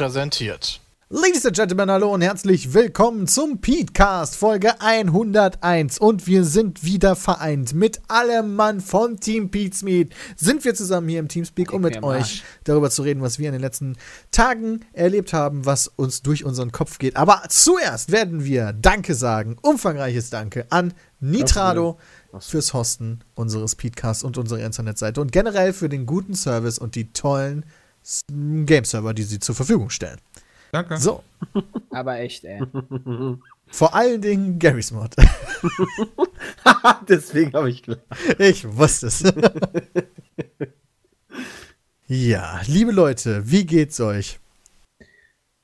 Präsentiert. Ladies and Gentlemen, hallo und herzlich willkommen zum Petecast Folge 101 und wir sind wieder vereint mit allem Mann von Team Pete's Meet. Sind wir zusammen hier im Teamspeak, um mit euch darüber zu reden, was wir in den letzten Tagen erlebt haben, was uns durch unseren Kopf geht. Aber zuerst werden wir Danke sagen, umfangreiches Danke an Nitrado fürs Hosten unseres Petecast und unserer Internetseite und generell für den guten Service und die tollen Game-Server, die sie zur Verfügung stellen. Danke. So. Aber echt, ey. Vor allen Dingen Garys Mod. Deswegen habe ich gelacht. Ich wusste es. ja, liebe Leute, wie geht's euch?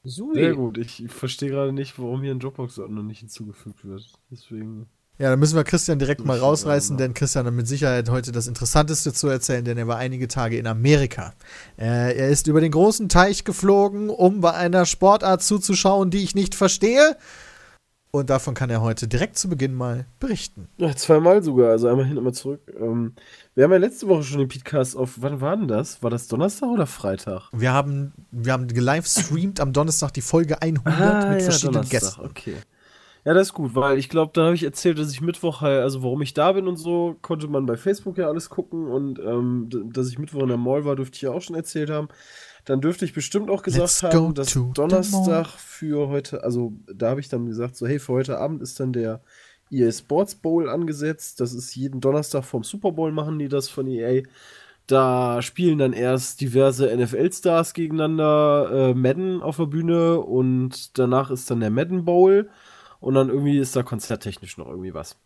Sehr gut. Ich verstehe gerade nicht, warum hier ein Dropbox-Ordner nicht hinzugefügt wird. Deswegen. Ja, dann müssen wir Christian direkt mal rausreißen, denn Christian hat mit Sicherheit heute das Interessanteste zu erzählen, denn er war einige Tage in Amerika. Äh, er ist über den großen Teich geflogen, um bei einer Sportart zuzuschauen, die ich nicht verstehe. Und davon kann er heute direkt zu Beginn mal berichten. Ja, zweimal sogar, also einmal hin, einmal zurück. Ähm, wir haben ja letzte Woche schon den Podcast auf, wann war denn das? War das Donnerstag oder Freitag? Wir haben, wir haben gelivestreamt am Donnerstag die Folge 100 Ah, mit ja, verschiedenen Donnerstag, Gästen. Okay. Ja, das ist gut, weil ich glaube, da habe ich erzählt, dass ich Mittwoch halt, also warum ich da bin und so, konnte man bei Facebook ja alles gucken und ähm, dass ich Mittwoch in der Mall war, dürfte ich ja auch schon erzählt haben. Dann dürfte ich bestimmt auch gesagt haben, dass Donnerstag für heute, also da habe ich dann gesagt, so hey, für heute Abend ist dann der EA Sports Bowl angesetzt. Das ist jeden Donnerstag vom Super Bowl machen die das von EA. Da spielen dann erst diverse NFL-Stars gegeneinander, äh, Madden auf der Bühne und danach ist dann der Madden Bowl und dann irgendwie ist da konzerttechnisch noch irgendwie was.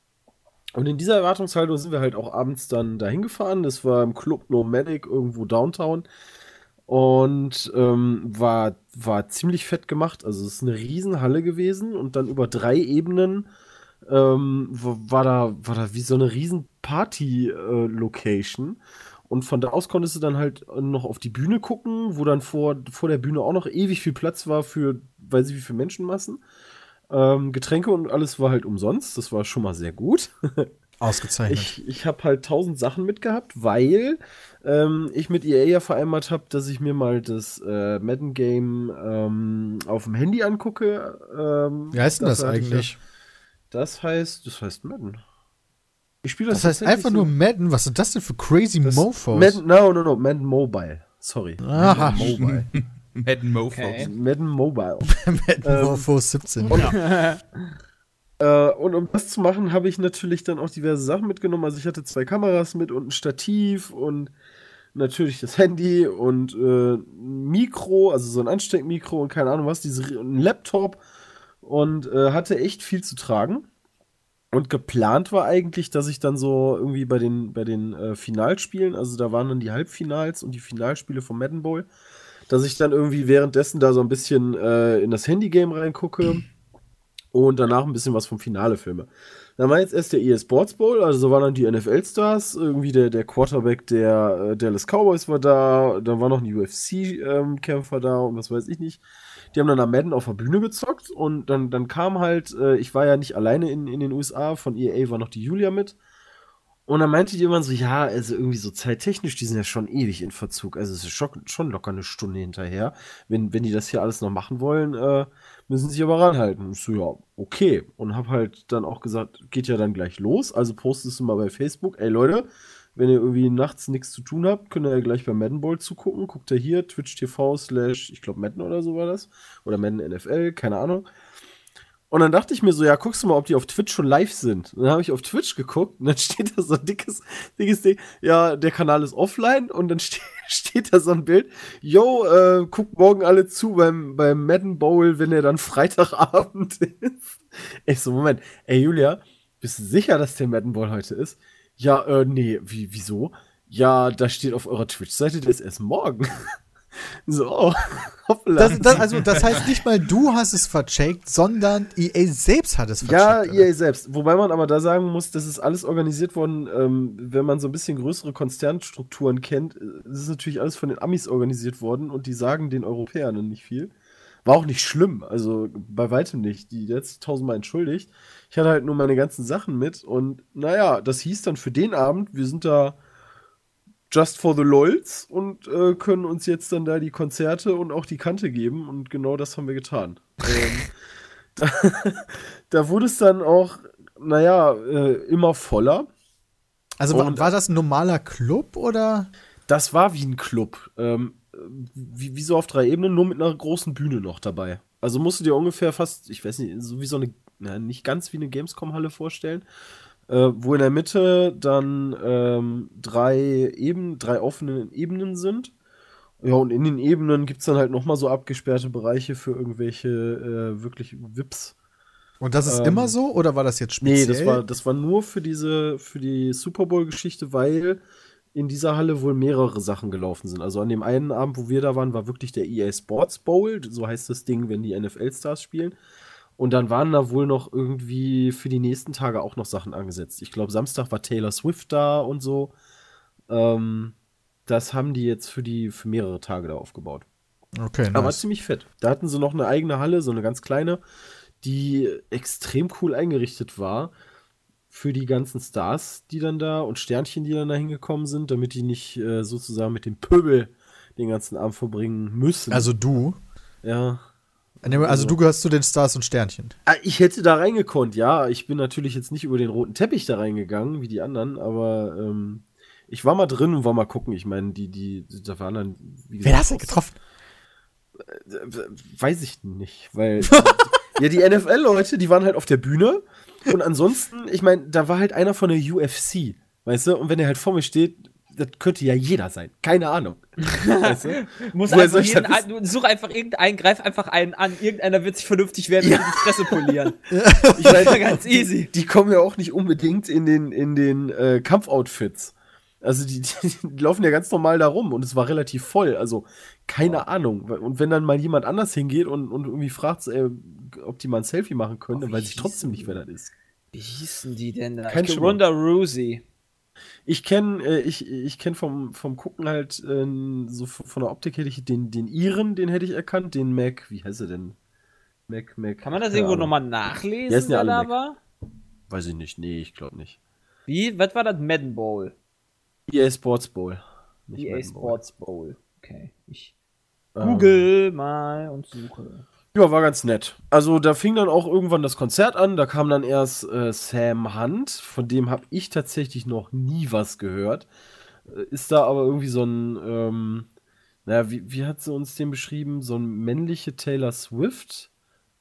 Und in dieser Erwartungshaltung sind wir halt auch abends dann dahin gefahren. Das war im Club Nomadic irgendwo downtown und ähm, war, war ziemlich fett gemacht. Also es ist eine Riesenhalle gewesen und dann über drei Ebenen ähm, wa- war, da, war da wie so eine riesen Party-Location. und von da aus konntest du dann halt noch auf die Bühne gucken, wo dann vor, vor der Bühne auch noch ewig viel Platz war für, weiß ich wie viele Menschenmassen. Ähm, Getränke und alles war halt umsonst. Das war schon mal sehr gut. Ausgezeichnet. Ich, ich habe halt tausend Sachen mitgehabt, weil ähm, ich mit EA ja vereinbart habe, dass ich mir mal das äh, Madden Game ähm, auf dem Handy angucke. Ähm, Wie heißt denn das eigentlich? Das heißt, das heißt Madden. Ich spiele das Das heißt einfach nur Madden. Was sind das denn für crazy das Mofos? Madden, no, no, no, Madden Mobile. Sorry. Aha. Madden Mobile. Madden Mofos. Okay. Madden Mobile. Madden Ähm, Mofos 17. Äh, und um das zu machen, habe ich natürlich dann auch diverse Sachen mitgenommen. Also ich hatte zwei Kameras mit und ein Stativ und natürlich das Handy und äh, ein Mikro, also so ein Ansteckmikro und keine Ahnung was, diese, ein Laptop und äh, hatte echt viel zu tragen. Und geplant war eigentlich, dass ich dann so irgendwie bei den, bei den äh, Finalspielen, also da waren dann die Halbfinals und die Finalspiele vom Madden Bowl, dass ich dann irgendwie währenddessen da so ein bisschen äh, in das Handygame reingucke und danach ein bisschen was vom Finale filme. Dann war jetzt erst der EA Sports Bowl, also so waren dann die NFL-Stars, irgendwie der, der Quarterback der äh, Dallas Cowboys war da, dann waren noch ein UFC-Kämpfer da und was weiß ich nicht. Die haben dann am Madden auf der Bühne gezockt und dann, dann kam halt, äh, ich war ja nicht alleine in, in den USA, von EA war noch die Julia mit. Und dann meinte jemand so, ja, also irgendwie so zeittechnisch, die sind ja schon ewig in Verzug. Also es ist schon, schon locker eine Stunde hinterher. Wenn, wenn die das hier alles noch machen wollen, äh, müssen sie sich aber ranhalten. Ich so, ja, okay. Und hab halt dann auch gesagt, geht ja dann gleich los. Also postest du mal bei Facebook, ey Leute, wenn ihr irgendwie nachts nichts zu tun habt, könnt ihr ja gleich bei Madden Bowl zugucken. Guckt ihr hier, Twitch TV slash, ich glaube Madden oder so war das. Oder Madden NFL, keine Ahnung. Und dann dachte ich mir so, ja, guckst du mal, ob die auf Twitch schon live sind. Und dann habe ich auf Twitch geguckt und dann steht da so ein dickes, dickes Ding, ja, der Kanal ist offline und dann ste steht da so ein Bild, yo, äh, guckt morgen alle zu beim, beim Madden Bowl, wenn er dann Freitagabend ist. Ich so, Moment, ey Julia, bist du sicher, dass der Madden Bowl heute ist? Ja, äh, nee, wie, wieso? Ja, da steht auf eurer Twitch-Seite, der ist erst morgen. So, hoppla. Das, das, also, das heißt nicht mal du hast es vercheckt, sondern EA selbst hat es Ja, vercheckt. oder? EA selbst. Wobei man aber da sagen muss, das ist alles organisiert worden, ähm, wenn man so ein bisschen größere Konzernstrukturen kennt, äh, das ist natürlich alles von den Amis organisiert worden und die sagen den Europäern dann nicht viel. War auch nicht schlimm, also bei weitem nicht. Die jetzt tausendmal entschuldigt. Ich hatte halt nur meine ganzen Sachen mit und naja, das hieß dann für den Abend, wir sind da just for the LOLs und äh, können uns jetzt dann da die Konzerte und auch die Kante geben. Und genau das haben wir getan. ähm, da, da, wurde es dann auch, naja, äh, immer voller. Also war, war, das ein normaler Club oder? Das war wie ein Club. Ähm, wie, wie so auf drei Ebenen, nur mit einer großen Bühne noch dabei. Also musst du dir ungefähr fast, ich weiß nicht, so wie so eine, na, nicht ganz wie eine Gamescom-Halle vorstellen, äh, wo in der Mitte dann ähm, drei Eben, drei offene Ebenen sind. Ja, und in den Ebenen gibt es dann halt nochmal so abgesperrte Bereiche für irgendwelche äh, wirklich Vips. Und das ist ähm, immer so oder war das jetzt speziell? Nee, das war, das war nur für diese, für die Super Bowl-Geschichte, weil in dieser Halle wohl mehrere Sachen gelaufen sind. Also an dem einen Abend, wo wir da waren, war wirklich der EA Sports Bowl, so heißt das Ding, wenn die NFL-Stars spielen. Und dann waren da wohl noch irgendwie für die nächsten Tage auch noch Sachen angesetzt. Ich glaube, Samstag war Taylor Swift da und so. Ähm, das haben die jetzt für die für mehrere Tage da aufgebaut. Okay, nice. Aber ziemlich fett. Da hatten sie noch eine eigene Halle, so eine ganz kleine, die extrem cool eingerichtet war für die ganzen Stars, die dann da und Sternchen, die dann da hingekommen sind, damit die nicht äh, sozusagen mit dem Pöbel den ganzen Abend verbringen müssen. Also du? Ja. Also, du gehörst zu den Stars und Sternchen. Ah, ich hätte da reingekonnt, ja. Ich bin natürlich jetzt nicht über den roten Teppich da reingegangen, wie die anderen, aber ähm, ich war mal drin und war mal gucken. Ich meine, die, die, da waren dann. Wie Wer hast du getroffen? Äh, weiß ich nicht, weil. ja, die NFL-Leute, die waren halt auf der Bühne und ansonsten, ich meine, da war halt einer von der UFC, weißt du? Und wenn er halt vor mir steht, das könnte ja jeder sein. Keine Ahnung. Weißt du? Muss einfach jeden, ein, such einfach irgendeinen, greif einfach einen an. Irgendeiner wird sich vernünftig werden ja. und die Fresse polieren. ich meine, ganz easy. Die, die, kommen ja auch nicht unbedingt in den, in den äh, Kampfoutfits. Also die, die, laufen ja ganz normal da rum und es war relativ voll. Also keine Ahnung. Und wenn dann mal jemand anders hingeht und, und irgendwie fragt, ey, ob die mal ein Selfie machen können, oh, dann weiß ich trotzdem nicht, wer das ist. Wie hießen die denn da? Kein Ronda Rousey. Ich kenne äh, ich, ich kenn vom, vom Gucken halt, äh, so von der Optik hätte ich den, den Iren, den hätte ich erkannt, den Mac, wie heißt er denn? Mac, Mac. Kann man das irgendwo nochmal nachlesen, ja, wer da Mac. war? Weiß ich nicht, nee, ich glaube nicht. Wie, was war das? Madden Bowl? EA Sports Bowl. Nicht EA Madden Sports Bowl. Bowl. Okay, ich ähm. google mal und suche. Ja, war ganz nett. Also da fing dann auch irgendwann das Konzert an. Da kam dann erst äh, Sam Hunt, von dem habe ich tatsächlich noch nie was gehört. Äh, ist da aber irgendwie so ein, ähm, naja, wie, wie hat sie uns den beschrieben? So ein männliche Taylor Swift.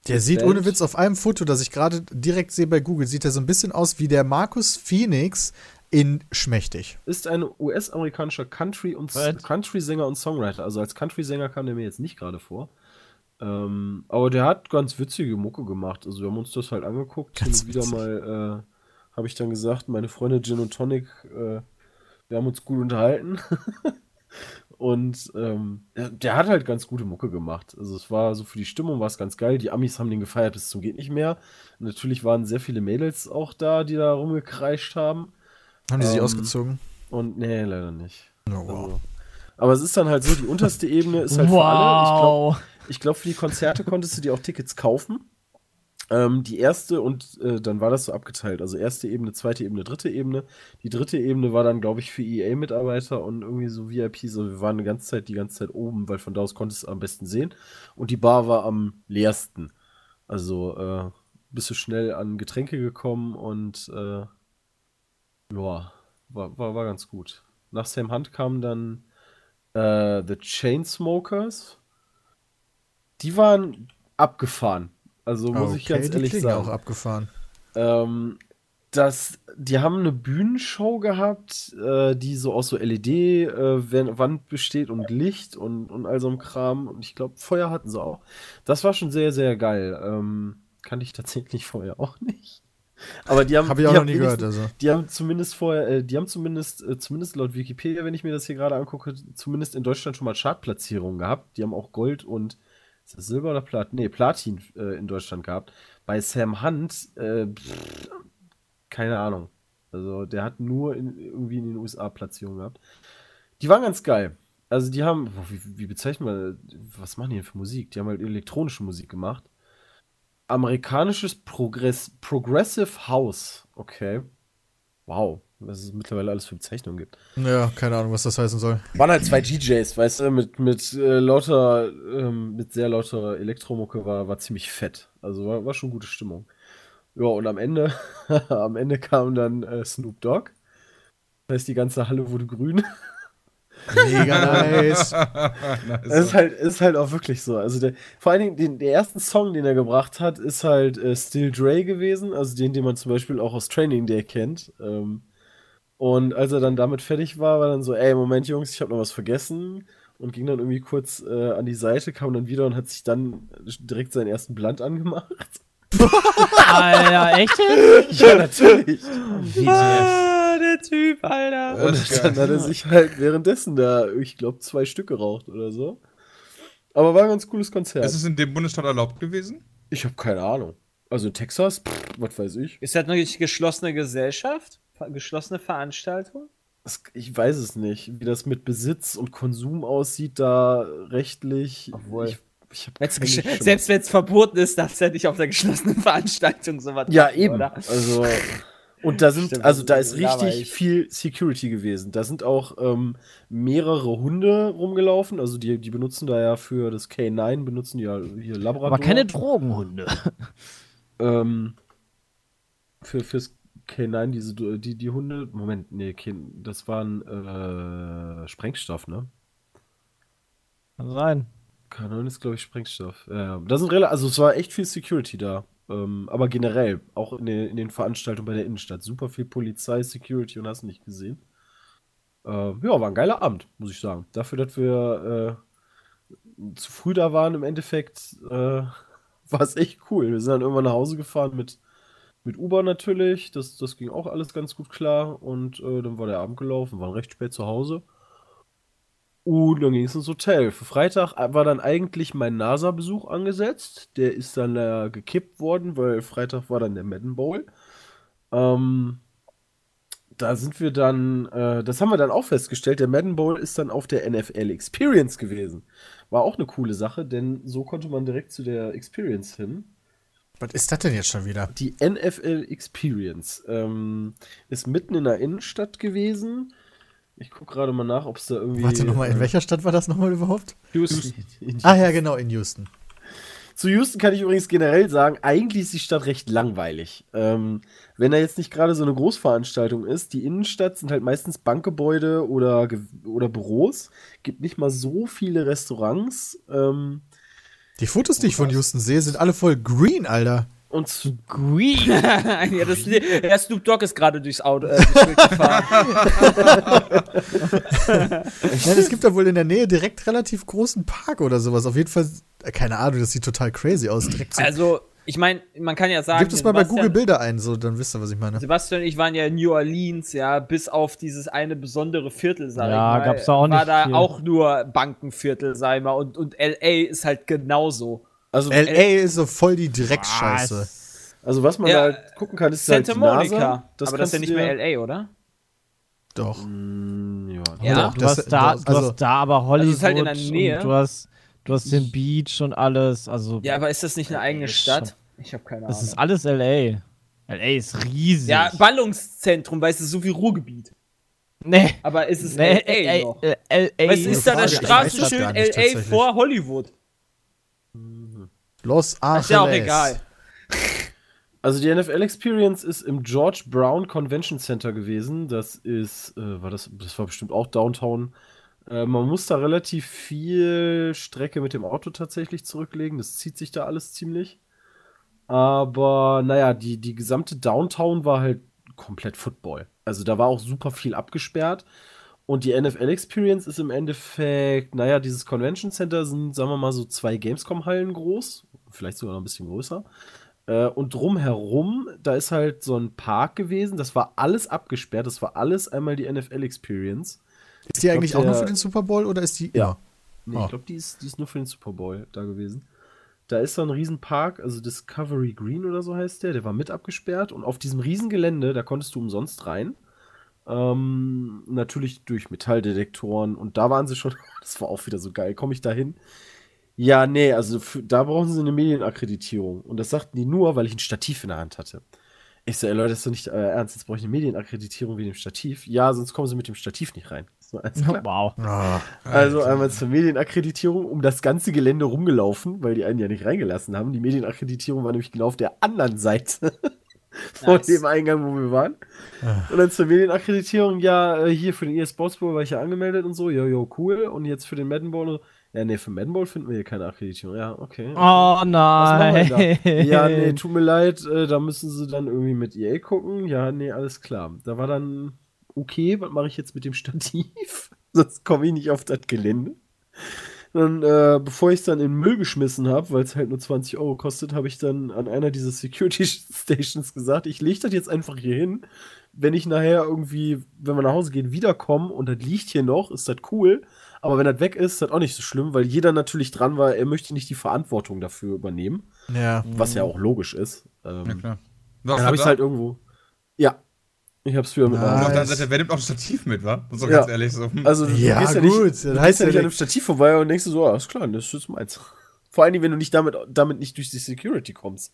Der sieht Band. ohne Witz auf einem Foto, das ich gerade direkt sehe bei Google, sieht er so ein bisschen aus wie der Markus Phoenix in Schmächtig. Ist ein US-amerikanischer Country- und Country-Sänger und Songwriter. Also als Country-Sänger kam der mir jetzt nicht gerade vor. Ähm, aber der hat ganz witzige Mucke gemacht. Also wir haben uns das halt angeguckt. Ganz und wieder mal äh, habe ich dann gesagt, meine Freunde Gin und Tonic, äh, wir haben uns gut unterhalten. und ähm, der, der, hat halt ganz gute Mucke gemacht. Also es war so für die Stimmung war es ganz geil. Die Amis haben den gefeiert bis zum geht nicht mehr. Und natürlich waren sehr viele Mädels auch da, die da rumgekreischt haben. Haben die ähm, sich ausgezogen? Und nee, leider nicht. Oh, wow. Also, aber es ist dann halt so, die unterste Ebene ist halt wow. für alle. Ich glaube, ich glaube, für die Konzerte konntest du dir auch Tickets kaufen. Ähm, die erste und äh, dann war das so abgeteilt. Also erste Ebene, zweite Ebene, dritte Ebene. Die dritte Ebene war dann, glaube ich, für EA-Mitarbeiter und irgendwie so VIP. So, wir waren eine ganze Zeit, die ganze Zeit oben, weil von da aus konntest du am besten sehen. Und die Bar war am leersten. Also äh, bist du schnell an Getränke gekommen und äh, ja, war, war, war ganz gut. Nach Sam Hunt kamen dann äh, The Chainsmokers die waren abgefahren. Also muss okay, ich ganz ehrlich die sagen. auch abgefahren. Ähm, das, die haben eine Bühnenshow gehabt, äh, die so aus so LED-Wand äh, besteht und Licht und, und all so einem Kram. Und ich glaube, Feuer hatten sie auch. Das war schon sehr, sehr geil. Ähm, kannte ich tatsächlich vorher auch nicht. Aber die haben. Hab ich auch noch nie gehört, also. Die haben zumindest vorher, äh, die haben zumindest, äh, zumindest laut Wikipedia, wenn ich mir das hier gerade angucke, zumindest in Deutschland schon mal Chartplatzierungen gehabt. Die haben auch Gold und Silber oder Platin? Nee, Platin äh, in Deutschland gehabt. Bei Sam Hunt, äh, pff, keine Ahnung. Also der hat nur in, irgendwie in den USA Platzierungen gehabt. Die waren ganz geil. Also die haben, wie, wie bezeichnet man, was machen die denn für Musik? Die haben halt elektronische Musik gemacht. Amerikanisches Progress, Progressive House. Okay. Wow. Was es mittlerweile alles für Bezeichnungen gibt. Ja, keine Ahnung, was das heißen soll. Waren halt zwei DJs, weißt du, mit, mit äh, lauter, ähm, mit sehr lauter Elektromucke war, war ziemlich fett. Also war, war schon gute Stimmung. Ja, und am Ende, am Ende kam dann äh, Snoop Dogg. Das heißt, die ganze Halle wurde grün. Mega nice. nice. Es ist halt, ist halt auch wirklich so. Also der, vor allen Dingen, den, der erste Song, den er gebracht hat, ist halt äh, Still Dre gewesen, also den, den man zum Beispiel auch aus Training Day kennt. Ähm, und als er dann damit fertig war, war dann so, ey, Moment, Jungs, ich habe noch was vergessen. Und ging dann irgendwie kurz äh, an die Seite, kam dann wieder und hat sich dann direkt seinen ersten Blunt angemacht. Alter, echt? ja, natürlich. Ah, der Typ, Alter. Und dann hat er sich halt währenddessen da, ich glaube, zwei Stück geraucht oder so. Aber war ein ganz cooles Konzert. Ist es in dem Bundesstaat erlaubt gewesen? Ich habe keine Ahnung. Also in Texas, pff, was weiß ich. Ist das noch nicht geschlossene Gesellschaft? Geschlossene Veranstaltung? Ich weiß es nicht, wie das mit Besitz und Konsum aussieht, da rechtlich. Obwohl. Ich, ich selbst wenn es verboten ist, darfst du ja nicht auf der geschlossenen Veranstaltung sowas Ja, machen, eben. Oder? Also. Und da sind, Stimmt, also da ist richtig viel Security gewesen. Da sind auch ähm, mehrere Hunde rumgelaufen. Also die, die benutzen da ja für das K9, benutzen die ja hier Labrador. Aber keine Drogenhunde. ähm, für, fürs K9, diese, die, die Hunde, Moment, nee, das war ein äh, Sprengstoff, ne? Kann sein. K9 ist, glaube ich, Sprengstoff. Ja, da sind also es war echt viel Security da. Ähm, aber generell, auch in den, in den, Veranstaltungen bei der Innenstadt, super viel Polizei, Security und hast nicht gesehen. Äh, ja, war ein geiler Abend, muss ich sagen. Dafür, dass wir äh, zu früh da waren, im Endeffekt, äh, war es echt cool. Wir sind dann irgendwann nach Hause gefahren mit mit Uber natürlich, das, das ging auch alles ganz gut klar. Und äh, dann war der Abend gelaufen, waren recht spät zu Hause. Und dann ging es ins Hotel. Für Freitag war dann eigentlich mein NASA-Besuch angesetzt. Der ist dann äh, gekippt worden, weil Freitag war dann der Madden Bowl. Ähm, da sind wir dann, äh, das haben wir dann auch festgestellt, der Madden Bowl ist dann auf der NFL Experience gewesen. War auch eine coole Sache, denn so konnte man direkt zu der Experience hin. Was ist das denn jetzt schon wieder? Die NFL Experience ähm, ist mitten in der Innenstadt gewesen. Ich gucke gerade mal nach, ob es da irgendwie. Warte nochmal, in äh, welcher Stadt war das nochmal überhaupt? Houston. Houston. Ah ja, genau, in Houston. Zu Houston kann ich übrigens generell sagen, eigentlich ist die Stadt recht langweilig. Ähm, wenn da jetzt nicht gerade so eine Großveranstaltung ist, die Innenstadt sind halt meistens Bankgebäude oder, oder Büros. Gibt nicht mal so viele Restaurants. Ähm, die Fotos, die ich von Houston sehe, sind alle voll green, Alter. Und zu green. ja, das, der Snoop Dogg ist gerade durchs Auto äh, gefahren. ja, es gibt da wohl in der Nähe direkt relativ großen Park oder sowas. Auf jeden Fall, äh, keine Ahnung, das sieht total crazy aus. Direkt so. Also, ich meine, man kann ja sagen. Gibt es mal bei Google Bilder ein, so, dann wisst ihr, was ich meine. Sebastian und ich waren ja in New Orleans, ja, bis auf dieses eine besondere Viertel, sag ja, ich mal. gab's da auch nicht. War da viel. auch nur Bankenviertel, sag ich mal. Und, und LA ist halt genauso. Also LA ist so voll die Dreckscheiße. Also was man ja, da halt gucken kann, ist Santa halt Monica. NASA. Das aber das ist ja nicht mehr LA, oder? Doch. Mm, ja, ja. Doch, du, hast da, das, du also, hast da aber Hollywood. Also ist halt in der Nähe. du hast, du hast den Beach und alles. Also ja, aber ist das nicht eine eigene Stadt? Ich habe keine Ahnung. Das ist alles LA. LA ist riesig. Ja, Ballungszentrum, weißt du, so wie Ruhrgebiet. Nee. Aber ist es nee, LA, LA noch? LA. Weißt du, ist da das Straßenschild LA vor Hollywood? Los Angeles. Ist ja auch egal. Also die NFL Experience ist im George Brown Convention Center gewesen. Das ist, äh, war das, das war bestimmt auch Downtown. Äh, man muss da relativ viel Strecke mit dem Auto tatsächlich zurücklegen. Das zieht sich da alles ziemlich. Aber naja, die, die gesamte Downtown war halt komplett Football. Also da war auch super viel abgesperrt. Und die NFL Experience ist im Endeffekt, naja, dieses Convention Center sind, sagen wir mal, so zwei Gamescom-Hallen groß. Vielleicht sogar noch ein bisschen größer. Äh, und drumherum, da ist halt so ein Park gewesen. Das war alles abgesperrt. Das war alles einmal die NFL Experience. Ist die ich eigentlich glaub, auch nur für den Super Bowl oder ist die. Ja. Nee, oh. ich glaube, die ist, die ist nur für den Super Bowl da gewesen. Da ist so ein Riesenpark, also Discovery Green oder so heißt der, der war mit abgesperrt und auf diesem Riesengelände, da konntest du umsonst rein. Ähm, natürlich durch Metalldetektoren und da waren sie schon, das war auch wieder so geil, komme ich da hin? Ja, nee, also für, da brauchen sie eine Medienakkreditierung und das sagten die nur, weil ich ein Stativ in der Hand hatte. Ich so, ey Leute, das ist doch nicht äh, ernst, jetzt brauche ich eine Medienakkreditierung wie dem Stativ. Ja, sonst kommen sie mit dem Stativ nicht rein. So, alles klar. Wow. Ah, Also einmal zur Medienakkreditierung um das ganze Gelände rumgelaufen, weil die einen ja nicht reingelassen haben. Die Medienakkreditierung war nämlich genau auf der anderen Seite von Nice. dem Eingang, wo wir waren. Und dann zur Medienakkreditierung, ja, äh, hier für den EA Sports Bowl war ich ja angemeldet und so, ja, ja, cool. Und jetzt für den Madden Bowl, ja, nee, für Madden Bowl finden wir hier keine Akkreditierung. Ja, okay. Oh nein. Ja, nee, tut mir leid, äh, da müssen sie dann irgendwie mit EA gucken. Ja, nee, alles klar. Da war dann, okay, was mache ich jetzt mit dem Stativ? Sonst komme ich nicht auf das Gelände. Dann, äh, bevor ich es dann in den Müll geschmissen habe, weil es halt nur 20 Euro kostet, habe ich dann an einer dieser Security Stations gesagt, ich lege das jetzt einfach hier hin. Wenn ich nachher irgendwie, wenn wir nach Hause gehen, wiederkomme und das liegt hier noch, ist das cool. Aber wenn das weg ist, ist das auch nicht so schlimm, weil jeder natürlich dran war, er möchte nicht die Verantwortung dafür übernehmen. ja. Was ja auch logisch ist. Ähm, Ja, klar. dann habe ich es halt irgendwo. Ja. Ich hab's früher mit Ah. Und auf der Nice. anderen Seite, wer nimmt auch ein Stativ mit, wa? Doch Ja. ganz ehrlich so. Also du, Ja, du gehst ja gut, nicht, du heißt gehst ja ja nicht an einem Stativ vorbei und denkst du so, ah, ist klar, das ist jetzt meins. Vor allem, wenn du nicht damit, damit nicht durch die Security kommst.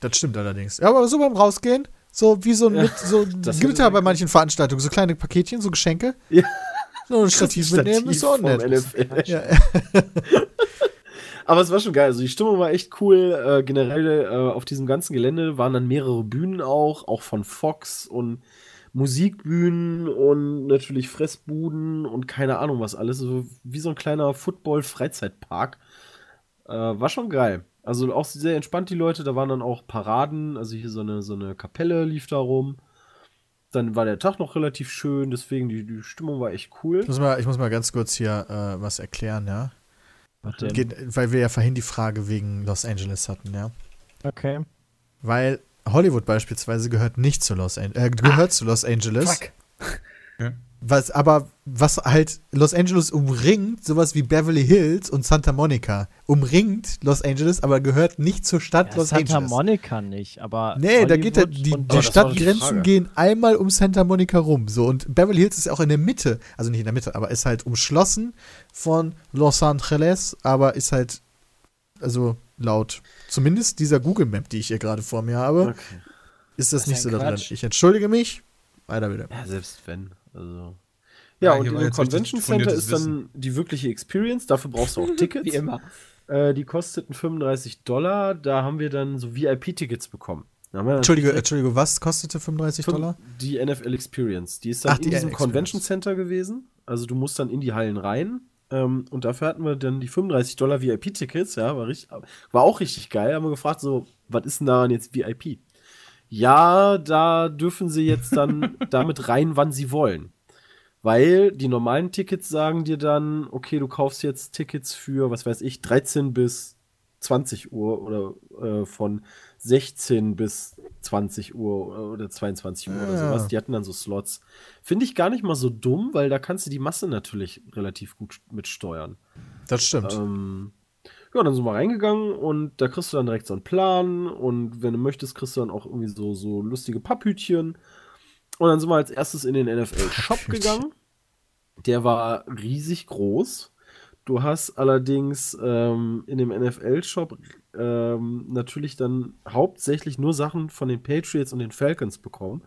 Das stimmt allerdings. Ja, aber so beim Rausgehen, so wie so ein Ja, mit, so das gibt ist ja bei manchen Veranstaltungen so kleine Paketchen, so Geschenke. Ja. So ein Stativ mitnehmen ist auch nett. Ja. Aber es war schon geil. Also die Stimmung war echt cool. Äh, generell äh, auf diesem ganzen Gelände waren dann mehrere Bühnen auch, auch von Fox und Musikbühnen und natürlich Fressbuden und keine Ahnung was alles. So wie so ein kleiner Football-Freizeitpark. Äh, war schon geil. Also auch sehr entspannt die Leute. Da waren dann auch Paraden. Also hier so eine, so eine Kapelle lief da rum. Dann war der Tag noch relativ schön, deswegen die, die Stimmung war echt cool. Ich muss mal, ich muss mal ganz kurz hier äh, was erklären, ja. Warte. Geht, weil wir ja vorhin die Frage wegen Los Angeles hatten, ja. Okay. Weil Hollywood beispielsweise gehört nicht zu Los Angeles, äh, gehört zu Los Angeles. Fuck. Was, aber was halt Los Angeles umringt, sowas wie Beverly Hills und Santa Monica, umringt Los Angeles, aber gehört nicht zur Stadt Ja, Los Santa Angeles. Monica nicht, aber. Nee, da geht der, Hollywood die, die Stadtgrenzen gehen einmal um Santa Monica rum. So, und Beverly Hills ist ja auch in der Mitte, also nicht in der Mitte, aber ist halt umschlossen von Los Angeles, aber ist halt, also laut zumindest dieser Google Map, die ich hier gerade vor mir habe, Okay. ist das, Das ist nicht so da drin. Ich entschuldige mich. Weiter bitte. Ja, selbst wenn. Also. Ja, Ja, und dem Convention Center ist dann die wirkliche Experience. Dafür brauchst du auch Tickets. Wie immer. Äh, die kosteten 35 Dollar. Da haben wir dann so VIP-Tickets bekommen. Entschuldige, Entschuldige, was kostete 35 fünf- Dollar? Die NFL Experience. Die ist dann Ach, in die diesem Experience. Convention Center gewesen. Also du musst dann in die Hallen rein. Ähm, und dafür hatten wir dann die 35 Dollar VIP-Tickets. Ja, war, richtig, war auch richtig geil. Haben wir gefragt, so, was ist denn daran jetzt VIP? Ja, da dürfen sie jetzt dann damit rein, wann sie wollen. Weil die normalen Tickets sagen dir dann, okay, du kaufst jetzt Tickets für, was weiß ich, 13 bis 20 Uhr oder äh, von 16 bis 20 Uhr oder 22 Uhr oder Ja. sowas. Die hatten dann so Slots. Finde ich gar nicht mal so dumm, weil da kannst du die Masse natürlich relativ gut mitsteuern. Das stimmt. Ähm, ja, dann sind wir reingegangen und da kriegst du dann direkt so einen Plan und wenn du möchtest, kriegst du dann auch irgendwie so, so lustige Papphütchen. Und dann sind wir als erstes in den NFL-Shop gegangen. Der war riesig groß. Du hast allerdings ähm, in dem NFL-Shop ähm, natürlich dann hauptsächlich nur Sachen von den Patriots und den Falcons bekommen.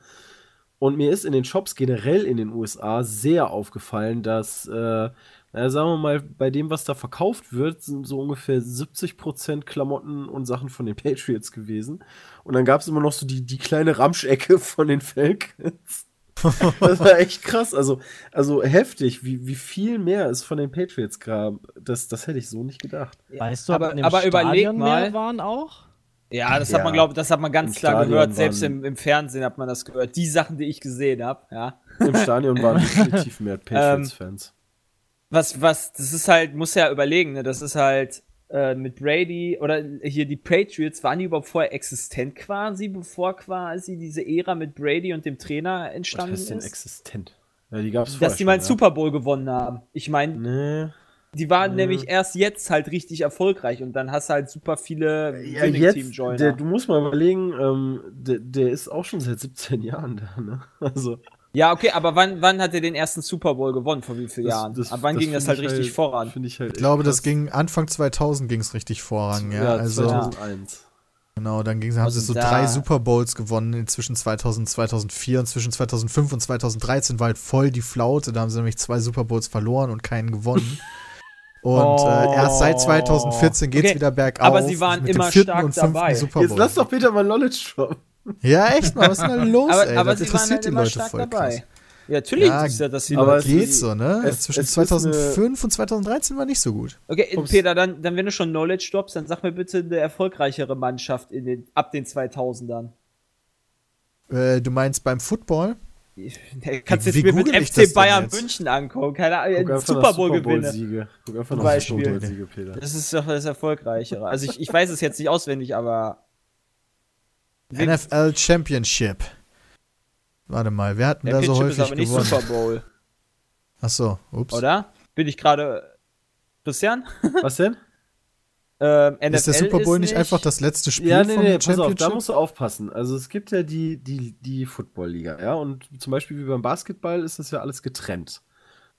Und mir ist in den Shops generell in den USA sehr aufgefallen, dass, äh, naja, sagen wir mal, bei dem, was da verkauft wird, sind so ungefähr 70% Klamotten und Sachen von den Patriots gewesen. Und dann gab es immer noch so die, die kleine Ramschecke von den Falcons. das war echt krass. Also, also heftig, wie, wie viel mehr es von den Patriots gab. Das, das hätte ich so nicht gedacht. Weißt du, aber, aber überleg mal. mehr waren auch? Ja, das Ja. hat man, glaube das hat man ganz klar Stadion gehört. Selbst im, im Fernsehen hat man das gehört. Die Sachen, die ich gesehen habe, ja. Im Stadion waren definitiv mehr Patriots-Fans. Was, was, das ist halt, muss ja überlegen, ne? Das ist halt äh, mit Brady oder hier die Patriots, waren die überhaupt vorher existent quasi, bevor quasi diese Ära mit Brady und dem Trainer Was entstanden heißt denn ist? existent? Ja, die gab's Dass die mal einen Super Bowl gewonnen haben. Ich meine, Nee. die waren Mhm. nämlich erst jetzt halt richtig erfolgreich und dann hast du halt super viele Ja, Winning jetzt, Team Joiner. der, du musst mal überlegen, ähm, der, der ist auch schon seit 17 Jahren da, ne? Also, Ja, okay, aber wann, wann hat er den ersten Super Bowl gewonnen? Vor wie vielen Jahren? Ab wann ging das halt ich richtig voran? Finde ich halt Ich glaube, das ging Anfang 2000 ging es richtig voran, krass. ja. also, 2001. Genau, dann ging, haben sie so drei Super Bowls gewonnen zwischen 2000 und 2004 und zwischen 2005 und 2013 war halt voll die Flaute. Da haben sie nämlich zwei Super Bowls verloren und keinen gewonnen. Und äh, erst seit 2014 geht's Okay, wieder bergauf. aber sie waren mit dem immer vierten stark und fünften dabei. Super Jetzt Bowl. lass doch Peter mal Knowledge droppen. Ja, echt mal, was ist denn da los, aber, ey? aber das sie waren interessiert halt die immer Leute stark voll dabei. krass. Ja, natürlich Ja, ist ja, dass die aber Leute. Geht so, ne? es- Zwischen es ist eine- 2005 und 2013 war nicht so gut. Okay, Ups. Peter, dann, dann wenn du schon Knowledge droppst, dann sag mir bitte eine erfolgreichere Mannschaft in den, ab den 2000ern. Äh, du meinst beim Football? Ich- Kannst Wie jetzt mir mit FC Bayern jetzt? München angucken, keine Ahnung, Guck äh, einfach Super Bowl gewinne. Siege. Guck einfach nach Beispiel. Super Bowl Siege, Peter. Das ist doch das Erfolgreichere. Also ich, ich weiß es jetzt nicht auswendig, aber NFL Championship. Warte mal, wer hat denn der da so Championship ist häufig aber nicht gewonnen? Super Bowl, Achso, ups. oder? Bin ich gerade Christian? Was denn? Ähm, NFL Ist der Super Bowl ist nicht einfach das letzte Spiel Ja, nee, vom nee, pass auf, Championship? da musst du aufpassen. Also es gibt ja die, die, die Football-Liga, ja, und zum Beispiel wie beim Basketball ist das ja alles getrennt.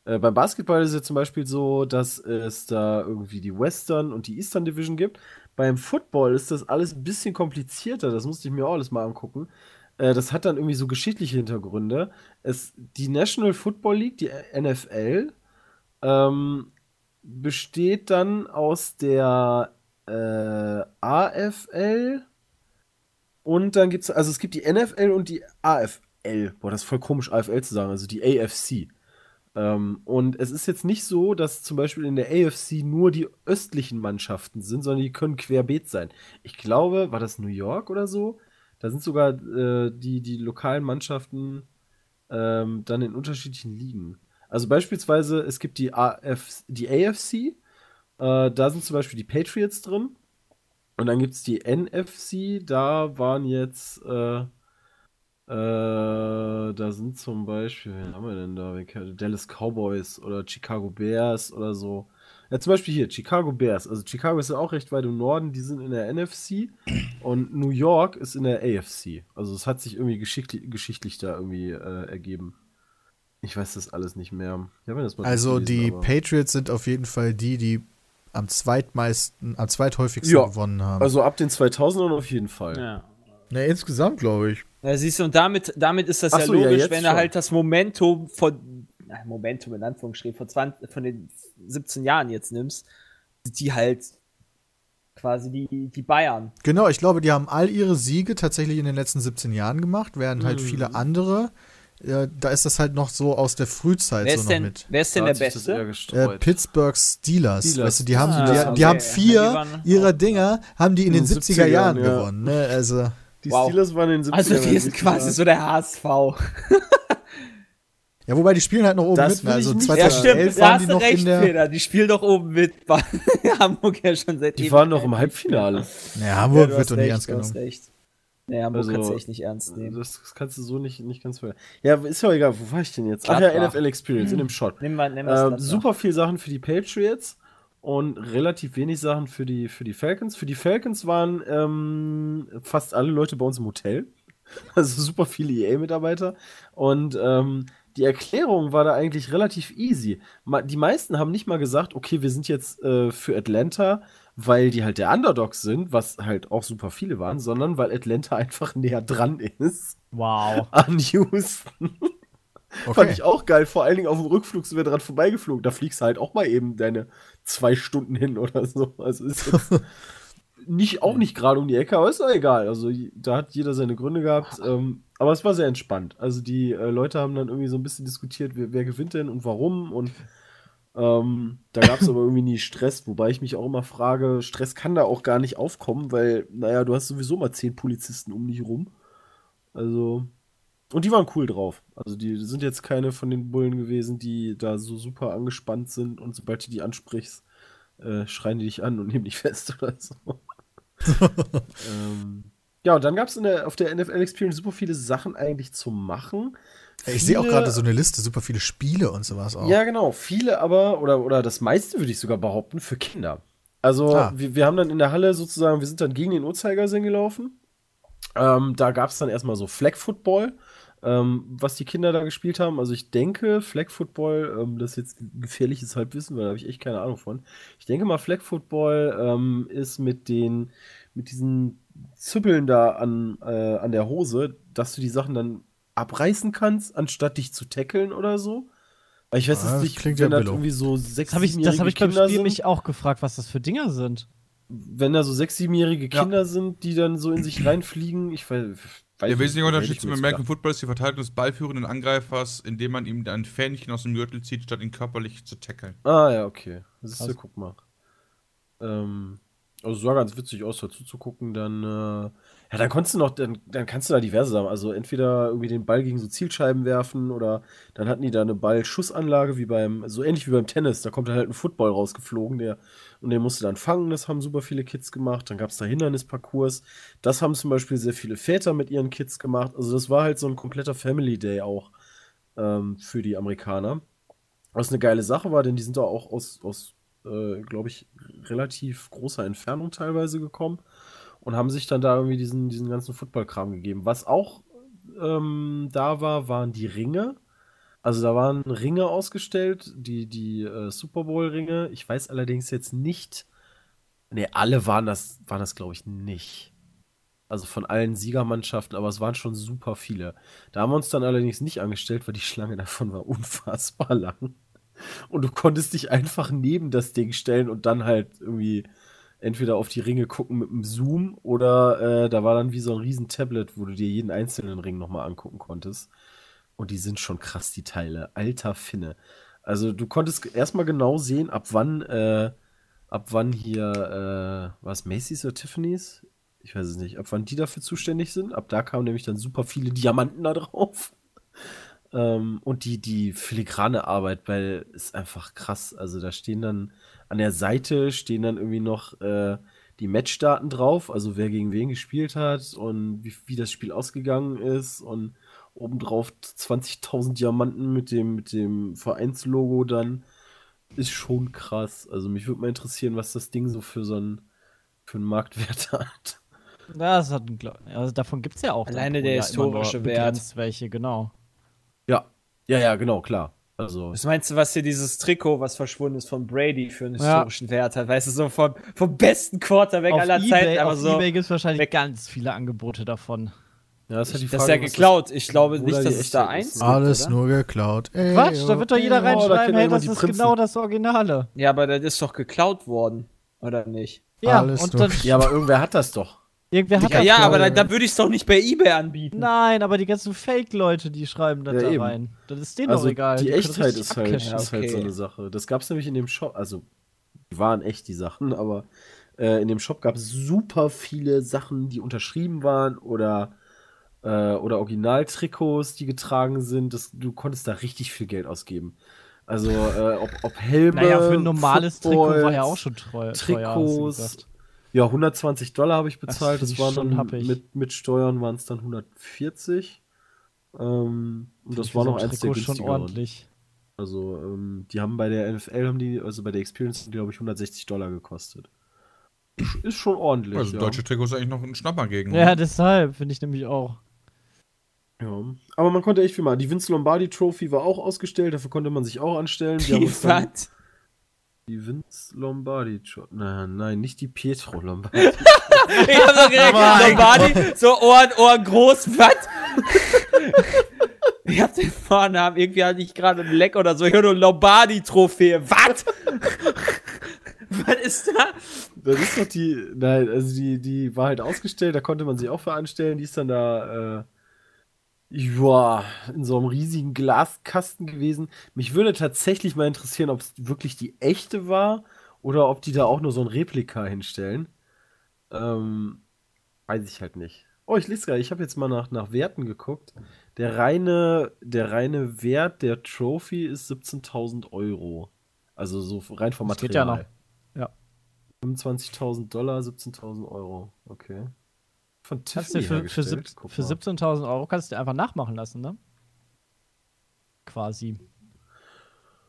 Äh, beim Basketball ist es zum Beispiel so, dass es da irgendwie die Western und die Eastern Division gibt. Beim Football ist das alles ein bisschen komplizierter, das musste ich mir auch alles mal angucken. Äh, das hat dann irgendwie so geschichtliche Hintergründe. Es, die National Football League, die NFL, ähm, besteht dann aus der äh, AFL und dann gibt es, also es gibt die NFL und die AFL. Boah, das ist voll komisch, AFL zu sagen, also die AFC. Ähm, und es ist jetzt nicht so, dass zum Beispiel in der AFC nur die östlichen Mannschaften sind, sondern die können querbeet sein. Ich glaube, war das New York oder so? Da sind sogar äh, die, die lokalen Mannschaften ähm, dann in unterschiedlichen Ligen. Also beispielsweise, es gibt die, AF, die AFC, äh, da sind zum Beispiel die Patriots drin. Und dann gibt es die NFC, da waren jetzt, äh, äh, da sind zum Beispiel, wen haben wir denn da? Dallas Cowboys oder Chicago Bears oder so. Ja, zum Beispiel hier, Chicago Bears. Also Chicago ist ja auch recht weit im Norden, die sind in der NFC und New York ist in der AFC. Also es hat sich irgendwie geschichtlich, geschichtlich da irgendwie äh, ergeben. Ich weiß das alles nicht mehr. Ich hab mir das mal Also durchgelesen, die aber- Patriots sind auf jeden Fall die, die am zweitmeisten, am zweithäufigsten Ja, gewonnen haben. Also ab den 2000ern auf jeden Fall. Ja. Ne, insgesamt glaube ich. Ja, siehst du, und damit, damit ist das Ach ja so, ja, logisch, jetzt wenn er schon. halt das Momentum von, na, Momentum in Anführungsstrichen, von, 20, von den 17 Jahren jetzt nimmst, sind die halt quasi die, die Bayern. Genau, ich glaube, die haben all ihre Siege tatsächlich in den letzten 17 Jahren gemacht, während halt Mhm. viele andere, äh, da ist das halt noch so aus der Frühzeit Wer so ist, noch denn, mit. wer ist Da denn der Beste? Äh, Pittsburgh Steelers. Steelers. Weißt du, die haben, Ah, die, okay. die haben Ja, vier die waren ihrer Dinger, haben die in den In den 70er Jahren 70ern, ja. gewonnen. Ne? Also, Die Wow. Steelers waren in den 70ern. Also die sind quasi so der HSV. ja, wobei die spielen halt noch oben Das mit. Ne? Also ich nicht- Ja, 2011 stimmt, da waren hast die du noch recht, in der. Peter. Die spielen doch oben mit. War Hamburg ja schon seit Die waren noch im Halbfinale. Ja, Ja, Hamburg du wird doch nicht ernst genommen. recht. Nee, Hamburg Also, kannst du echt nicht ernst nehmen. Das, das kannst du so nicht, nicht ganz ver. Ja, ist ja egal, wo war ich denn jetzt? Ach ja, Gladbach. NFL Experience in dem Shot. Nimm mal, nimm Äh, mal super viel Sachen für die Patriots und relativ wenig Sachen für die, für die Falcons. Für die Falcons waren ähm, fast alle Leute bei uns im Hotel. Also super viele EA-Mitarbeiter. Und ähm, die Erklärung war da eigentlich relativ easy. Die meisten haben nicht mal gesagt, okay, wir sind jetzt äh, für Atlanta, weil die halt der Underdogs sind, was halt auch super viele waren, sondern weil Atlanta einfach näher dran ist Wow. an Houston. Fand Okay. ich auch geil. Vor allen Dingen auf dem Rückflug sind wir dran vorbeigeflogen. Da fliegst du halt auch mal eben deine zwei Stunden hin oder so. Also ist nicht, auch nicht gerade um die Ecke, aber ist doch egal. Also da hat jeder seine Gründe gehabt. Ähm, aber es war sehr entspannt. Also die äh, Leute haben dann irgendwie so ein bisschen diskutiert, wer, wer gewinnt denn und warum. Und ähm, da gab es aber irgendwie nie Stress, wobei ich mich auch immer frage, Stress kann da auch gar nicht aufkommen, weil, naja, du hast sowieso mal zehn Polizisten um dich rum. Also, und die waren cool drauf. Also die sind jetzt keine von den Bullen gewesen, die da so super angespannt sind und sobald du die ansprichst, äh, schreien die dich an und nehmen dich fest oder so. ähm, ja, und dann gab es auf der NFL Experience super viele Sachen eigentlich zu machen. Ich sehe auch Viele- gerade so eine Liste, super viele Spiele und sowas auch. ja, genau. Viele aber, oder, oder das meiste würde ich sogar behaupten, für Kinder. Also, Ah. wir, wir haben dann in der Halle sozusagen, wir sind dann gegen den Uhrzeigersinn gelaufen. Ähm, da gab es dann erstmal so Flag Football, ähm, was die Kinder da gespielt haben. Also, ich denke, Flag Football, ähm, das ist jetzt gefährliches Halbwissen, weil da habe ich echt keine Ahnung von. Ich denke mal, Flag Football ähm, ist mit den mit diesen Züppeln da an, äh, an der Hose, dass du die Sachen dann abreißen kannst, anstatt dich zu tackeln oder so. Weil ich weiß Ah, jetzt nicht, klingt wenn ja billo. irgendwie so sechs, Das habe ich, das siebenjährige hab ich beim Spiel sind, mich auch gefragt, was das für Dinger sind. wenn da so sechs, siebenjährige Ja. Kinder sind, die dann so in sich reinfliegen, ich weiß, weiß Der wesentliche Unterschied zum American. Football ist die Verteidigung des ballführenden Angreifers, indem man ihm ein Fähnchen aus dem Gürtel zieht, statt ihn körperlich zu tackeln. Ah, ja, okay. Das ist Krass. ja, guck mal. Ähm, also sah ganz witzig aus, dazu zu gucken, dann, äh, ja, dann konntest du noch, dann, dann kannst du da diverse Sachen, also entweder irgendwie den Ball gegen so Zielscheiben werfen oder dann hatten die da eine Ballschussanlage wie beim, so ähnlich wie beim Tennis, da kommt dann halt ein Football rausgeflogen, der, und den musst du dann fangen, das haben super viele Kids gemacht, dann gab es da Hindernisparcours, das haben zum Beispiel sehr viele Väter mit ihren Kids gemacht, also das war halt so ein kompletter Family Day auch ähm, für die Amerikaner. Was eine geile Sache war, denn die sind da auch aus, aus äh, glaube ich, relativ großer Entfernung teilweise gekommen und haben sich dann da irgendwie diesen, diesen ganzen Football-Kram gegeben. Was auch ähm, da war, waren die Ringe. Also da waren Ringe ausgestellt, die, die äh, Super Bowl-Ringe. Ich weiß allerdings jetzt nicht. Ne, alle waren das, waren das, glaube ich, nicht. Also von allen Siegermannschaften, aber es waren schon super viele. Da haben wir uns dann allerdings nicht angestellt, weil die Schlange davon war unfassbar lang. Und du konntest dich einfach neben das Ding stellen und dann halt irgendwie entweder auf die Ringe gucken mit einem Zoom oder äh, da war dann wie so ein riesen Tablet, wo du dir jeden einzelnen Ring nochmal angucken konntest. Und die sind schon krass, die Teile. Alter Finne. Also du konntest erstmal genau sehen, ab wann, äh, ab wann hier, äh, was Macy's oder Tiffany's? Ich weiß es nicht, ab wann die dafür zuständig sind. Ab da kamen nämlich dann super viele Diamanten da drauf. Ähm, und die, die filigrane Arbeit, weil ist einfach krass. Also da stehen dann an der Seite stehen dann irgendwie noch äh, die Matchdaten drauf, also wer gegen wen gespielt hat und wie, wie das Spiel ausgegangen ist und obendrauf 20.000 Diamanten mit dem, mit dem Vereinslogo dann. Ist schon krass. Also mich würde mal interessieren, was das Ding so für so einen, für einen Marktwert hat. Ja, das hat einen, also davon gibt es ja auch. Alleine der historische Wert. welche, genau. Ja. Ja, ja, genau, klar. Also. Was meinst du, was hier dieses Trikot, was verschwunden ist von Brady für einen Ja. historischen Wert hat? Weißt du, so vom, vom besten Quarterback Auf aller Ebay, Zeiten, aber auf so. Ebay gibt es wahrscheinlich weg. ganz viele Angebote davon. Ja, das, hat die das ist ja geklaut. Ich glaube nicht, da dass die es da Echtheit ist. eins Alles oder? nur geklaut. Ey, Quatsch, da wird doch jeder oh, reinschreiben, kennen hey, das die ist Prinzen. genau das Originale. Ja, aber das ist doch geklaut worden, oder nicht? Ja, Alles und nur- dann Ja, aber irgendwer hat das doch. irgendwer hat Ja, das ja, aber da, da würde ich es doch nicht bei eBay anbieten. Nein, aber die ganzen Fake-Leute, die schreiben das Ja, da eben. rein. Das ist denen Also doch egal. die können Echtheit ist halt, ist halt okay. so eine Sache. Das gab es nämlich in dem Shop, also die waren echt die Sachen, aber äh, in dem Shop gab es super viele Sachen, die unterschrieben waren oder äh, oder Originaltrikots, die getragen sind. Das, du konntest da richtig viel Geld ausgeben. Also äh, ob, ob Helme, Naja, für ein normales Trikot war ja Footballs, auch schon teuer. Trikots. Ja, 120 Dollar habe ich bezahlt. Das, ich waren schon dann mit, mit Steuern waren es dann 140. Ähm, und das war noch so ein eins der Trikot schon günstigeren. ordentlich. Also, ähm, die haben bei der NFL, haben die, also bei der Experience, glaube ich, 160 Dollar gekostet. Ist schon ordentlich. Also ja. deutsche Trikots eigentlich noch ein Schnapper gegen. Ja, deshalb finde ich nämlich auch. Ja. Aber man konnte echt viel machen. Die Vince Lombardi Trophy war auch ausgestellt, dafür konnte man sich auch anstellen. Die, Die was? die Vince Lombardi Trophy. Nein, nein, nicht die Pietro Lombardi. Ich hab so direkt Lombardi, so Ohren, Ohren groß, was? Ich hab den Vornamen, irgendwie hatte ich gerade einen Leck oder so. Ich höre nur Lombardi-Trophäe. Was? was ist da? Das ist doch die, nein, also die, die war halt ausgestellt, da konnte man sich auch für anstellen. Die ist dann da, äh, ja, in so einem riesigen Glaskasten gewesen. Mich würde tatsächlich mal interessieren, ob es wirklich die echte war oder ob die da auch nur so ein Replika hinstellen. Ähm, weiß ich halt nicht. Oh, ich lese gerade, ich habe jetzt mal nach, nach Werten geguckt. Der reine, der reine Wert der Trophy ist 17.000 Euro. Also so rein vom Das geht ja noch. Ja. 25.000 Dollar, 17.000 Euro. Okay. Von Kannst Tiffany für, für, für mal. 17.000 Euro kannst du dir einfach nachmachen lassen, ne? Quasi.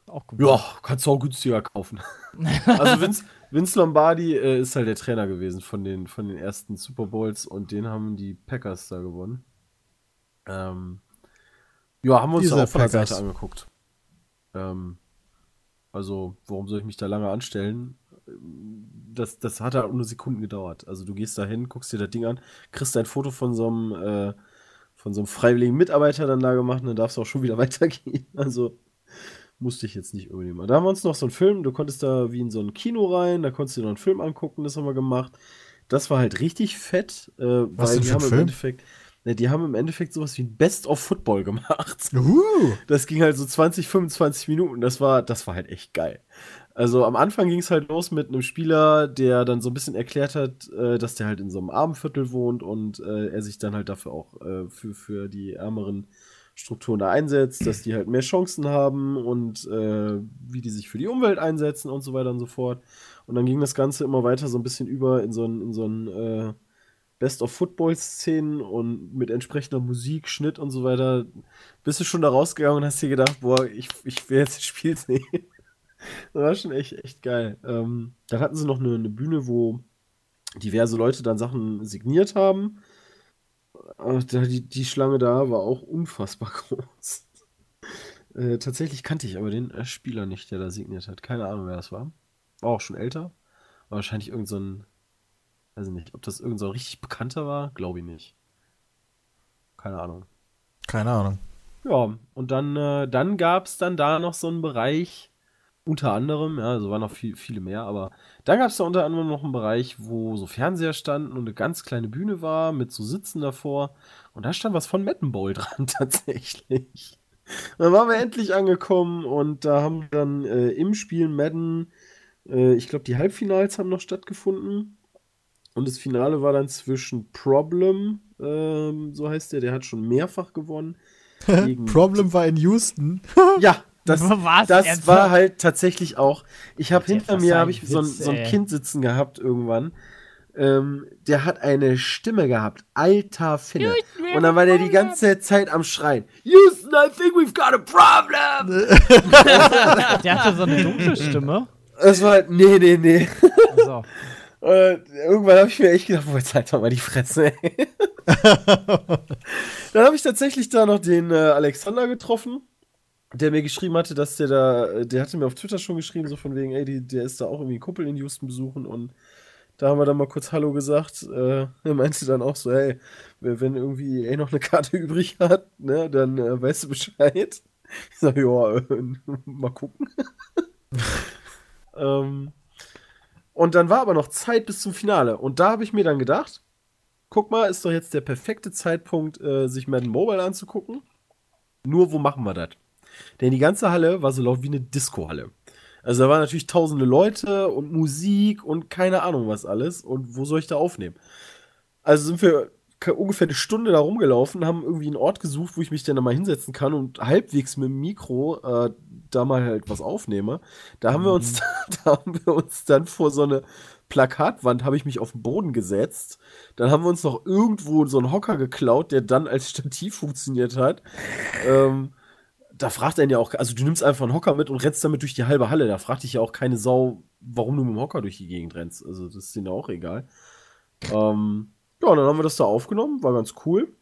Auch gut. Ja, kannst du auch günstiger kaufen. also Vince, Vince Lombardi äh, ist halt der Trainer gewesen von den, von den ersten Super Bowls und den haben die Packers da gewonnen. Ähm, ja, haben wir uns Diese auch von der. Seite angeguckt. Ähm, also, warum soll ich mich da lange anstellen? Das, das hat halt nur Sekunden gedauert. Also du gehst da hin, guckst dir das Ding an, kriegst ein Foto von so einem, äh, von so einem freiwilligen Mitarbeiter dann da gemacht und dann darfst du auch schon wieder weitergehen. Also musste ich jetzt nicht mal. Da haben wir uns noch so einen Film, du konntest da wie in so ein Kino rein, da konntest du dir noch einen Film angucken, das haben wir gemacht. Das war halt richtig fett, äh, Was weil die haben im Film? Endeffekt, ne, die haben im Endeffekt sowas wie ein Best of Football gemacht. Uh, Das ging halt so 20, 25 Minuten. Das war, das war halt echt geil. Also am Anfang ging es halt los mit einem Spieler, der dann so ein bisschen erklärt hat, äh, dass der halt in so einem Armenviertel wohnt und äh, er sich dann halt dafür auch äh, für, für die ärmeren Strukturen da einsetzt, dass die halt mehr Chancen haben und äh, wie die sich für die Umwelt einsetzen und so weiter und so fort. Und dann ging das Ganze immer weiter so ein bisschen über in so ein, in so ein äh, Best of Football-Szenen und mit entsprechender Musik, Schnitt und so weiter. Bist du schon da rausgegangen und hast dir gedacht, boah, ich, ich will jetzt das Spiel sehen. das war schon echt, echt geil. Ähm, dann hatten sie noch eine, eine Bühne, wo diverse Leute dann Sachen signiert haben. Da, die, die Schlange da war auch unfassbar groß. Äh, tatsächlich kannte ich aber den äh, Spieler nicht, der da signiert hat. Keine Ahnung, wer das war. War auch schon älter. War wahrscheinlich irgend so ein, weiß ich nicht, ob das irgend so richtig bekannter war, glaube ich nicht. Keine Ahnung. keine Ahnung. Ja, und dann, äh, dann gab es dann da noch so einen Bereich, unter anderem, ja, also waren noch viel, viele mehr, aber dann gab es da unter anderem noch einen Bereich, wo so Fernseher standen und eine ganz kleine Bühne war mit so Sitzen davor. Und da stand was von Madden Bowl dran, tatsächlich. Und dann waren wir endlich angekommen und da haben dann äh, im Spiel Madden, äh, ich glaube, die Halbfinals haben noch stattgefunden. Und das Finale war dann zwischen Problem, ähm, so heißt der, der hat schon mehrfach gewonnen. Problem war in Houston. Ja, das, Was? das Ernsthaft? war halt tatsächlich auch. Ich habe hinter mir habe ich so ein, Witz, so ein. Kind sitzen gehabt irgendwann. Ähm, der hat eine Stimme gehabt, alter Finne. Und dann war der die ganze Zeit am Schreien. Houston, I think we've got a problem. Der hatte so eine dunkle Stimme. Es war halt, nee, nee, nee. Also, Und irgendwann habe ich mir echt gedacht, boah, jetzt halt doch mal die Fresse, ey. Dann habe ich tatsächlich da noch den äh, Alexander getroffen, der mir geschrieben hatte, dass der da, äh, der hatte mir auf Twitter schon geschrieben, so von wegen, ey, die, der ist da auch irgendwie Kumpel in Houston besuchen und da haben wir dann mal kurz Hallo gesagt. Äh, er meinte dann auch so, hey, wenn irgendwie EA noch eine Karte übrig hat, ne, dann äh, weißt du Bescheid. Ich sag, ja, äh, mal gucken. ähm, und dann war aber noch Zeit bis zum Finale. Und da habe ich mir dann gedacht, guck mal, ist doch jetzt der perfekte Zeitpunkt, äh, sich Madden Mobile anzugucken. Nur, wo machen wir das? Denn die ganze Halle war so laut wie eine Disco-Halle. Also da waren natürlich tausende Leute und Musik und keine Ahnung was alles. Und wo soll ich da aufnehmen? Also sind wir ungefähr eine Stunde da rumgelaufen, haben irgendwie einen Ort gesucht, wo ich mich dann da mal hinsetzen kann und halbwegs mit dem Mikro äh, da mal halt was aufnehme. Da haben wir uns, da haben wir uns dann vor so eine Plakatwand, habe ich mich auf den Boden gesetzt. Dann haben wir uns noch irgendwo so einen Hocker geklaut, der dann als Stativ funktioniert hat. Ähm, da fragt einen ja auch, also du nimmst einfach einen Hocker mit und rennst damit durch die halbe Halle. Da fragt dich ja auch keine Sau, warum du mit dem Hocker durch die Gegend rennst. Also das ist denen auch egal. Ähm, ja, dann haben wir das da aufgenommen, war ganz cool.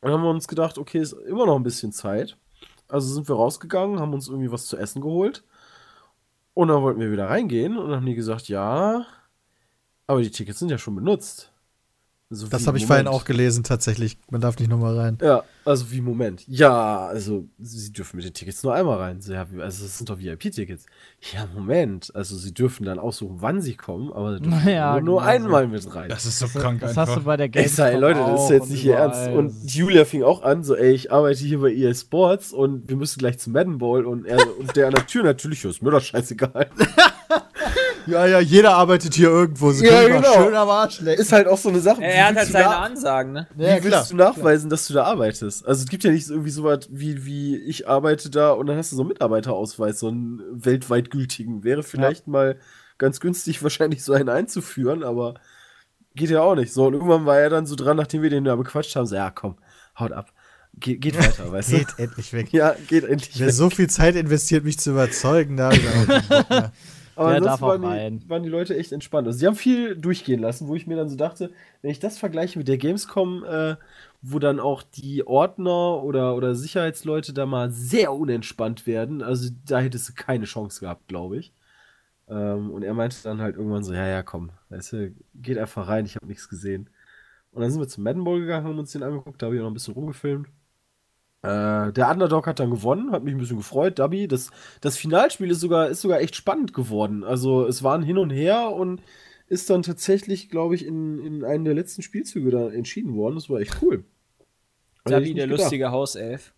Dann haben wir uns gedacht, okay, ist immer noch ein bisschen Zeit. Also sind wir rausgegangen, haben uns irgendwie was zu essen geholt. Und dann wollten wir wieder reingehen und dann haben die gesagt, ja, aber die Tickets sind ja schon benutzt. So Das habe ich vorhin auch gelesen, tatsächlich. Man darf nicht nochmal rein. Ja, also wie Moment. Ja, also sie dürfen mit den Tickets nur einmal rein. Also das sind doch VIP-Tickets. Ja, Moment. Also sie dürfen dann aussuchen, wann sie kommen, aber sie dürfen Naja, nur, nur genau einmal mit rein. Das ist so krank das einfach. hast du bei der Ich Gamescom sag, ey, Leute, das ist jetzt nicht ihr. Ernst. Und Julia fing auch an, so, ey, ich arbeite hier bei EA Sports und wir müssen gleich zum Madden Bowl und, er, und der an der Tür natürlich, ja, ist mir doch scheißegal. Ja, ja, jeder arbeitet hier irgendwo. Sie Ja, genau. schön am Arsch lecken. Ist halt auch so eine Sache. Er, wie er hat halt seine Ansagen, ne? Wie Ja, willst klar. du nachweisen, dass du da arbeitest? Also es gibt ja nicht so irgendwie so was wie, wie ich arbeite da und dann hast du so einen Mitarbeiterausweis, so einen weltweit gültigen. Wäre vielleicht mal ganz günstig, wahrscheinlich so einen einzuführen, aber geht ja auch nicht. So, und irgendwann war er dann so dran, nachdem wir den da bequatscht haben, so, ja, komm, haut ab. Ge geht weiter, weißt du? Geht endlich weg. Ja, geht endlich Wer weg. so viel Zeit investiert, mich zu überzeugen, da hab ich auch. Aber Der darf auch waren, rein. die, waren die Leute echt entspannt. Also sie haben viel durchgehen lassen, wo ich mir dann so dachte, wenn ich das vergleiche mit der Gamescom, äh, wo dann auch die Ordner oder, oder Sicherheitsleute da mal sehr unentspannt werden, also da hättest du keine Chance gehabt, glaube ich. Ähm, und er meinte dann halt irgendwann so, ja, ja, komm, weißt du, geht einfach rein, ich habe nichts gesehen. Und dann sind wir zum Madden Bowl gegangen, haben uns den angeguckt, da habe ich noch ein bisschen rumgefilmt. Äh, der Underdog hat dann gewonnen, hat mich ein bisschen gefreut, Dubby. Das, das Finalspiel ist sogar, ist sogar echt spannend geworden. Also es waren hin und her und ist dann tatsächlich, glaube ich, in, in einem der letzten Spielzüge da entschieden worden. Das war echt cool. Nicht der gedacht. lustige Hauself.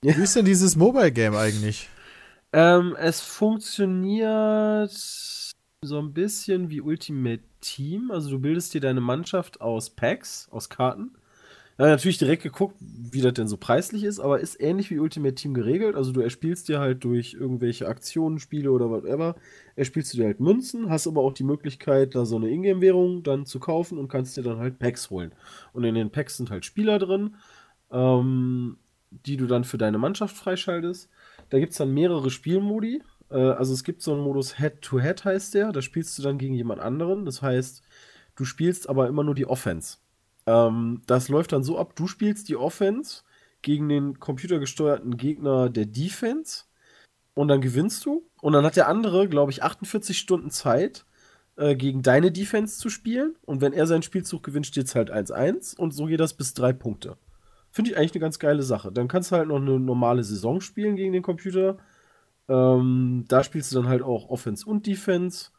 Wie ist denn dieses Mobile Game eigentlich? Ähm, es funktioniert so ein bisschen wie Ultimate Team. Also du bildest dir deine Mannschaft aus Packs, aus Karten. Ja, natürlich direkt geguckt, wie das denn so preislich ist, aber ist ähnlich wie Ultimate Team geregelt. Also du erspielst dir halt durch irgendwelche Aktionen, Spiele oder whatever, erspielst du dir halt Münzen, hast aber auch die Möglichkeit, da so eine Ingame-Währung dann zu kaufen und kannst dir dann halt Packs holen. Und in den Packs sind halt Spieler drin, ähm, die du dann für deine Mannschaft freischaltest. Da gibt es dann mehrere Spielmodi. Äh, also es gibt so einen Modus Head-to-Head heißt der. Da spielst du dann gegen jemand anderen. Das heißt, du spielst aber immer nur die Offense. Ähm, das läuft dann so ab, du spielst die Offense gegen den computergesteuerten Gegner der Defense und dann gewinnst du. Und dann hat der andere, glaube ich, 48 Stunden Zeit, äh, gegen deine Defense zu spielen. Und wenn er seinen Spielzug gewinnt, steht es halt 1-1 und so geht das bis drei Punkte. Finde ich eigentlich eine ganz geile Sache. Dann kannst du halt noch eine normale Saison spielen gegen den Computer. Ähm, da spielst du dann halt auch Offense und Defense.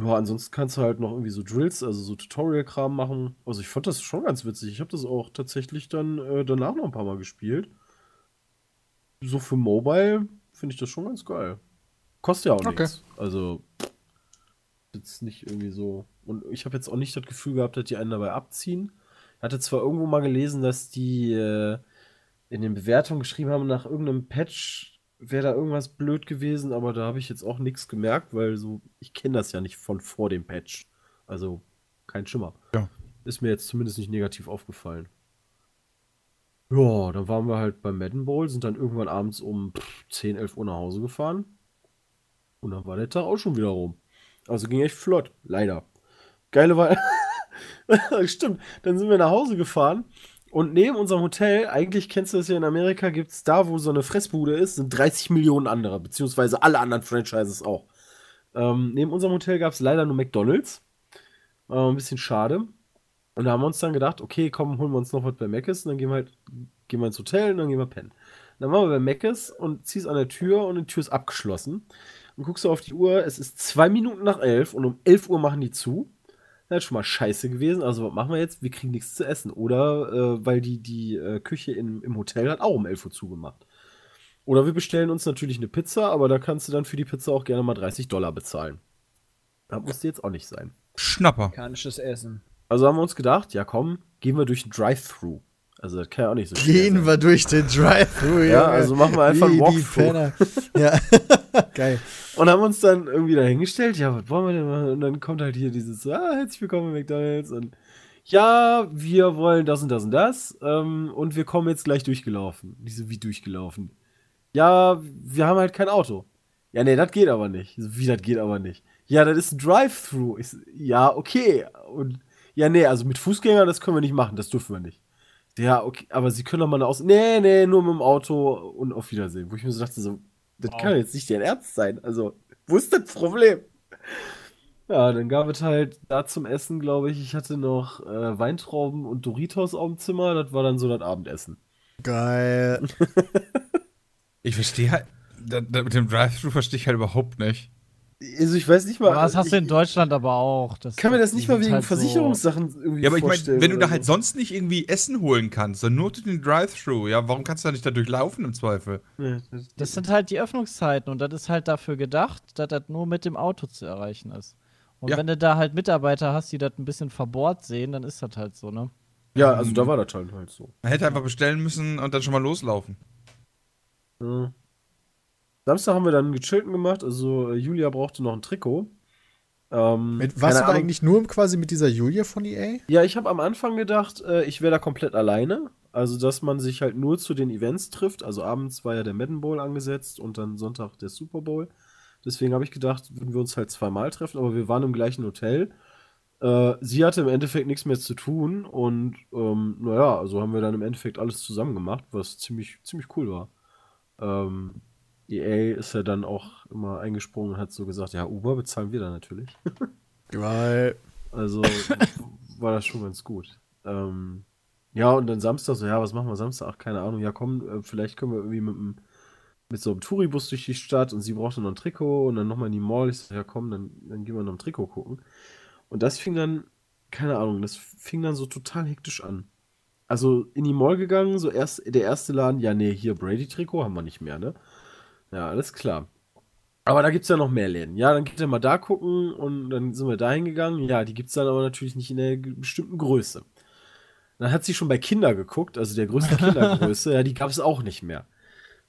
Ja, ansonsten kannst du halt noch irgendwie so Drills, also so Tutorial-Kram machen. Also ich fand das schon ganz witzig. Ich habe das auch tatsächlich dann äh, danach noch ein paar Mal gespielt. So für Mobile finde ich das schon ganz geil. Kostet ja auch Okay. nichts. Also jetzt nicht irgendwie so. Und ich habe jetzt auch nicht das Gefühl gehabt, dass die einen dabei abziehen. Ich hatte zwar irgendwo mal gelesen, dass die äh, in den Bewertungen geschrieben haben, nach irgendeinem Patch wäre da irgendwas blöd gewesen, aber da habe ich jetzt auch nichts gemerkt, weil so, ich kenne das ja nicht von vor dem Patch. Also kein Schimmer. Ja. Ist mir jetzt zumindest nicht negativ aufgefallen. Ja, dann waren wir halt beim Madden Bowl, sind dann irgendwann abends um pff, 10, 11 Uhr nach Hause gefahren. Und dann war der Tag auch schon wieder rum. Also ging echt flott, leider. Geile war. Stimmt, dann sind wir nach Hause gefahren und neben unserem Hotel, eigentlich kennst du das ja in Amerika, gibt es da, wo so eine Fressbude ist, sind 30 Millionen andere, beziehungsweise alle anderen Franchises auch. Ähm, neben unserem Hotel gab es leider nur McDonalds. Äh, ein bisschen schade. Und da haben wir uns dann gedacht, okay, komm, holen wir uns noch was bei Mc's und dann gehen wir halt, gehen wir ins Hotel und dann gehen wir pennen. Dann waren wir bei Mc's und ziehst an der Tür und die Tür ist abgeschlossen. Und guckst du auf die Uhr, es ist zwei Minuten nach elf und um elf Uhr machen die zu. Das ist schon mal scheiße gewesen. Also, was machen wir jetzt? Wir kriegen nichts zu essen. Oder äh, weil die, die äh, Küche in, im Hotel hat auch um 11 Uhr zugemacht. Oder wir bestellen uns natürlich eine Pizza, aber da kannst du dann für die Pizza auch gerne mal 30 Dollar bezahlen. Das musste jetzt auch nicht sein. Schnapper. Amerikanisches Essen. Also haben wir uns gedacht, ja komm, gehen wir durch den Drive-Thru. Also das kann ja auch nicht so Gehen sein. wir durch den Drive-Thru, Ja, Junge. also machen wir einfach Wie einen Walkthrough. Ja, geil. Und haben uns dann irgendwie dahingestellt, ja, was wollen wir denn machen? Und dann kommt halt hier dieses, ah, herzlich willkommen McDonalds und ja, wir wollen das und das und das ähm, und wir kommen jetzt gleich durchgelaufen. Diese, wie durchgelaufen? Ja, wir haben halt kein Auto. Ja, nee, das geht aber nicht. Ich so, Wie, das geht aber nicht? Ja, das ist ein Drive-Thru. Ich so, Ja, okay. Und ja, nee, also mit Fußgängern, das können wir nicht machen, das dürfen wir nicht. Ja, okay, aber sie können doch mal eine Aus... Nee, nee, nur mit dem Auto und auf Wiedersehen. Wo ich mir so dachte, so, das kann jetzt nicht dein Ernst sein. Also, wo ist das Problem? Ja, dann gab es halt da zum Essen, glaube ich, ich hatte noch äh, Weintrauben und Doritos auf dem Zimmer. Das war dann so das Abendessen. Geil. Ich verstehe halt, da, da mit dem Drive-Thru verstehe ich halt überhaupt nicht. Also, ich weiß nicht mal. Aber das hast ich, du in Deutschland aber auch. Das, kann mir das nicht mal wegen halt so- Versicherungssachen irgendwie Ja, aber ich meine, vorstellen. wenn du da halt so. sonst nicht irgendwie Essen holen kannst, dann nur durch den Drive-Thru, ja, warum kannst du da nicht da durchlaufen im Zweifel? Das sind halt die Öffnungszeiten und das ist halt dafür gedacht, dass das nur mit dem Auto zu erreichen ist. Und Ja. wenn du da halt Mitarbeiter hast, die das ein bisschen verbohrt sehen, dann ist das halt so, ne? ja, also da war das halt, halt so. Man hätte einfach bestellen müssen und dann schon mal loslaufen. Ja. Samstag haben wir dann gechillten gemacht. Also, äh, Julia brauchte noch ein Trikot. Ähm, Mit, warst du da eigentlich nur quasi mit dieser Julia von EA? Ja, ich habe am Anfang gedacht, äh, ich wäre da komplett alleine. Also, dass man sich halt nur zu den Events trifft. Also, abends war ja der Madden Bowl angesetzt und dann Sonntag der Super Bowl. Deswegen habe ich gedacht, würden wir uns halt zweimal treffen, aber wir waren im gleichen Hotel. Äh, sie hatte im Endeffekt nichts mehr zu tun und ähm, naja, also haben wir dann im Endeffekt alles zusammen gemacht, was ziemlich, ziemlich cool war. Ähm, EA ist ja dann auch immer eingesprungen und hat so gesagt, ja, Uber bezahlen wir dann natürlich. Weil. Also war das schon ganz gut. Ähm, ja, und dann Samstag so, ja, was machen wir Samstag? Ach, keine Ahnung. Ja, komm, äh, vielleicht können wir irgendwie mit, dem- mit so einem Touribus durch die Stadt und sie brauchte noch ein Trikot und dann nochmal in die Mall. Ich so, ja, komm, dann, dann gehen wir noch ein Trikot gucken. Und das fing dann, keine Ahnung, das fing dann so total hektisch an. Also in die Mall gegangen, so erst der erste Laden, ja, nee, hier Brady-Trikot haben wir nicht mehr, ne? Ja, alles klar. Aber da gibt es ja noch mehr Läden. Ja, dann geht er mal da gucken und dann sind wir da hingegangen. Ja, die gibt es dann aber natürlich nicht in der bestimmten Größe. Dann hat sie schon bei Kinder geguckt, also der größten Kindergröße, ja, die gab es auch nicht mehr.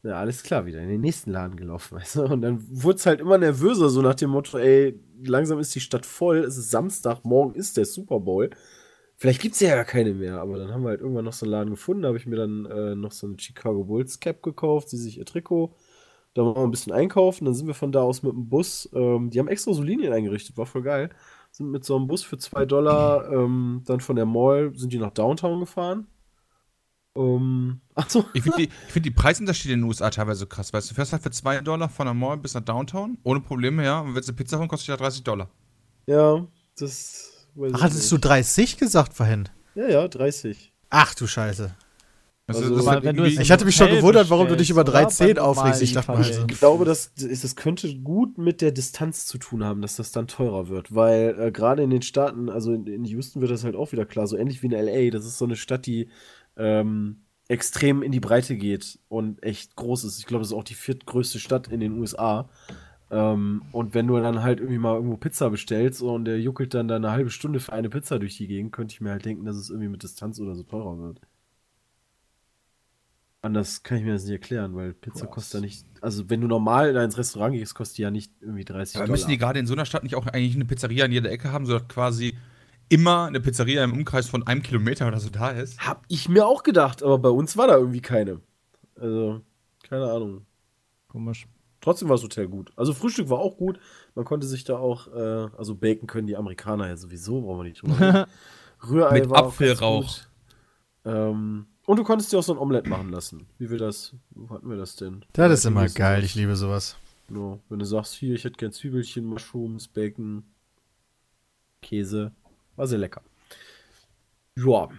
Ja, alles klar, wieder in den nächsten Laden gelaufen, weißt du? Und dann wurde es halt immer nervöser, so nach dem Motto, ey, langsam ist die Stadt voll, es ist Samstag, morgen ist der Super Bowl. Vielleicht gibt es ja gar keine mehr, aber dann haben wir halt irgendwann noch so einen Laden gefunden, da habe ich mir dann äh, noch so eine Chicago Bulls Cap gekauft, sie sich ihr Trikot. Da waren wir ein bisschen einkaufen, dann sind wir von da aus mit dem Bus, ähm, die haben extra so Linien eingerichtet, war voll geil. Sind mit so einem Bus für 2 Dollar ähm, dann von der Mall, sind die nach Downtown gefahren. Ähm, achso, Ich finde die, ich find die Preisunterschiede in den USA teilweise krass. Weißt du, du fährst halt für 2 Dollar von der Mall bis nach Downtown, ohne Probleme, ja. Und wenn du eine Pizza holen, kostet ja 30 Dollar. ja, das weiß Ach, ich hattest du nicht. 30 gesagt vorhin? Ja, ja, 30. Ach du Scheiße. Also, Also, halt Ich hatte mich schon gewundert, warum du dich über bestellst, 3,10 oder? Beim aufregst. Ich dachte mal. Ich glaube, das, das könnte gut mit der Distanz zu tun haben, dass das dann teurer wird, weil äh, gerade in den Staaten, also in, in Houston wird das halt auch wieder klar, so ähnlich wie in LA, das ist so eine Stadt, die ähm, extrem in die Breite geht und echt groß ist. Ich glaube, das ist auch die viertgrößte Stadt in den USA. Ähm, und wenn du dann halt irgendwie mal irgendwo Pizza bestellst und der juckelt dann da eine halbe Stunde für eine Pizza durch die Gegend, könnte ich mir halt denken, dass es irgendwie mit Distanz oder so teurer wird. Anders kann ich mir das nicht erklären, weil Pizza Krass. kostet ja nicht. Also, wenn du normal da ins Restaurant gehst, kostet die ja nicht irgendwie 30 Aber Dollar. müssen die gerade in so einer Stadt nicht auch eigentlich eine Pizzeria in jeder Ecke haben, sodass quasi immer eine Pizzeria im Umkreis von einem Kilometer oder so da ist? Hab ich mir auch gedacht, aber bei uns war da irgendwie keine. Also, keine Ahnung. Komisch. Trotzdem war das Hotel gut. Also, Frühstück war auch gut. Man konnte sich da auch, äh, also, bacon können die Amerikaner ja sowieso, brauchen wir nicht drüber reden. Rührei Mit war auch Apfelrauch. ganz gut. Ähm, und du konntest dir auch so ein Omelett machen lassen. Wie wir das, wo hatten wir das denn? Das ist Ja, immer irgendwie geil. sowas. Ich liebe sowas. Ja, wenn du sagst, hier, ich hätte gern Zwiebelchen, Mushrooms, Bacon, Käse. War sehr lecker. Ja.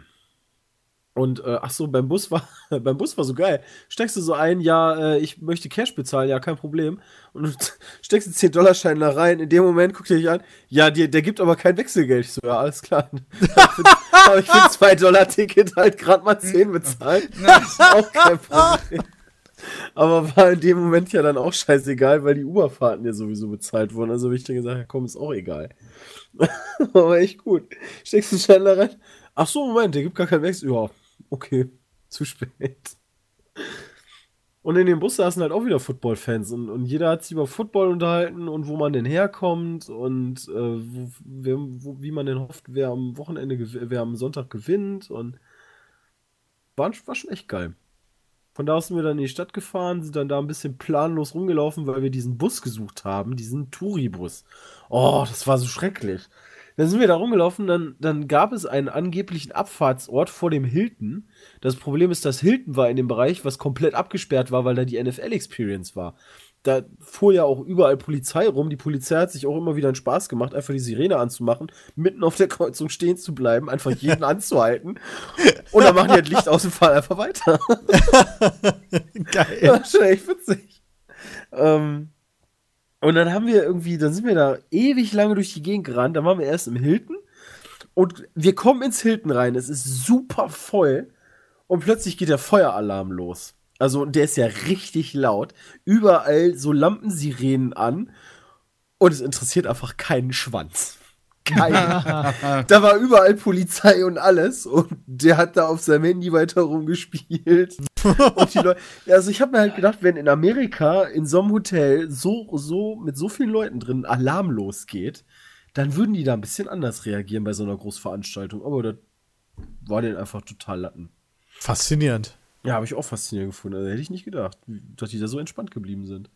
Und äh, ach so, beim Bus war beim Bus war so geil. Steckst du so ein, ja, äh, ich möchte Cash bezahlen, ja, kein Problem. Und du steckst einen 10 Dollar Schein da rein. In dem Moment guckt er dich an, ja, der, der gibt aber kein Wechselgeld. Ich so, ja, alles klar. Aber ich für 2 Dollar Ticket halt gerade mal 10 bezahlt. Das ist auch kein Problem. Aber war in dem Moment ja dann auch scheißegal, weil die Uberfahrten ja sowieso bezahlt wurden. Also hab ich dann gesagt, ja komm, ist auch egal. Aber echt gut. Steckst du schnell da rein? Ach so, Moment, der gibt gar keinen Wechsel. Ja, okay, zu spät. Und in dem Bus saßen halt auch wieder Football-Fans und, und jeder hat sich über Football unterhalten und wo man denn herkommt und äh, wo, wer, wo, wie man denn hofft, wer am Wochenende, wer am Sonntag gewinnt und war, war schon echt geil. Von da aus sind wir dann in die Stadt gefahren, sind dann da ein bisschen planlos rumgelaufen, weil wir diesen Bus gesucht haben, diesen Touribus. Oh, das war so schrecklich. Dann sind wir da rumgelaufen, dann, dann gab es einen angeblichen Abfahrtsort vor dem Hilton. Das Problem ist, dass Hilton war in dem Bereich, was komplett abgesperrt war, weil da die NFL-Experience war. Da fuhr ja auch überall Polizei rum. Die Polizei hat sich auch immer wieder einen Spaß gemacht, einfach die Sirene anzumachen, mitten auf der Kreuzung stehen zu bleiben, einfach jeden anzuhalten. Und dann machen die halt Licht aus und fahren einfach weiter. Geil. Ja, schon echt witzig. Ähm, und dann haben wir irgendwie, dann sind wir da ewig lange durch die Gegend gerannt. Dann waren wir erst im Hilton. Und wir kommen ins Hilton rein. Es ist super voll. Und plötzlich geht der Feueralarm los. Also, und der ist ja richtig laut. Überall so Lampensirenen an. Und es interessiert einfach keinen Schwanz. Keinen. da war überall Polizei und alles. Und der hat da auf seinem Handy weiter rumgespielt. Und die Leute, ja, also ich habe mir halt gedacht, wenn in Amerika in so einem Hotel so, so mit so vielen Leuten drin Alarm losgeht, dann würden die da ein bisschen anders reagieren bei so einer Großveranstaltung. Aber das war denen einfach total Latten. Faszinierend. Ja, habe ich auch faszinierend gefunden. Also hätte ich nicht gedacht, dass die da so entspannt geblieben sind.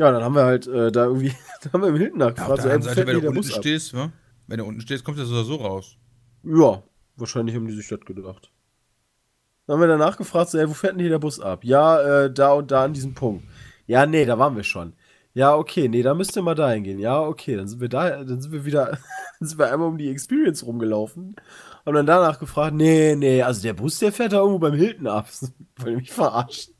Ja, dann haben wir halt äh, da irgendwie, da haben wir im Hilton Ja, auf nachgefragt, der so, anderen Seite, wenn du der unten stehst, wa? wenn du unten stehst, kommt der so oder so raus. Ja, wahrscheinlich haben die sich das gedacht. Dann haben wir danach gefragt, so, ey, wo fährt denn hier der Bus ab? Ja, äh, da und da an diesem Punkt. Ja, nee, da waren wir schon. Ja, okay, nee, da müsst ihr mal dahin gehen. Ja, okay, dann sind wir da, dann sind wir wieder, dann sind wir einmal um die Experience rumgelaufen. Haben dann danach gefragt, nee, nee, also der Bus, der fährt da irgendwo beim Hilton ab. Wollt ihr mich verarschen?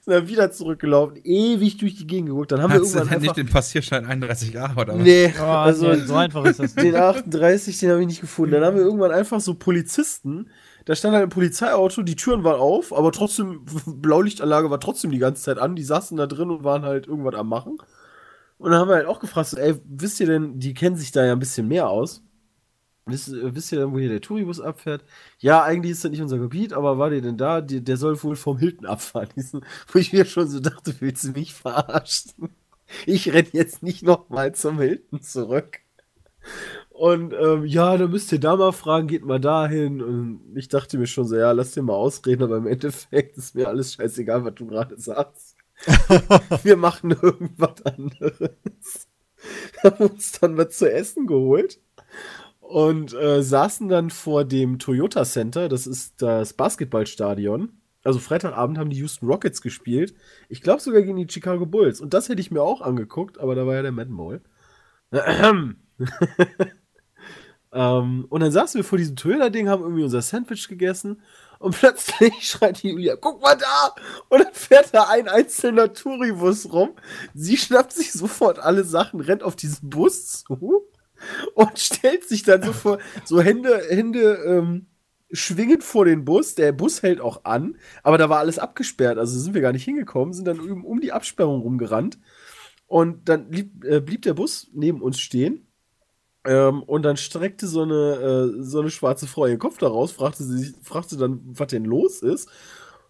Sind dann wieder zurückgelaufen, ewig durch die Gegend geguckt. Dann haben wir Hast du irgendwann denn nicht einfach, den Passierschein 31a oder was? Nee, Oh, also nee, so einfach ist das nicht. den 38, den habe ich nicht gefunden. Dann haben wir irgendwann einfach so Polizisten. Da stand halt ein Polizeiauto, die Türen waren auf, aber trotzdem, Blaulichtanlage war trotzdem die ganze Zeit an. Die saßen da drin und waren halt irgendwas am Machen. Und dann haben wir halt auch gefragt, ey, wisst ihr denn, die kennen sich da ja ein bisschen mehr aus. Wisst, wisst ihr denn, wo hier der Touribus abfährt? Ja, eigentlich ist das nicht unser Gebiet, aber war der denn da? Die, der soll wohl vom Hilton abfahren. Wo ich mir schon so dachte, willst du mich verarschen? Ich renn jetzt nicht nochmal zum Hilton zurück. Und ähm, ja, da müsst ihr da mal fragen, geht mal dahin. Und ich dachte mir schon so, ja, lass dir mal ausreden, aber im Endeffekt ist mir alles scheißegal, was du gerade sagst. Wir machen irgendwas anderes. Haben uns dann was zu essen geholt und äh, saßen dann vor dem Toyota Center, das ist das Basketballstadion. Also Freitagabend haben die Houston Rockets gespielt. Ich glaube sogar gegen die Chicago Bulls. Und das hätte ich mir auch angeguckt, aber da war ja der Madden Bowl. ähm, und dann saßen wir vor diesem Toyota-Ding, haben irgendwie unser Sandwich gegessen und plötzlich schreit Julia, guck mal da! Und dann fährt da ein einzelner Touribus rum. Sie schnappt sich sofort alle Sachen, rennt auf diesen Bus zu und stellt sich dann so vor, so Hände, Hände ähm, schwingend vor den Bus. Der Bus hält auch an, aber da war alles abgesperrt, also sind wir gar nicht hingekommen, sind dann um, um die Absperrung rumgerannt. Und dann blieb, äh, blieb der Bus neben uns stehen. Ähm, und dann streckte so eine, äh, so eine schwarze Frau ihren Kopf da raus, fragte sie fragte dann, was denn los ist.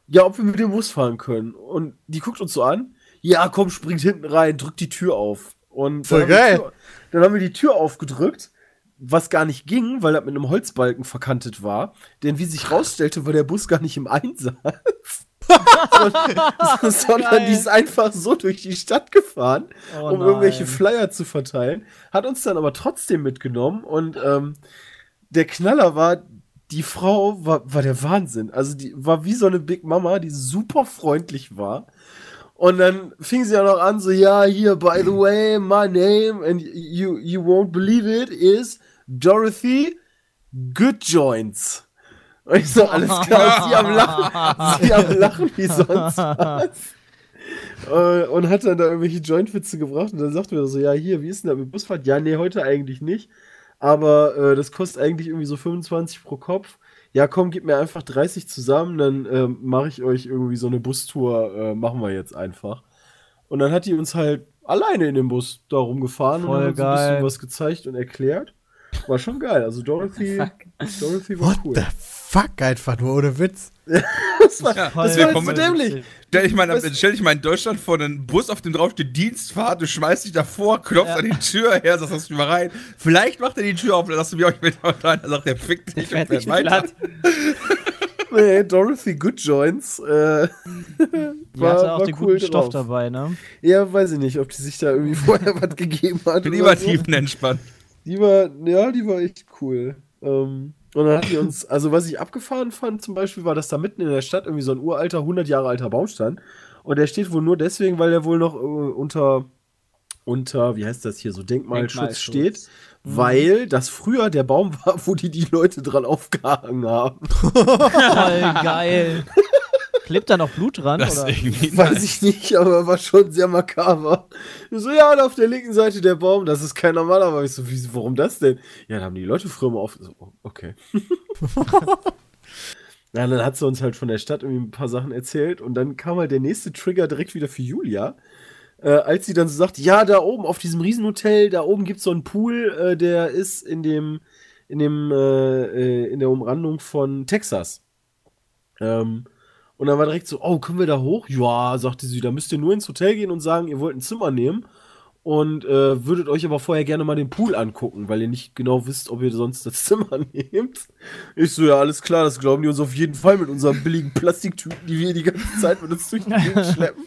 Ja, ob wir mit dem Bus fahren können. Und die guckt uns so an. Ja, komm, springt hinten rein, drückt die Tür auf. Und Voll dann haben wir geil. die Tür, dann haben wir die Tür aufgedrückt, was gar nicht ging, weil das mit einem Holzbalken verkantet war. Denn wie sich rausstellte, war der Bus gar nicht im Einsatz. sondern sondern die ist einfach so durch die Stadt gefahren, Oh um irgendwelche nein. Flyer zu verteilen, hat uns dann aber trotzdem mitgenommen und ähm, der Knaller war, die Frau war, war der Wahnsinn. Also die war wie so eine Big Mama, die super freundlich war. Und dann fing sie ja noch an, so, ja, hier, by the way, my name, and you, you won't believe it, is Dorothy Goodjoints. Und ich so, alles klar, sie am Lachen, sie am Lachen wie sonst was. Äh, und hat dann da irgendwelche Jointwitze gebracht und dann sagten wir so, ja, hier, wie ist denn da mit Busfahrt? Ja, nee, heute eigentlich nicht. Aber äh, das kostet eigentlich irgendwie so 25 pro Kopf. Ja, komm, gib mir einfach 30 zusammen, dann ähm, mache ich euch irgendwie so eine Bustour, äh, machen wir jetzt einfach. Und dann hat die uns halt alleine in dem Bus da rumgefahren Voll und hat uns ein bisschen was gezeigt und erklärt. War schon geil. Also Dorothy, Dorothy war What cool. Fuck, einfach nur ohne Witz. Das war, Ja, das war so dämlich. Stell dich, mal, Weißt- stell dich mal in Deutschland vor einen Bus, auf dem draufsteht Dienstfahrt, du schmeißt dich davor, klopfst Ja. an die Tür her, sagst, lass mich mal rein. Vielleicht macht er die Tür auf, dann sagst du, wie euch mit rein, dann sagt er, fick dich und Fährt fährt nicht weiter. platt. Nee, Dorothy Goodjoints äh, war, Die hatte auch war den cool guten Stoff drauf. dabei, ne? Ja, weiß ich nicht, ob die sich da irgendwie vorher was gegeben hat. Bin oder immer so. tiefenentspannt. Die war, ja, die war echt cool. Ähm, und dann hat die uns, also was ich abgefahren fand zum Beispiel, war, dass da mitten in der Stadt irgendwie so ein uralter, 100 Jahre alter Baum stand. Und der steht wohl nur deswegen, weil der wohl noch äh, unter, unter, wie heißt das hier, so Denkmalschutz, Denkmalschutz. steht. Weil das früher der Baum war, wo die die Leute dran aufgehangen haben. Voll geil. Klebt da noch Blut dran? Das oder? Weiß ich nicht, aber war schon sehr makaber. So, ja, und auf der linken Seite der Baum, das ist kein normaler Baum. Ich so, wie, warum das denn? Ja, da haben die Leute früher mal auf. So, oh, okay. Na, dann hat sie uns halt von der Stadt irgendwie ein paar Sachen erzählt und dann kam halt der nächste Trigger direkt wieder für Julia. Äh, als sie dann so sagt, ja, da oben auf diesem Riesenhotel, da oben gibt's so einen Pool, äh, der ist in dem, in dem, äh, äh, in der Umrandung von Texas. Ähm, und dann war direkt so, oh, können wir da hoch? Ja, sagte sie, da müsst ihr nur ins Hotel gehen und sagen, ihr wollt ein Zimmer nehmen und äh, würdet euch aber vorher gerne mal den Pool angucken, weil ihr nicht genau wisst, ob ihr sonst das Zimmer nehmt. Ich so, ja, alles klar, das glauben die uns auf jeden Fall mit unseren billigen Plastiktüten, die wir die ganze Zeit mit uns durch die Gegend schleppen.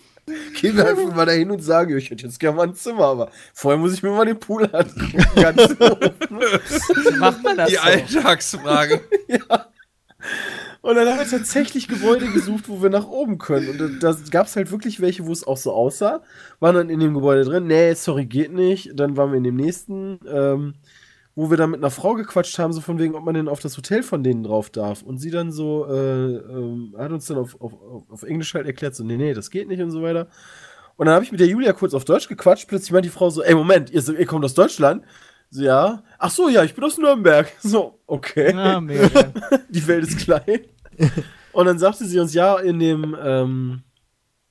Gehen wir einfach mal dahin und sagen, ja, ich hätte jetzt gerne mal ein Zimmer, aber vorher muss ich mir mal den Pool angucken. Ganz. Wie macht man das die so? Alltagsfrage. Und dann haben wir tatsächlich Gebäude gesucht, wo wir nach oben können. Und da, gab es halt wirklich welche, wo es auch so aussah. Waren dann in dem Gebäude drin. Nee, sorry, geht nicht. Dann waren wir in dem nächsten, ähm, wo wir dann mit einer Frau gequatscht haben, so von wegen, ob man denn auf das Hotel von denen drauf darf. Und sie dann so, äh, ähm, hat uns dann auf, auf, auf Englisch halt erklärt, so, nee, nee, das geht nicht und so weiter. Und dann habe ich mit der Julia kurz auf Deutsch gequatscht. Plötzlich meint die Frau so, ey, Moment, ihr, ihr kommt aus Deutschland? Ja. Ach so, ja, ich bin aus Nürnberg. So, okay. Ah, mega. die Welt ist klein. Und dann sagte sie uns, ja, in dem, ähm,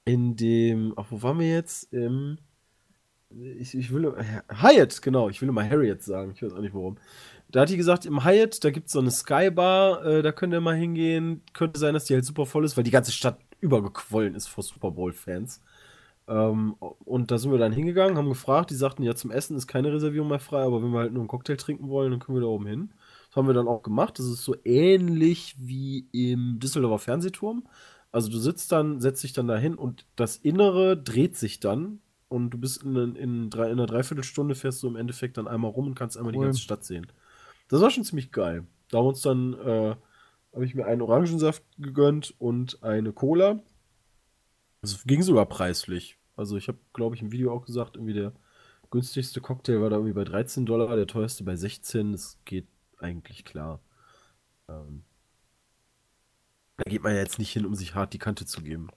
in dem, ach, wo waren wir jetzt? Im, ich, ich will, Hyatt, genau, ich will immer Harriet sagen, ich weiß auch nicht warum. Da hat die gesagt, im Hyatt, da gibt es so eine Skybar, äh, da könnt ihr mal hingehen. Könnte sein, dass die halt super voll ist, weil die ganze Stadt übergequollen ist vor Super Bowl-Fans. Ähm, und da sind wir dann hingegangen, haben gefragt, die sagten, ja, zum Essen ist keine Reservierung mehr frei, aber wenn wir halt nur einen Cocktail trinken wollen, dann können wir da oben hin. Das haben wir dann auch gemacht. Das ist so ähnlich wie im Düsseldorfer Fernsehturm. Also du sitzt dann, setzt dich dann dahin und das Innere dreht sich dann und du bist in, in, drei, in einer Dreiviertelstunde fährst du im Endeffekt dann einmal rum und kannst einmal Cool. die ganze Stadt sehen. Das war schon ziemlich geil. Da haben uns dann, äh, habe ich mir einen Orangensaft gegönnt und eine Cola. Es ging sogar preislich. Also ich habe, glaube ich, im Video auch gesagt, irgendwie der günstigste Cocktail war da irgendwie bei 13 Dollar, der teuerste bei 16. Das geht eigentlich klar. Ähm, da geht man ja jetzt nicht hin, um sich hart die Kante zu geben.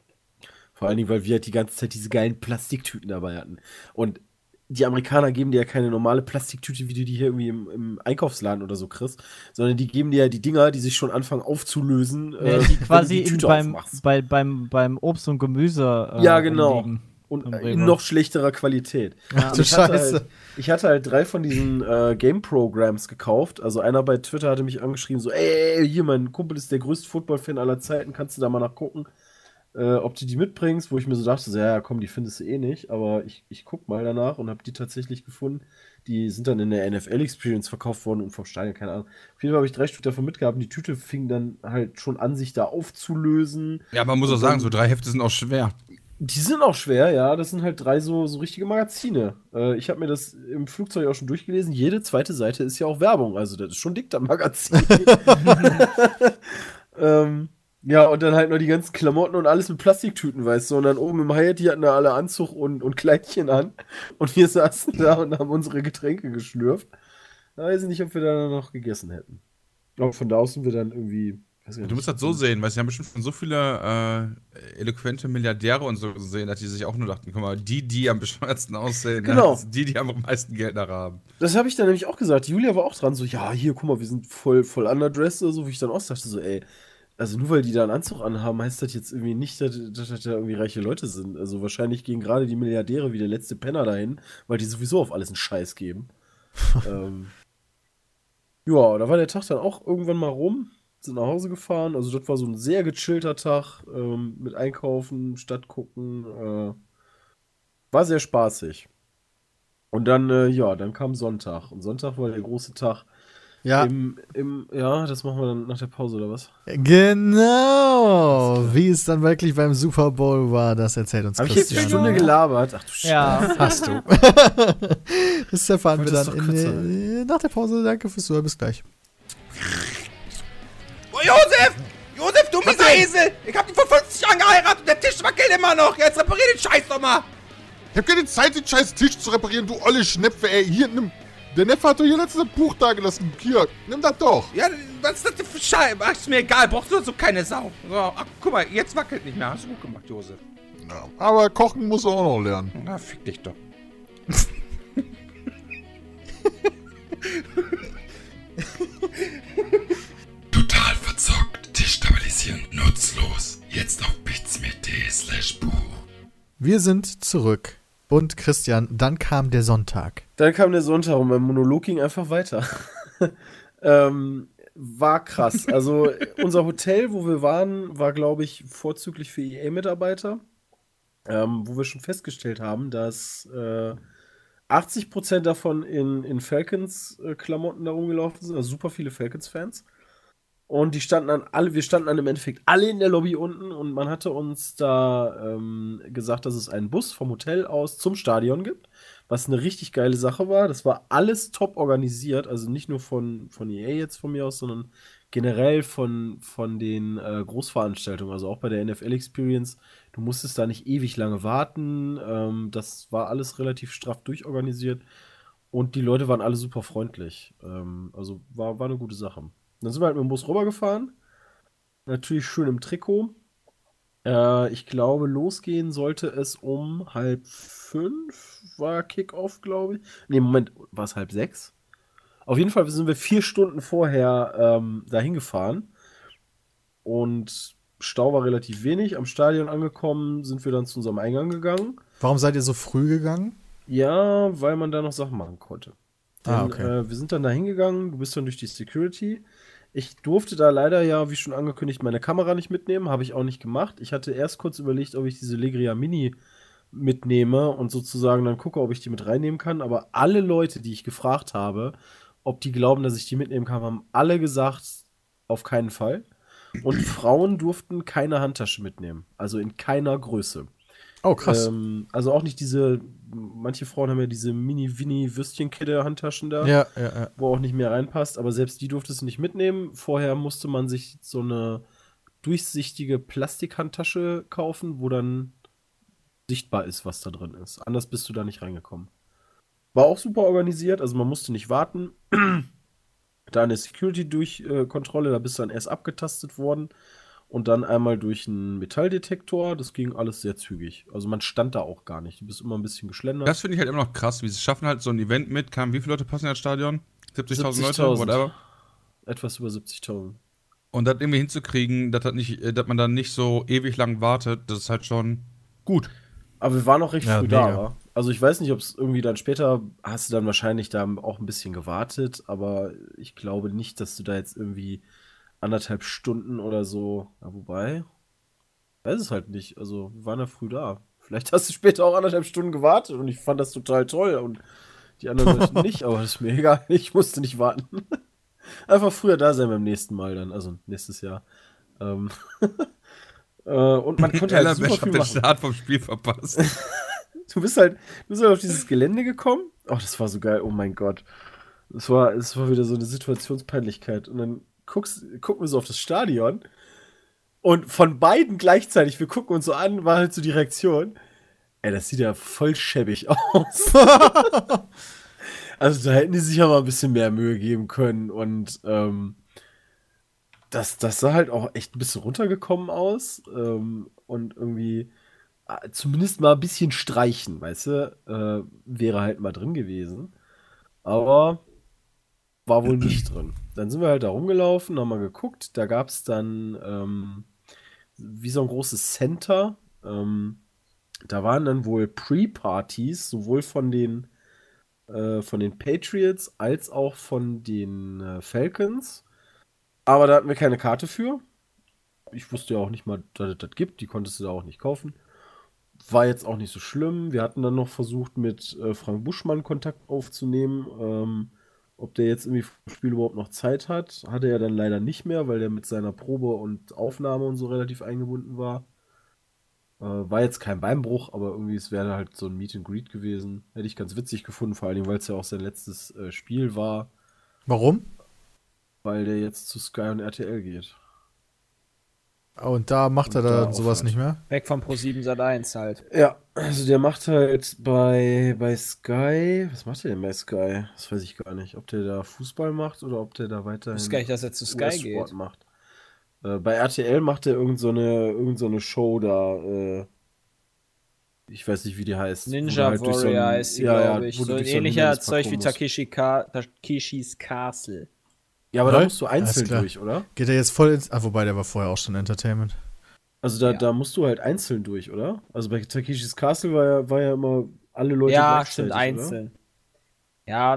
Vor allen Dingen, weil wir halt die ganze Zeit diese geilen Plastiktüten dabei hatten. Und die Amerikaner geben dir ja keine normale Plastiktüte, wie du die hier irgendwie im, im Einkaufsladen oder so kriegst, sondern die geben dir ja die Dinger, die sich schon anfangen aufzulösen. Ja, äh, die du quasi die beim, bei, beim, beim Obst und Gemüse. äh, Ja, genau. umliegen. Und Im äh, in noch schlechterer Qualität. Ach du ich, hatte Scheiße. halt, ich hatte halt drei von diesen äh, Game-Programs gekauft. Also einer bei Twitter hatte mich angeschrieben, so, ey, hier, mein Kumpel ist der größte Football-Fan aller Zeiten, kannst du da mal nachgucken, äh, ob du die mitbringst? Wo ich mir so dachte, so, ja, komm, die findest du eh nicht. Aber ich, ich guck mal danach und habe die tatsächlich gefunden. Die sind dann in der NFL-Experience verkauft worden und vom Stadion, keine Ahnung. Auf jeden Fall habe ich drei Stück davon mitgehabt und die Tüte fing dann halt schon an, sich da aufzulösen. Ja, man muss auch sagen, so drei Hefte sind auch schwer. Die sind auch schwer, ja. Das sind halt drei so, so richtige Magazine. Äh, ich habe mir das im Flugzeug auch schon durchgelesen. Jede zweite Seite ist ja auch Werbung. Also, das ist schon dick, das Magazin. ähm, ja, und dann halt noch die ganzen Klamotten und alles mit Plastiktüten, weißt du. Und dann oben im Hyatt, die hatten da alle Anzug und, und Kleidchen an. Und wir saßen da und haben unsere Getränke geschlürft. Da weiß ich nicht, ob wir da noch gegessen hätten. Aber von da aus sind wir dann irgendwie. Du musst das so sehen, weil sie haben bestimmt schon so viele äh, eloquente Milliardäre und so gesehen, dass die sich auch nur dachten, guck mal, die, die am bescheuertsten aussehen, Genau. die, die am meisten Geld nachher haben. Das habe ich dann nämlich auch gesagt. Julia war auch dran, so, ja, hier, guck mal, wir sind voll, voll underdressed oder so, wie ich dann auch dachte, so, ey, also nur weil die da einen Anzug anhaben, heißt das jetzt irgendwie nicht, dass, dass das da irgendwie reiche Leute sind. Also wahrscheinlich gehen gerade die Milliardäre wie der letzte Penner dahin, weil die sowieso auf alles einen Scheiß geben. ähm, ja, da war der Tag dann auch irgendwann mal rum, sind nach Hause gefahren. Also das war so ein sehr gechillter Tag ähm, mit Einkaufen, Stadt gucken. Äh, war sehr spaßig. Und dann, äh, ja, dann kam Sonntag. Und Sonntag war der große Tag. Ja, Im, im, ja, das machen wir dann nach der Pause, oder was? genau. Wie es dann wirklich beim Super Bowl war, das erzählt uns Habe ich jetzt eine Christian. Stunde gelabert? Ach du Scheiße. Ja. Hast du. das erfahren wir dann in, äh, nach der Pause. Danke fürs Zuhören. Bis gleich. Josef! Josef, du mieser Esel! Ich hab dich vor 50 Jahren geheiratet und der Tisch wackelt immer noch! Jetzt reparier den Scheiß doch mal! Ich hab keine Zeit, den scheiß Tisch zu reparieren, du olle Schnepfe, ey. Hier, nimm. Der Neffe hat doch hier letztes Buch da gelassen. Hier, nimm das doch. Ja, was ist das für Scheiße? Ach, ist mir egal, brauchst du so keine Sau. So, ach, guck mal, jetzt wackelt nicht mehr. Hast du gut gemacht, Josef. Ja, aber kochen muss er auch noch lernen. Na, fick dich doch. verzockt, destabilisierend, nutzlos. Jetzt auf bitsme.de slash Buch. Wir sind zurück. Und Christian, dann kam der Sonntag. Dann kam der Sonntag und mein Monolog ging einfach weiter. ähm, war krass. Also unser Hotel, wo wir waren, war, glaube ich, vorzüglich für EA-Mitarbeiter. Ähm, wo wir schon festgestellt haben, dass äh, 80% davon in, in Falcons-Klamotten da rumgelaufen sind, also super viele Falcons-Fans. Und die standen dann alle, wir standen dann im Endeffekt alle in der Lobby unten und man hatte uns da ähm, gesagt, dass es einen Bus vom Hotel aus zum Stadion gibt, was eine richtig geile Sache war. Das war alles top organisiert, also nicht nur von, von EA jetzt von mir aus, sondern generell von, von den äh, Großveranstaltungen, also auch bei der NFL Experience, du musstest da nicht ewig lange warten. Ähm, das war alles relativ straff durchorganisiert und die Leute waren alle super freundlich. Ähm, also war, war eine gute Sache. Dann sind wir halt mit dem Bus rübergefahren. Natürlich schön im Trikot. Äh, ich glaube, losgehen sollte es um halb fünf, war Kickoff, glaube ich. Ne, Moment, war es halb sechs? Auf jeden Fall sind wir vier Stunden vorher ähm, dahin gefahren. Und Stau war relativ wenig. Am Stadion angekommen, sind wir dann zu unserem Eingang gegangen. Warum seid ihr so früh gegangen? Ja, weil man da noch Sachen machen konnte. Ah, Denn, okay. äh, wir sind dann da hingegangen, du bist dann durch die Security. Ich durfte da leider ja, wie schon angekündigt, meine Kamera nicht mitnehmen, habe ich auch nicht gemacht. Ich hatte erst kurz überlegt, ob ich diese Legria Mini mitnehme und sozusagen dann gucke, ob ich die mit reinnehmen kann. Aber alle Leute, die ich gefragt habe, ob die glauben, dass ich die mitnehmen kann, haben alle gesagt, auf keinen Fall. Und Frauen durften keine Handtasche mitnehmen. Also in keiner Größe. Oh, krass. Ähm, also auch nicht diese, manche Frauen haben ja diese Mini-Winnie-Würstchenkette-Handtaschen da, ja, ja, ja. wo auch nicht mehr reinpasst, aber selbst die durftest du nicht mitnehmen. Vorher musste man sich so eine durchsichtige Plastikhandtasche kaufen, wo dann sichtbar ist, was da drin ist. Anders bist du da nicht reingekommen. War auch super organisiert, also man musste nicht warten. da eine Security-Durchkontrolle, da bist du dann erst abgetastet worden und dann einmal durch einen Metalldetektor. Das ging alles sehr zügig. Also man stand da auch gar nicht. Du bist immer ein bisschen geschlendert. Das finde ich halt immer noch krass, wie sie es schaffen, halt so ein Event mit. Kam, wie viele Leute passen in das Stadion? 70.000 Leute, 70.000. whatever. Etwas über 70.000. Und das irgendwie hinzukriegen, dass, das nicht, äh, dass man dann nicht so ewig lang wartet, das ist halt schon gut. Aber wir waren auch recht Ja, früh mega. da. Also ich weiß nicht, ob es irgendwie dann später hast du dann wahrscheinlich da auch ein bisschen gewartet, aber ich glaube nicht, dass du da jetzt irgendwie anderthalb Stunden oder so. Ja, wobei, weiß es halt nicht. Also wir waren ja früh da. Vielleicht hast du später auch anderthalb Stunden gewartet und ich fand das total toll und die anderen Leute nicht, aber das ist mir egal. Ich musste nicht warten. Einfach früher da sein beim nächsten Mal dann, also nächstes Jahr. Ähm, äh, und man konnte halt super viel den machen. Start vom Spiel verpasst. Du bist halt, du bist halt auf dieses Gelände gekommen. Oh, das war so geil. Oh mein Gott. Das war, es war wieder so eine Situationspeinlichkeit. Und dann guckst, gucken wir so auf das Stadion. Und von beiden gleichzeitig, wir gucken uns so an, war halt so die Reaktion. Ey, das sieht ja voll schäbig aus. also da hätten die sich ja mal ein bisschen mehr Mühe geben können. Und ähm, das, das sah halt auch echt ein bisschen runtergekommen aus. Ähm, und irgendwie äh, zumindest mal ein bisschen streichen, weißt du, äh, wäre halt mal drin gewesen. Aber war wohl nicht drin. Dann sind wir halt da rumgelaufen, haben mal geguckt. Da gab es dann ähm, wie so ein großes Center. Ähm, da waren dann wohl Pre-Partys, sowohl von den, äh, von den Patriots als auch von den äh, Falcons. Aber da hatten wir keine Karte für. Ich wusste ja auch nicht mal, dass es das gibt. Die konntest du da auch nicht kaufen. War jetzt auch nicht so schlimm. Wir hatten dann noch versucht, mit äh, Frank Buschmann Kontakt aufzunehmen. Ähm, ob der jetzt irgendwie vom Spiel überhaupt noch Zeit hat. Hatte er dann leider nicht mehr, weil der mit seiner Probe und Aufnahme und so relativ eingebunden war. Äh, war jetzt kein Beinbruch, aber irgendwie es wäre halt so ein Meet and Greet gewesen. Hätte ich ganz witzig gefunden, vor allem, weil es ja auch sein letztes äh, Spiel war, Warum? weil der jetzt zu Sky und RTL geht. Und da macht er Und da dann sowas aufhört. nicht mehr? Weg vom Pro7 Sat 1 halt. Ja, also der macht halt bei, bei Sky. Was macht der denn bei Sky? Das weiß ich gar nicht. Ob der da Fußball macht oder ob der da weiterhin. Ich wusste gar nicht, dass er zu Sky geht. macht. Äh, bei RTL macht er irgend so eine, irgend so eine Show da. Äh, ich weiß nicht, wie die heißt. Ninja halt durch so Warrior ein- heißt sie, ja, glaube ich. So ein ähnlicher Zeug wie Takeshis Castle. Ja, aber da Lol. musst du einzeln durch, oder? Geht er jetzt voll ins. Ah, wobei, der war vorher auch schon Entertainment. Also da, Ja. da musst du halt einzeln durch, oder? Also bei Takeshis Castle war ja, war ja immer alle Leute ja, stimmt, oder? einzeln. Ja,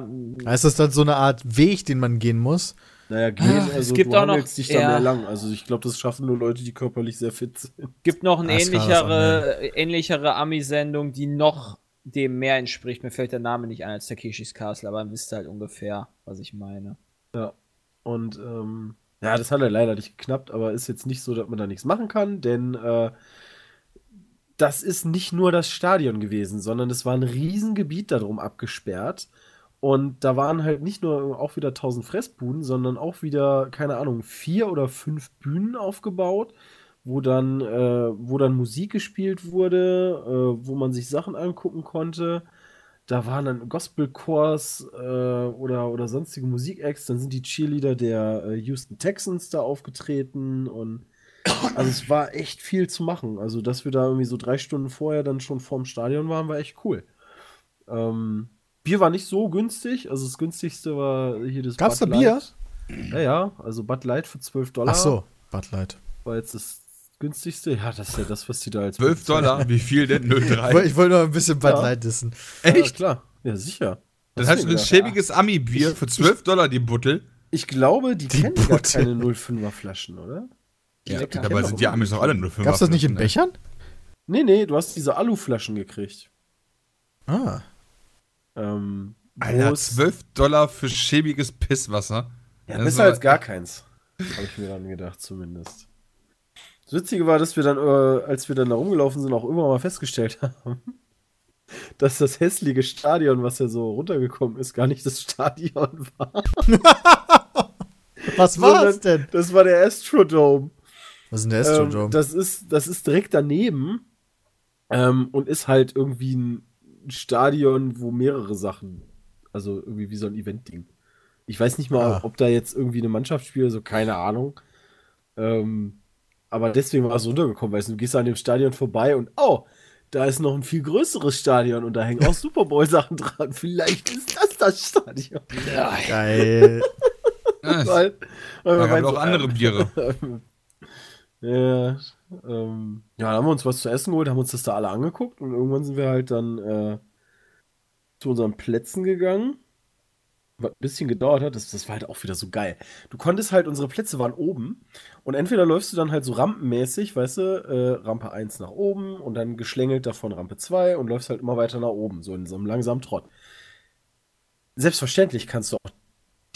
Ist das dann so eine Art Weg, den man gehen muss? Naja, gehen, Ah, also es gibt du auch noch- dich da ja. mehr lang. Also ich glaube, das schaffen nur Leute, die körperlich sehr fit sind. gibt noch eine ähnlichere, ähnlichere Ami-Sendung, die noch dem mehr entspricht. Mir fällt der Name nicht ein als Takeshis Castle, aber dann wisst ihr halt ungefähr, was ich meine. Ja. Und ähm, ja, das hat er leider nicht geknappt, aber ist jetzt nicht so, dass man da nichts machen kann, denn äh, das ist nicht nur das Stadion gewesen, sondern es war ein Riesengebiet darum abgesperrt. Und da waren halt nicht nur auch wieder 1000 Fressbuden, sondern auch wieder, keine Ahnung, vier oder fünf Bühnen aufgebaut, wo dann, äh, wo dann Musik gespielt wurde, äh, wo man sich Sachen angucken konnte. Da waren dann Gospelchors äh, oder, oder sonstige Musikacts. Dann sind die Cheerleader der äh, Houston Texans da aufgetreten und also es war echt viel zu machen. Also, dass wir da irgendwie so drei Stunden vorher dann schon vorm Stadion waren, war echt cool. Ähm, Bier war nicht so günstig. Also das günstigste war hier das Gab's Bud da Bier? Light. Ja, ja, also Bud Light für 12 Dollar. Ach so, Bud Light. War jetzt das günstigste. Ja, das ist ja das, was die da als 12 Dollar, wie viel denn? 0,3. Ich wollte noch ein bisschen Bud Ja. Light wissen. Ja, Echt? klar. Ja, sicher. Das Hast heißt, du ein schäbiges Ami-Bier für 12 Dollar die Buttel. Ich glaube, die, Die kennen gar Butte. keine 05er Flaschen, oder? Ja, denke, dabei sind die Amis doch alle nur 5 Gab's das nicht in ne? Bechern? Nee, nee, du hast diese Aluflaschen gekriegt. Ah. Ähm, Alter, wo's- 12 Dollar für schäbiges Pisswasser. Ja, Das besser als gar keins. Habe ich mir dann gedacht, zumindest. Das Witzige war, dass wir dann, äh, als wir dann da rumgelaufen sind, auch irgendwann mal festgestellt haben, dass das hässliche Stadion, was ja so runtergekommen ist, gar nicht das Stadion war. Was war's Sondern denn? Das war der Astrodome. Was ist denn der Ähm, Astrodome? das, ist, das ist direkt daneben ähm, und ist halt irgendwie ein Stadion, wo mehrere Sachen, also irgendwie wie so ein Event-Ding. Ich weiß nicht mal, Ah. ob da jetzt irgendwie eine Mannschaft spielt, so keine Ahnung. Ähm, aber deswegen war es runtergekommen, weil du gehst an dem Stadion vorbei und oh, da ist noch ein viel größeres Stadion und da hängen auch Super Bowl-Sachen dran. Vielleicht ist das das Stadion. Geil. Ja, Weil, weil Da wir gab meinen auch so, andere Biere. ja, ähm, ja, dann haben wir uns was zu essen geholt, haben uns das da alle angeguckt und irgendwann sind wir halt dann äh, zu unseren Plätzen gegangen. Ein bisschen gedauert hat, das, das war halt auch wieder so geil. Du konntest halt, unsere Plätze waren oben und entweder läufst du dann halt so rampenmäßig, weißt du, äh, Rampe 1 nach oben und dann geschlängelt davon Rampe 2 und läufst halt immer weiter nach oben, so in so einem langsamen Trott. Selbstverständlich kannst du auch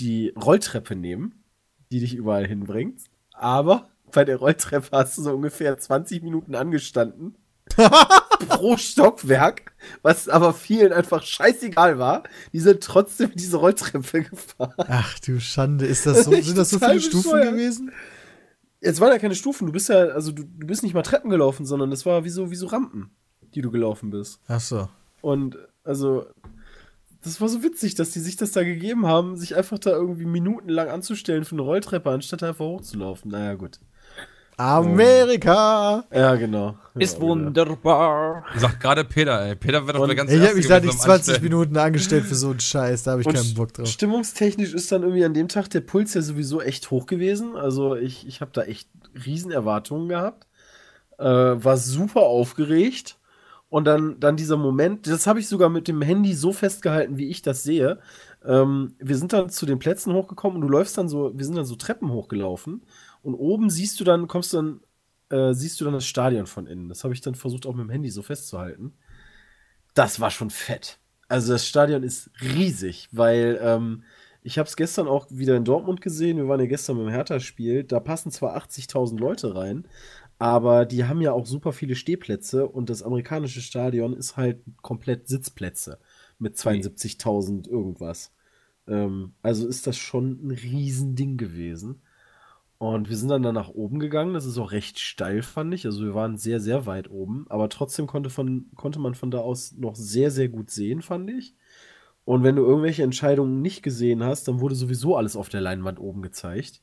die Rolltreppe nehmen, die dich überall hinbringt, aber bei der Rolltreppe hast du so ungefähr 20 Minuten angestanden. pro Stockwerk, was aber vielen einfach scheißegal war. Die sind trotzdem diese Rolltreppe gefahren. Ach du Schande, ist das so, sind das so viele Stufen bescheuert. gewesen? Jetzt waren ja keine Stufen, du bist ja, also du, du bist nicht mal Treppen gelaufen, sondern das war wie so, wie so Rampen, die du gelaufen bist. Ach so. Und also, das war so witzig, dass die sich das da gegeben haben, sich einfach da irgendwie minutenlang anzustellen für eine Rolltreppe, anstatt einfach hochzulaufen. Naja, gut. Amerika! Ja, genau. Ist ja, wunderbar. Sagt gerade Peter, ey. Peter wird doch der ganz Ey, ich habe mich da nicht am 20 Anstellen. Minuten angestellt für so einen Scheiß, da habe ich Und keinen Bock drauf. Stimmungstechnisch ist dann irgendwie an dem Tag der Puls ja sowieso echt hoch gewesen. Also ich, ich habe da echt riesen Erwartungen gehabt. Äh, war super aufgeregt. Und dann, dann dieser Moment, das habe ich sogar mit dem Handy so festgehalten, wie ich das sehe. Ähm, wir sind dann zu den Plätzen hochgekommen und du läufst dann so, wir sind dann so Treppen hochgelaufen. Und oben siehst du dann, kommst du dann, äh, siehst du dann das Stadion von innen. Das habe ich dann versucht auch mit dem Handy so festzuhalten. Das war schon fett. Also das Stadion ist riesig, weil ähm, ich habe es gestern auch wieder in Dortmund gesehen. Wir waren ja gestern beim Hertha-Spiel. Da passen zwar 80.000 Leute rein, aber die haben ja auch super viele Stehplätze und das amerikanische Stadion ist halt komplett Sitzplätze mit 72.000 irgendwas. Ähm, also ist das schon ein Riesending gewesen. Und wir sind dann da nach oben gegangen. Das ist auch recht steil, fand ich. Also wir waren sehr, sehr weit oben. Aber trotzdem konnte, von, konnte man von da aus noch sehr, sehr gut sehen, fand ich. Und wenn du irgendwelche Entscheidungen nicht gesehen hast, dann wurde sowieso alles auf der Leinwand oben gezeigt.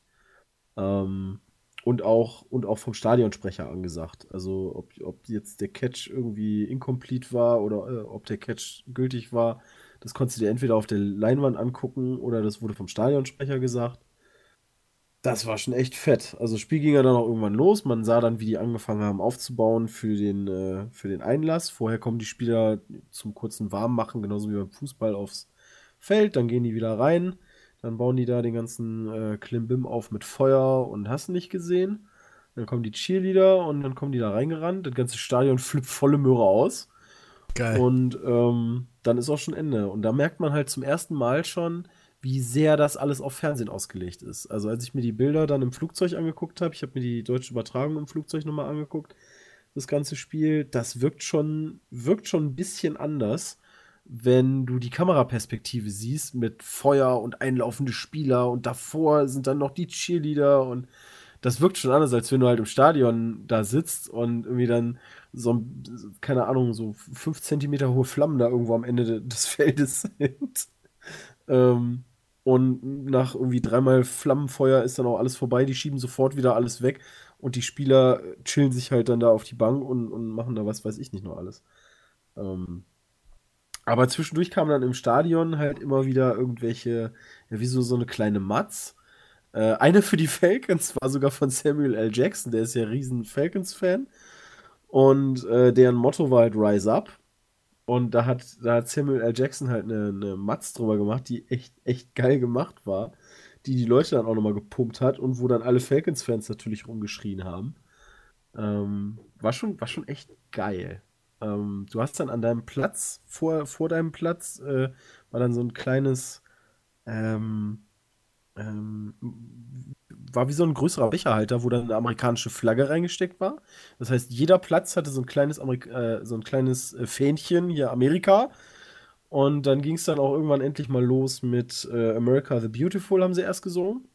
Ähm, und, auch, und auch vom Stadionsprecher angesagt. Also ob, ob jetzt der Catch irgendwie incomplete war oder äh, ob der Catch gültig war, das konntest du dir entweder auf der Leinwand angucken oder das wurde vom Stadionsprecher gesagt. Das war schon echt fett. Also das Spiel ging ja dann auch irgendwann los. Man sah dann, wie die angefangen haben aufzubauen für den, äh, für den Einlass. Vorher kommen die Spieler zum kurzen Warmmachen, genauso wie beim Fußball, aufs Feld. Dann gehen die wieder rein. Dann bauen die da den ganzen äh, Klimbim auf mit Feuer und hast nicht gesehen. Dann kommen die Cheerleader und dann kommen die da reingerannt. Das ganze Stadion flippt volle Möhre aus. Geil. Und ähm, dann ist auch schon Ende. Und da merkt man halt zum ersten Mal schon, wie sehr das alles auf Fernsehen ausgelegt ist. Also als ich mir die Bilder dann im Flugzeug angeguckt habe, ich habe mir die deutsche Übertragung im Flugzeug nochmal angeguckt, das ganze Spiel, das wirkt schon, wirkt schon ein bisschen anders, wenn du die Kameraperspektive siehst mit Feuer und einlaufende Spieler und davor sind dann noch die Cheerleader und das wirkt schon anders, als wenn du halt im Stadion da sitzt und irgendwie dann so, ein- keine Ahnung, so fünf Zentimeter hohe Flammen da irgendwo am Ende de- des Feldes sind. ähm, und nach irgendwie dreimal Flammenfeuer ist dann auch alles vorbei, die schieben sofort wieder alles weg und die Spieler chillen sich halt dann da auf die Bank und, und machen da was weiß ich nicht noch alles. Ähm, aber zwischendurch kamen dann im Stadion halt immer wieder irgendwelche, ja, wie so, so eine kleine Matz. Äh, eine für die Falcons war sogar von Samuel L. Jackson, der ist ja riesen Falcons-Fan. Und äh, deren Motto war halt Rise Up. Und da hat, da hat Samuel L. Jackson halt eine, eine Matz drüber gemacht, die echt, echt geil gemacht war. Die die Leute dann auch nochmal gepumpt hat und wo dann alle Falcons-Fans natürlich rumgeschrien haben. Ähm, war, schon, war schon echt geil. Ähm, du hast dann an deinem Platz, vor, vor deinem Platz, äh, war dann so ein kleines, ähm, ähm, war wie so ein größerer Becherhalter, wo dann eine amerikanische Flagge reingesteckt war. Das heißt, jeder Platz hatte so ein kleines, Amerik äh, so ein kleines äh, Fähnchen, hier Amerika. Und dann ging es dann auch irgendwann endlich mal los mit äh, America the Beautiful, haben sie erst gesungen.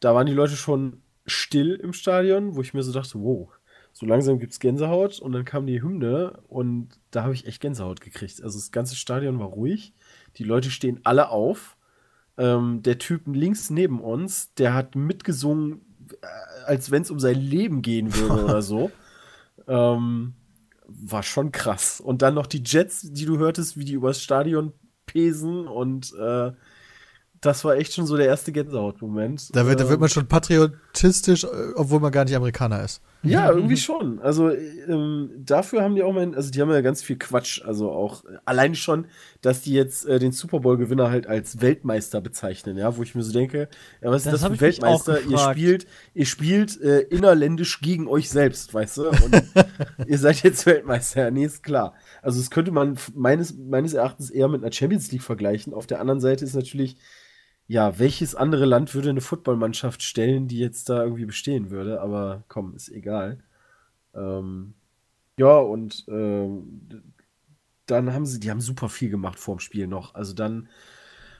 Da waren die Leute schon still im Stadion, wo ich mir so dachte, wow, so langsam gibt's Gänsehaut und dann kam die Hymne und da habe ich echt Gänsehaut gekriegt. Also das ganze Stadion war ruhig, die Leute stehen alle auf. Ähm, der Typ links neben uns, der hat mitgesungen, äh, als wenn es um sein Leben gehen würde oder so. Ähm, war schon krass. Und dann noch die Jets, die du hörtest, wie die übers Stadion pesen und äh, das war echt schon so der erste Gänsehaut-Moment. Da wird, da Ähm, wird man schon patriotistisch, äh, obwohl man gar nicht Amerikaner ist. Ja, irgendwie schon. Also ähm, dafür haben die auch mal, also die haben ja ganz viel Quatsch. Also auch äh, allein schon, dass die jetzt äh, den Super Bowl-Gewinner halt als Weltmeister bezeichnen, ja, wo ich mir so denke, ja, was ist Das für ein Weltmeister? Ihr spielt, ihr spielt äh, innerländisch gegen euch selbst, weißt du? Und ihr seid jetzt Weltmeister, ja, nee, ist klar. Also das könnte man meines, meines Erachtens eher mit einer Champions League vergleichen. Auf der anderen Seite ist natürlich, ja, welches andere Land würde eine Footballmannschaft stellen, die jetzt da irgendwie bestehen würde? Aber komm, ist egal. Ähm, ja, und ähm, dann haben sie, die haben super viel gemacht vorm Spiel noch. Also dann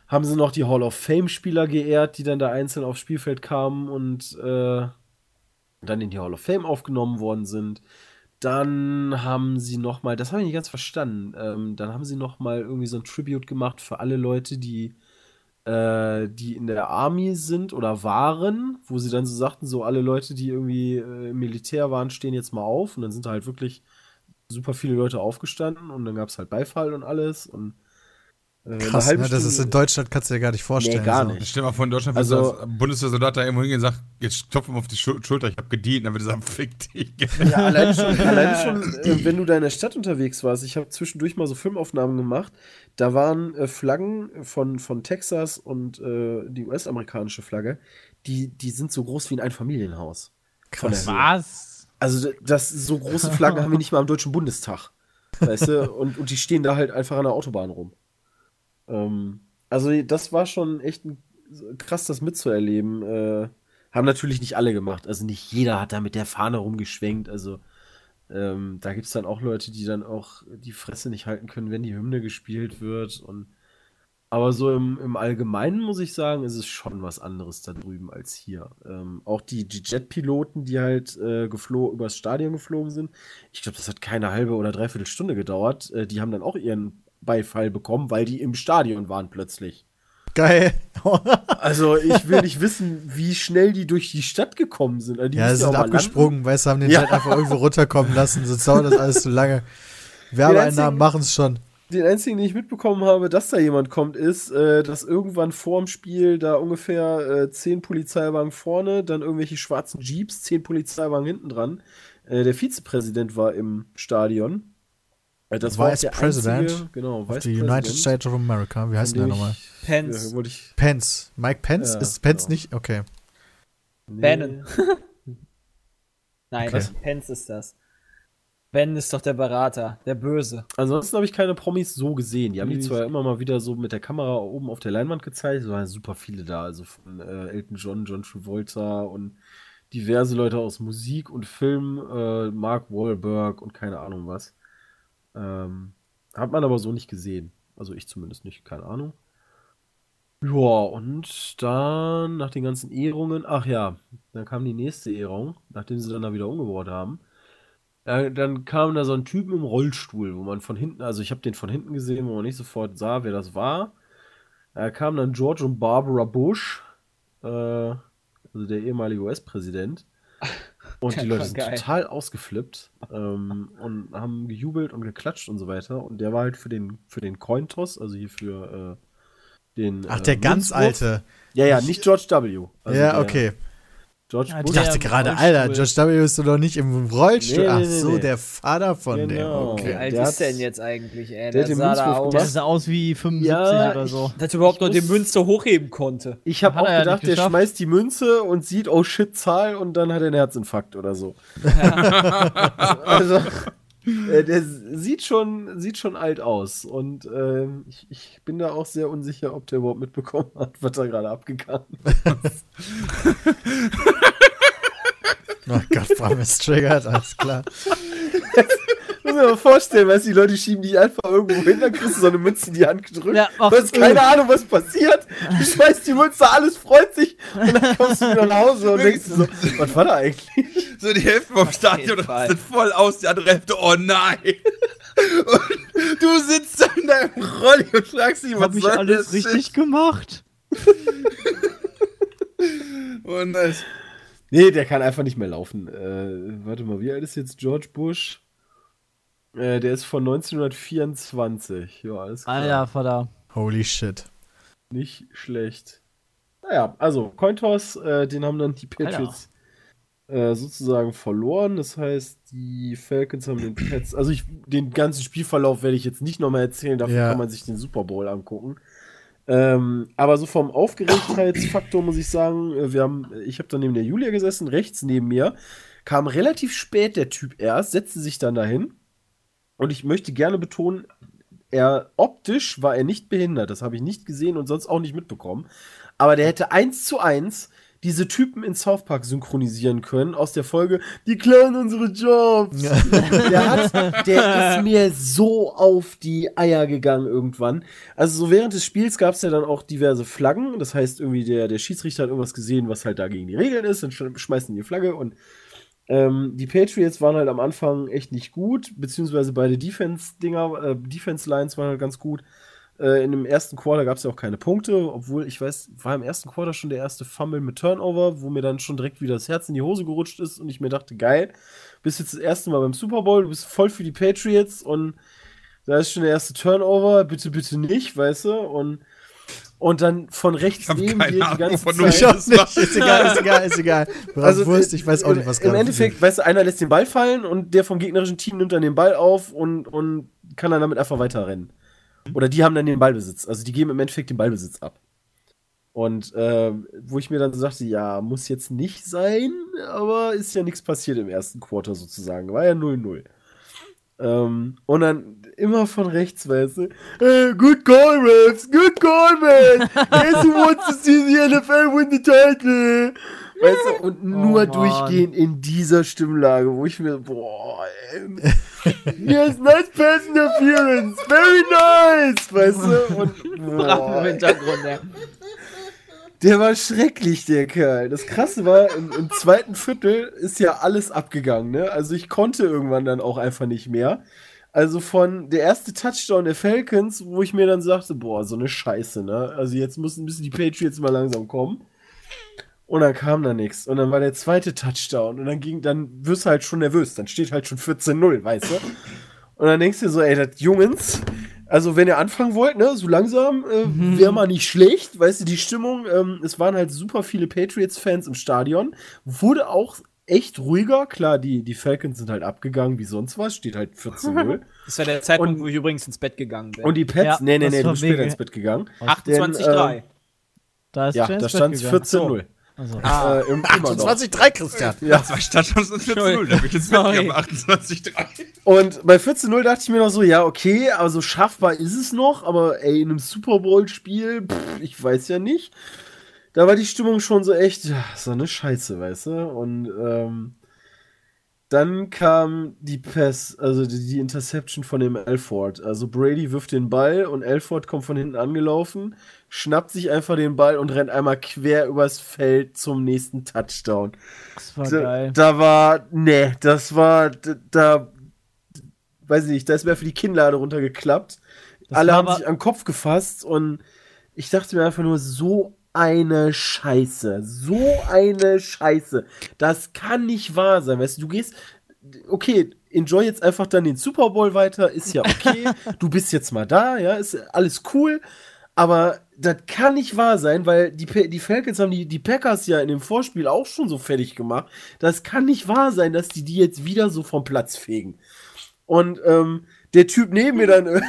haben sie noch die Hall of Fame-Spieler geehrt, die dann da einzeln aufs Spielfeld kamen und äh, dann in die Hall of Fame aufgenommen worden sind. Dann haben sie noch mal, das habe ich nicht ganz verstanden, ähm, dann haben sie noch mal irgendwie so ein Tribute gemacht für alle Leute, die äh, die in der Army sind oder waren, wo sie dann so sagten, so alle Leute, die irgendwie äh, im Militär waren, stehen jetzt mal auf. Und dann sind halt wirklich super viele Leute aufgestanden und dann gab es halt Beifall und alles. Und Krass, halbe ne? das ist in Deutschland, kannst du dir gar nicht vorstellen. Nee, gar so. nicht. Stell dir mal vor, in Deutschland Also- also, als Bundeswehrsoldat da irgendwo hingehen und sagt, jetzt klopf ihm auf die Schul Schulter, ich hab gedient, dann würde er sagen, fick dich. Ja, allein schon, allein schon äh, wenn du da in der Stadt unterwegs warst, ich habe zwischendurch mal so Filmaufnahmen gemacht, da waren äh, Flaggen von, von Texas und äh, die US-amerikanische Flagge, die, die sind so groß wie ein Einfamilienhaus. Krass. Was? Also das so große Flaggen haben wir nicht mal am Deutschen Bundestag. Weißt du? Und, und die stehen da halt einfach an der Autobahn rum. Ähm, also das war schon echt ein, krass, das mitzuerleben. Äh, haben natürlich nicht alle gemacht. Also nicht jeder hat da mit der Fahne rumgeschwenkt. Also ähm, da gibt es dann auch Leute, die dann auch die Fresse nicht halten können, wenn die Hymne gespielt wird. Und aber so im, im Allgemeinen muss ich sagen, ist es schon was anderes da drüben als hier. Ähm, auch die, Jet-Piloten, die halt äh, übers Stadion geflogen sind, ich glaube, das hat keine halbe oder dreiviertel Stunde gedauert. Äh, die haben dann auch ihren Beifall bekommen, weil die im Stadion waren plötzlich. Geil. Also ich will nicht wissen, wie schnell die durch die Stadt gekommen sind. Also, ja, sind mal landen. abgesprungen, weißt du, haben den Ja. Jet einfach irgendwo runterkommen lassen, sonst dauert das alles zu lange. Werbeeinnahmen machen es schon. Den einzigen, den ich mitbekommen habe, dass da jemand kommt, ist, äh, dass irgendwann vorm Spiel da ungefähr äh, zehn Polizeiwagen vorne, dann irgendwelche schwarzen Jeeps, zehn Polizeiwagen hinten dran. Äh, der Vizepräsident war im Stadion. Äh, das war Vice President einzige, genau, Of Vice the United President, States of America. Wie heißt der nochmal? Pence. Ja, Pence. Mike Pence? Ja, ist Pence genau. nicht? Okay. nee. Bannon. Nein, Okay. Pence ist das. Ben ist doch der Berater, der Böse. Ansonsten habe ich keine Promis so gesehen. Die haben die zwar immer mal wieder so mit der Kamera oben auf der Leinwand gezeigt, es waren super viele da, also von äh, Elton John, John Travolta und diverse Leute aus Musik und Film, äh, Mark Wahlberg und keine Ahnung was. Ähm, Hat man aber so nicht gesehen. Also ich zumindest nicht, keine Ahnung. Ja, und dann nach den ganzen Ehrungen, ach ja, dann kam die nächste Ehrung, nachdem sie dann da wieder umgebaut haben. Ja, dann kam da so ein Typ im Rollstuhl, wo man von hinten, also ich habe den von hinten gesehen, wo man nicht sofort sah, wer das war. Da kamen dann George und Barbara Bush, äh, also der ehemalige US-Präsident. Und die Leute sind geil. total ausgeflippt ähm, und haben gejubelt und geklatscht und so weiter. Und der war halt für den, für den Cointoss, also hier für äh, den. Ach, äh, der ganz Münzwurf. alte. Ja, ja, nicht George W. Also ja, der okay. George Ja, Ich Bush. dachte gerade. Alter, George W. ist doch nicht im Rollstuhl. Nee, Ach nee, so, nee. der Vater von dem. Genau. Okay. Wie alt Der ist denn jetzt eigentlich, ey? der Der, sah da aus, Der sah aus wie 75 Ja, oder so. dass er überhaupt noch Ich die Münze hochheben konnte. Ich habe auch ja gedacht, der schmeißt die Münze und sieht, oh shit, Zahl und dann hat er einen Herzinfarkt oder so. also, äh, der sieht schon, sieht schon alt aus. Und ähm, ich, ich bin da auch sehr unsicher, ob der überhaupt mitbekommen hat, was da gerade abgegangen ist. Oh Gott, Bram ist triggert, alles klar. Muss mir mal vorstellen, weißt du, die Leute schieben dich einfach irgendwo hin, dann kriegst du so eine Münze in die Hand gedrückt. Ja, du hast keine Ahnung, was passiert. Du schmeißt die Münze, alles freut sich und dann kommst du wieder nach Hause und denkst dir so, was war da eigentlich? So die Hälfte vom Stadion rastet voll aus, die andere Hälfte, oh nein. Und du sitzt da in deinem Rolli und fragst dich, Ich was hab mich soll alles das richtig gemacht. Shit? Oh nice. Nee, der kann einfach nicht mehr laufen. Äh, warte mal, wie alt ist jetzt George Bush? Äh, der ist von 1924. Ja, alles klar. Alter, Vater. Holy shit. Nicht schlecht. Naja, also Cointoss, äh, den haben dann die Patriots äh, sozusagen verloren. Das heißt, die Falcons haben den Pets. Also ich, den ganzen Spielverlauf werde ich jetzt nicht nochmal erzählen, dafür Ja. kann man sich den Super Bowl angucken. Ähm, aber so vom Aufgeregtheitsfaktor muss ich sagen, äh, wir haben, ich habe dann neben der Julia gesessen, rechts neben mir, kam relativ spät der Typ erst, setzte sich dann dahin. Und ich möchte gerne betonen, er optisch war er nicht behindert, das habe ich nicht gesehen und sonst auch nicht mitbekommen. Aber der hätte eins zu eins diese Typen in South Park synchronisieren können aus der Folge Die klauen unsere Jobs. Der, hat, der ist mir so auf die Eier gegangen irgendwann. Also so während des Spiels gab es ja dann auch diverse Flaggen. Das heißt irgendwie der, der Schiedsrichter hat irgendwas gesehen, was halt da gegen die Regeln ist. Dann sch- schmeißen die Flagge und ähm, die Patriots waren halt am Anfang echt nicht gut, beziehungsweise beide Defense-Dinger, äh, Defense-Lines waren halt ganz gut. Äh, in dem ersten Quarter gab es ja auch keine Punkte, obwohl ich weiß, war im ersten Quarter schon der erste Fumble mit Turnover, wo mir dann schon direkt wieder das Herz in die Hose gerutscht ist und ich mir dachte, geil, bist jetzt das erste Mal beim Super Bowl, du bist voll für die Patriots und da ist schon der erste Turnover, bitte, bitte nicht, weißt du? Und, und dann von rechts neben keine dir die Ahnung, ganze Ich Zeit. Ist egal, ist egal, ist egal. Also, Wurst, ich weiß auch nicht, was Im Endeffekt, weißt du, einer lässt den Ball fallen und der vom gegnerischen Team nimmt dann den Ball auf und, und kann dann damit einfach weiterrennen. Oder die haben dann den Ballbesitz. Also die geben im Endeffekt den Ballbesitz ab. Und äh, wo ich mir dann so sagte, ja, muss jetzt nicht sein, aber ist ja nichts passiert im ersten Quarter sozusagen. War ja 0-0. Ähm, und dann immer von rechts, weißt du, hey, good call, Refs, good call, man. Guess who wants to see the NFL win the title? Weißt du, und nur Mann. durchgehend in dieser Stimmlage, wo ich mir, boah, ey, yes, nice pass interference, very nice, weißt du, und Braten im boah, Hintergrund, ja. der war schrecklich, der Kerl. Das Krasse war, im, im zweiten Viertel ist ja alles abgegangen, ne? Also ich konnte irgendwann dann auch einfach nicht mehr. Also von der erste Touchdown der Falcons, wo ich mir dann sagte, boah, so eine Scheiße, ne? Also jetzt müssen, müssen die Patriots mal langsam kommen. Und dann kam da nichts. Und dann war der zweite Touchdown. Und dann ging, dann wirst du halt schon nervös. Dann steht halt schon 14-0, weißt du? Und dann denkst du dir so, ey, das Jungens, also wenn ihr anfangen wollt, ne, so langsam, äh, wäre mal nicht schlecht, weißt du, die Stimmung, ähm, es waren halt super viele Patriots-Fans im Stadion, wurde auch echt ruhiger, klar, die, die Falcons sind halt abgegangen wie sonst was, steht halt 14-0. Das war der Zeitpunkt, Und- wo ich übrigens ins Bett gegangen bin. Und die Pets, Ja, nee, nee, das nee, du war bist später ins Bett gegangen. 28,3. Da ist Ja, da stand es gegangen. 14-0. Also, Ah, Äh, im, immer noch. 28,3, Christian. Ja. Zwei Touchdowns und 14-0. Da bin ich jetzt Sorry. mit 28-3. Und bei 14-0 dachte ich mir noch so, ja, okay, also schaffbar ist es noch, aber ey, in einem Super Bowl-Spiel, ich weiß ja nicht. Da war die Stimmung schon so echt, ja, so eine Scheiße, weißt du? Und ähm, Dann kam die Pass, also die, die Interception von dem Alford. Also Brady wirft den Ball und Alford kommt von hinten angelaufen, schnappt sich einfach den Ball und rennt einmal quer übers Feld zum nächsten Touchdown. Das war da, geil. da war, nee, das war, da, da weiß ich nicht, da ist mir für die Kinnlade runtergeklappt. Das Alle haben sich am Kopf gefasst und ich dachte mir einfach nur, so eine Scheiße, so eine Scheiße. Das kann nicht wahr sein, weißt du, du gehst, okay, enjoy jetzt einfach dann den Super Bowl weiter, ist ja okay, du bist jetzt mal da, ja, ist alles cool, aber das kann nicht wahr sein, weil die, die Falcons haben die, die Packers ja in dem Vorspiel auch schon so fertig gemacht. Das kann nicht wahr sein, dass die die jetzt wieder so vom Platz fegen. Und ähm, der Typ neben mir dann,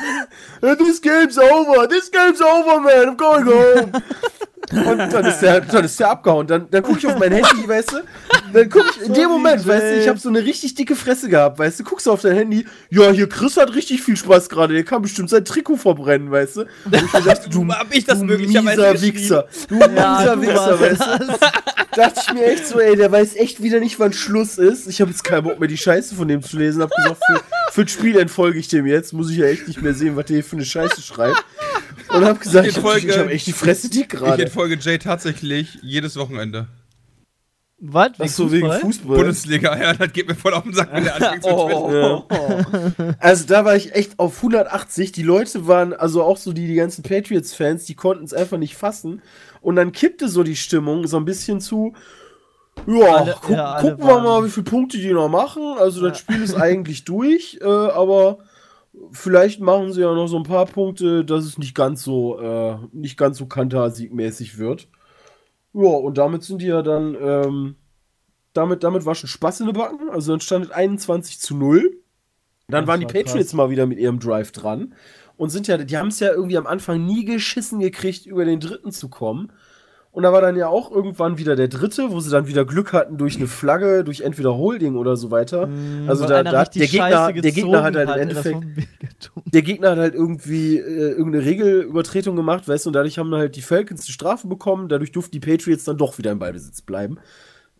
this game's over, this game's over, man, I'm going home. Und dann ist der, dann ist der abgehauen. Dann, dann gucke ich auf mein Handy, weißt du? Dann guck ich, in dem Moment, weißt du, ich habe so eine richtig dicke Fresse gehabt, weißt du? Guckst du auf dein Handy, ja, hier, Chris hat richtig viel Spaß gerade, der kann bestimmt sein Trikot verbrennen, weißt du? Und ich dachte, du, Hab ich das du mieser? Wichser. Du Ja, mieser du Wichser, weißt du? Dachte ich mir echt so, ey, der weiß echt wieder nicht, wann Schluss ist. Ich habe jetzt keinen Bock mehr, die Scheiße von dem zu lesen. Hab gesagt, für, für das Spiel entfolge ich dem jetzt. Muss ich ja echt nicht mehr sehen, was der hier für eine Scheiße schreibt. Und hab gesagt, ich, ich habe echt die Fresse dick Ich gerade. entfolge Jay tatsächlich jedes Wochenende. Was? Ach so, wegen Fußball. Bundesliga, ja, das geht mir voll auf den Sack, wenn der anfängt zu Oh. Ja. Also da war ich echt auf 180. Die Leute waren, also auch so die, die ganzen Patriots-Fans, die konnten es einfach nicht fassen. Und dann kippte so die Stimmung so ein bisschen zu. Ja, Alle- gu ja, gucken wir mal, wie viele Punkte die noch machen. Also das Spiel ist eigentlich durch, äh, aber vielleicht machen sie ja noch so ein paar Punkte, dass es nicht ganz so, äh, nicht ganz so Kanter-siegmäßig wird. Ja, und damit sind die ja dann, ähm, damit, damit war schon Spaß in den Backen. Also dann stand es 21 zu 0. Dann Das waren die Patriots krass. mal wieder mit ihrem Drive dran. Und sind ja, die haben es ja irgendwie am Anfang nie geschissen gekriegt, über den dritten zu kommen. Und da war dann ja auch irgendwann wieder der dritte, wo sie dann wieder Glück hatten durch eine Flagge, durch entweder Holding oder so weiter. also Weil da, da richtig der Gegner, der Gegner hat halt im Endeffekt der Gegner hat halt irgendwie äh, irgendeine Regelübertretung gemacht, weißt du, und dadurch haben halt die Falcons die Strafe bekommen, dadurch durften die Patriots dann doch wieder im Ballbesitz bleiben.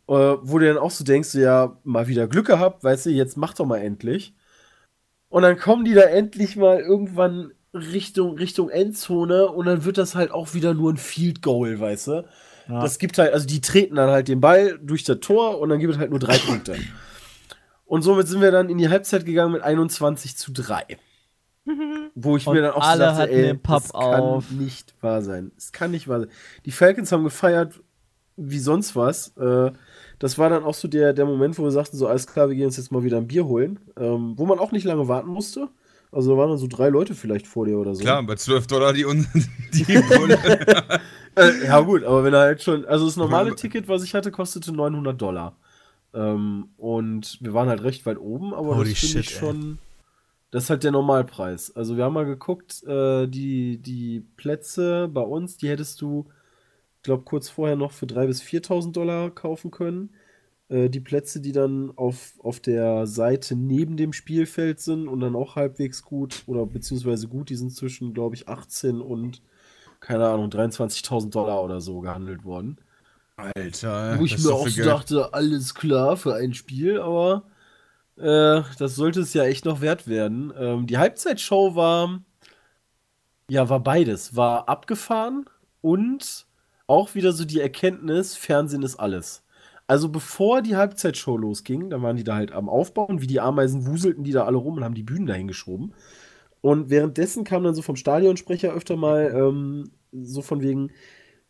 Äh, wo du dann auch so denkst, ja, mal wieder Glück gehabt, weißt du, jetzt mach doch mal endlich. Und dann kommen die da endlich mal irgendwann Richtung, Richtung Endzone und dann wird das halt auch wieder nur ein Field Goal, weißt du. Ja. Das gibt halt, also die treten dann halt den Ball durch das Tor und dann gibt es halt nur drei Punkte. Und somit sind wir dann in die Halbzeit gegangen mit 21 zu 3. Wo ich Und mir dann auch so alle dachte, hatten ey, das kann auf. nicht wahr sein. Es kann nicht wahr sein. Die Falcons haben gefeiert wie sonst was. Äh, das war dann auch so der, der Moment, wo wir sagten, so alles klar, wir gehen uns jetzt mal wieder ein Bier holen. Ähm, wo man auch nicht lange warten musste. Also da waren dann so drei Leute vielleicht vor dir oder so. Klar, bei 12 Dollar die, Un die. Äh, ja, gut, aber wenn er halt schon. Also das normale Ticket, was ich hatte, kostete 900 Dollar. Ähm, und wir waren halt recht weit oben, aber Holy das finde ich schon. Das ist halt der Normalpreis. Also wir haben mal geguckt, äh, die, die Plätze bei uns, die hättest du, ich glaube, kurz vorher noch für 3.000 bis 4.000 Dollar kaufen können. Äh, die Plätze, die dann auf, auf der Seite neben dem Spielfeld sind und dann auch halbwegs gut oder beziehungsweise gut, die sind zwischen, glaube ich, 18 und keine Ahnung, 23.000 Dollar oder so gehandelt worden. Alter, Wo ich mir auch so dachte, alles klar für ein Spiel, aber äh, das sollte es ja echt noch wert werden. Ähm, die Halbzeitshow war, ja, war beides. War abgefahren und auch wieder so die Erkenntnis, Fernsehen ist alles. Also bevor die Halbzeitshow losging, da waren die da halt am Aufbauen, wie die Ameisen wuselten die da alle rum und haben die Bühnen dahin geschoben. Und währenddessen kam dann so vom Stadionsprecher öfter mal ähm, so von wegen,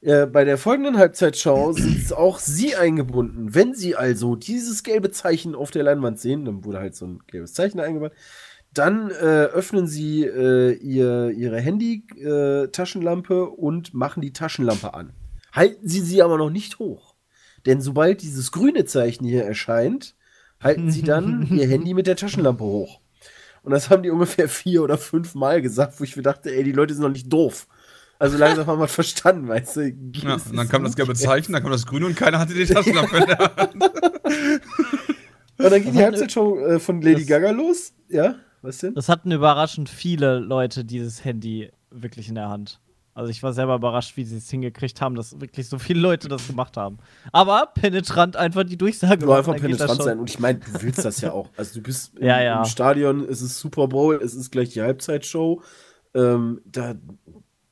äh, bei der folgenden Halbzeitschau sind auch Sie eingebunden. Wenn Sie also dieses gelbe Zeichen auf der Leinwand sehen, dann wurde halt so ein gelbes Zeichen eingebaut, dann äh, öffnen Sie äh, ihr, Ihre Handy-Taschenlampe und machen die Taschenlampe an. Halten Sie sie aber noch nicht hoch. Denn sobald dieses grüne Zeichen hier erscheint, halten Sie dann Ihr Handy mit der Taschenlampe hoch. Und das haben die ungefähr vier oder fünf Mal gesagt, wo ich mir dachte, ey, die Leute sind noch nicht doof. Also langsam haben wir verstanden, weißt du. Ja, und dann kam das gelbe Zeichen, dann kam das grüne und keiner hatte die Taschenlampe in der Hand. Und dann geht die Halbzeitshow äh, von Lady Das- Gaga los. Ja, was denn? Das hatten überraschend viele Leute dieses Handy wirklich in der Hand. Also ich war selber überrascht, wie sie es hingekriegt haben, dass wirklich so viele Leute das gemacht haben. Aber penetrant einfach die Durchsage. Nur einfach penetrant sein. Und ich meine, du willst das ja auch. Also du bist im, Ja, im Stadion, es ist Super Bowl, es ist gleich die Halbzeitshow. Ähm, da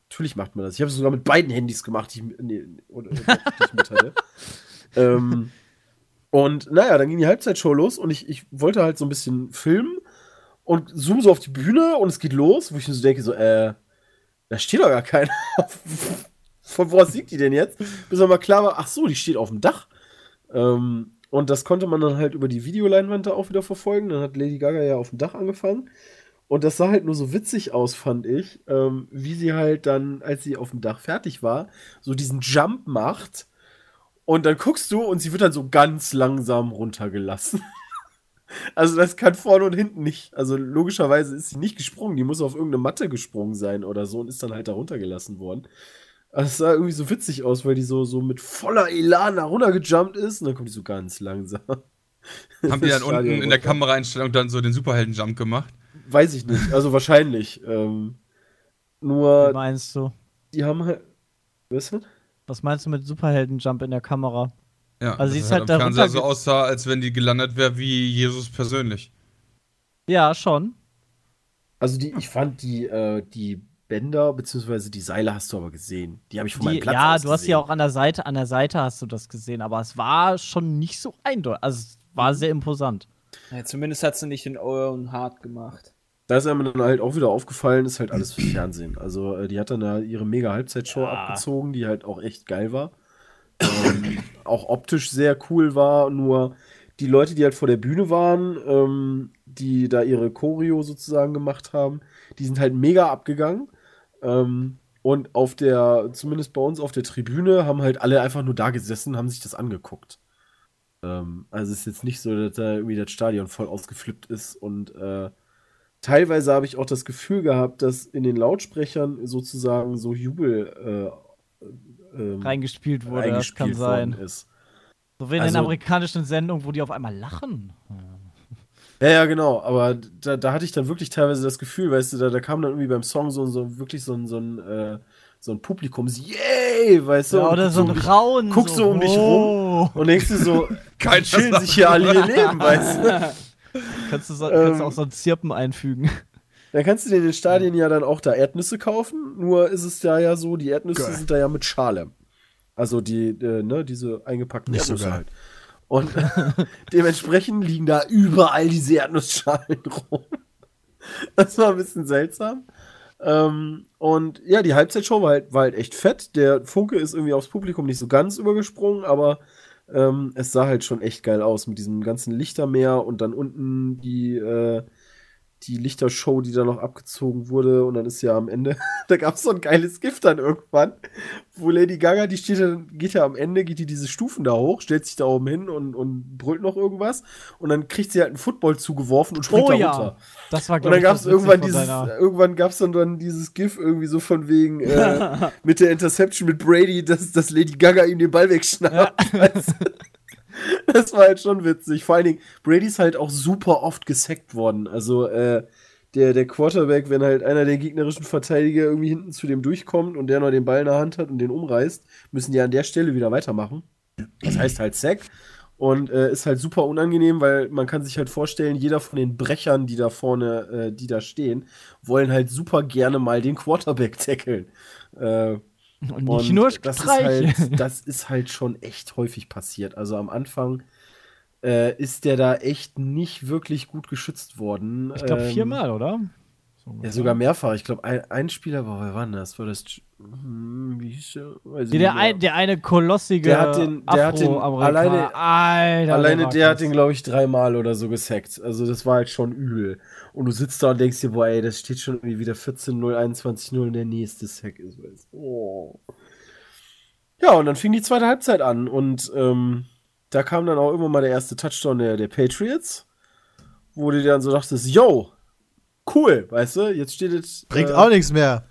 natürlich macht man das. Ich habe es sogar mit beiden Handys gemacht, die ich, nee, oder, oder, die ich mit hatte. ähm, und naja, dann ging die Halbzeitshow los und ich, ich wollte halt so ein bisschen filmen und zoom so auf die Bühne und es geht los, wo ich mir so denke, so, äh, da steht doch gar keiner. Von wo aus liegt die denn jetzt? Bis dann mal klar war, ach so, die steht auf dem Dach. Ähm, und das konnte man dann halt über die Videoleinwand da auch wieder verfolgen. Dann hat Lady Gaga ja auf dem Dach angefangen. Und das sah halt nur so witzig aus, fand ich, ähm, wie sie halt dann, als sie auf dem Dach fertig war, so diesen Jump macht. Und dann guckst du und sie wird dann so ganz langsam runtergelassen. Also das kann vorne und hinten nicht. Also logischerweise ist sie nicht gesprungen. Die muss auf irgendeine Matte gesprungen sein oder so und ist dann halt da runtergelassen worden. Also es sah irgendwie so witzig aus, weil die so, so mit voller Elan da runtergejumpt ist und dann kommt die so ganz langsam. Haben die dann Das unten Stadion in der runter. Kameraeinstellung dann so den Superhelden-Jump gemacht? Weiß ich nicht. Also wahrscheinlich. Ähm, Wie nur, meinst du? die haben halt. Du? Was meinst du mit Superhelden-Jump in der Kamera? Ja, Also sie ist es halt am Fernseher darunter so aussah, als wenn die gelandet wäre wie Jesus persönlich. Ja, schon. Also die, ich fand die, äh, die Bänder beziehungsweise die Seile hast du aber gesehen. Die habe ich von meinem Die, Platz ja, aus du hast ja auch an der Seite, an der Seite hast du das gesehen, aber es war schon nicht so eindeutig. Also es Mhm. war sehr imposant. Ja, zumindest hat sie nicht in Owen Hart gemacht. Da ist einem dann halt auch wieder aufgefallen, ist halt alles fürs Fernsehen. Also äh, die hat dann da ihre mega Halbzeitshow Ja. abgezogen, die halt auch echt geil war. Ähm, auch optisch sehr cool war, nur die Leute, die halt vor der Bühne waren, ähm, die da ihre Choreo sozusagen gemacht haben, die sind halt mega abgegangen. Ähm, und auf der, zumindest bei uns auf der Tribüne, haben halt alle einfach nur da gesessen, haben sich das angeguckt. Ähm, also es ist jetzt nicht so, dass da irgendwie das Stadion voll ausgeflippt ist und äh, teilweise habe ich auch das Gefühl gehabt, dass in den Lautsprechern sozusagen so Jubel äh, ähm, Reingespielt wurde, das eingespielt kann sein. ist. So wie in Also- den amerikanischen Sendungen, wo die auf einmal lachen. Ja, ja, genau, aber da, da hatte ich dann wirklich teilweise das Gefühl, weißt du, da, da kam dann irgendwie beim Song so, so wirklich so ein, so ein, äh, so ein Publikum, yay, weißt du, Ja, oder so ein Rauen. guckst so um dich rum und denkst du so, Keiner chillen sich hier alle ihr Leben, weißt du. Kannst du, so, kannst du Ähm, auch so ein Zirpen einfügen. Dann kannst du dir in den Stadien ja dann auch da Erdnüsse kaufen, nur ist es da ja so, die Erdnüsse Geil. sind da ja mit Schale. Also die, äh, ne, diese eingepackten Nicht so Erdnüsse geil. halt. Und dementsprechend liegen da überall diese Erdnussschalen rum. Das war ein bisschen seltsam. Ähm, und ja, die Halbzeitshow war halt, war halt echt fett. Der Funke ist irgendwie aufs Publikum nicht so ganz übergesprungen, aber ähm, es sah halt schon echt geil aus mit diesem ganzen Lichtermeer und dann unten die, äh, die Lichtershow, die da noch abgezogen wurde. Und dann ist ja am Ende, da gab es so ein geiles Gift dann irgendwann, wo Lady Gaga, die steht dann, geht ja am Ende, geht die diese Stufen da hoch, stellt sich da oben hin und, und brüllt noch irgendwas. Und dann kriegt sie halt einen Football zugeworfen und springt Oh da ja. runter. Das war, Und dann gab es irgendwann dieses, irgendwann gab es dann, dann dieses GIF irgendwie so von wegen äh, mit der Interception mit Brady, dass, dass Lady Gaga ihm den Ball wegschnappt. Du? Das war halt schon witzig. Vor allen Dingen, Brady ist halt auch super oft gesackt worden. Also, äh, der, der Quarterback, wenn halt einer der gegnerischen Verteidiger irgendwie hinten zu dem durchkommt und der noch den Ball in der Hand hat und den umreißt, müssen die an der Stelle wieder weitermachen. Das heißt halt Sack. Und äh, ist halt super unangenehm, weil man kann sich halt vorstellen, jeder von den Brechern, die da vorne, äh, die da stehen, wollen halt super gerne mal den Quarterback tackeln. Äh, Und nicht nur das ist, halt, das ist halt schon echt häufig passiert. Also am Anfang äh, ist der da echt nicht wirklich gut geschützt worden. Ich glaube Ähm, viermal, oder? Ja, sogar mehrfach. Ich glaube, ein, ein Spieler war, wer war denn das? War das. Hm, wie hieß der? Weiß der, ein, der eine kolossige Der hat den- der hat den alleine- Alter, Alleine der hat den, glaube ich, dreimal oder so gesackt. Also das war halt schon übel. Und du sitzt da und denkst dir, boah, ey, das steht schon irgendwie wieder 14-0, 21-0 und der nächste Sack ist. Oh. Ja, und dann fing die zweite Halbzeit an und ähm, da kam dann auch irgendwann mal der erste Touchdown der, der Patriots, wo du dann so dachtest, yo, cool, weißt du, jetzt steht es. Bringt äh, auch nichts mehr.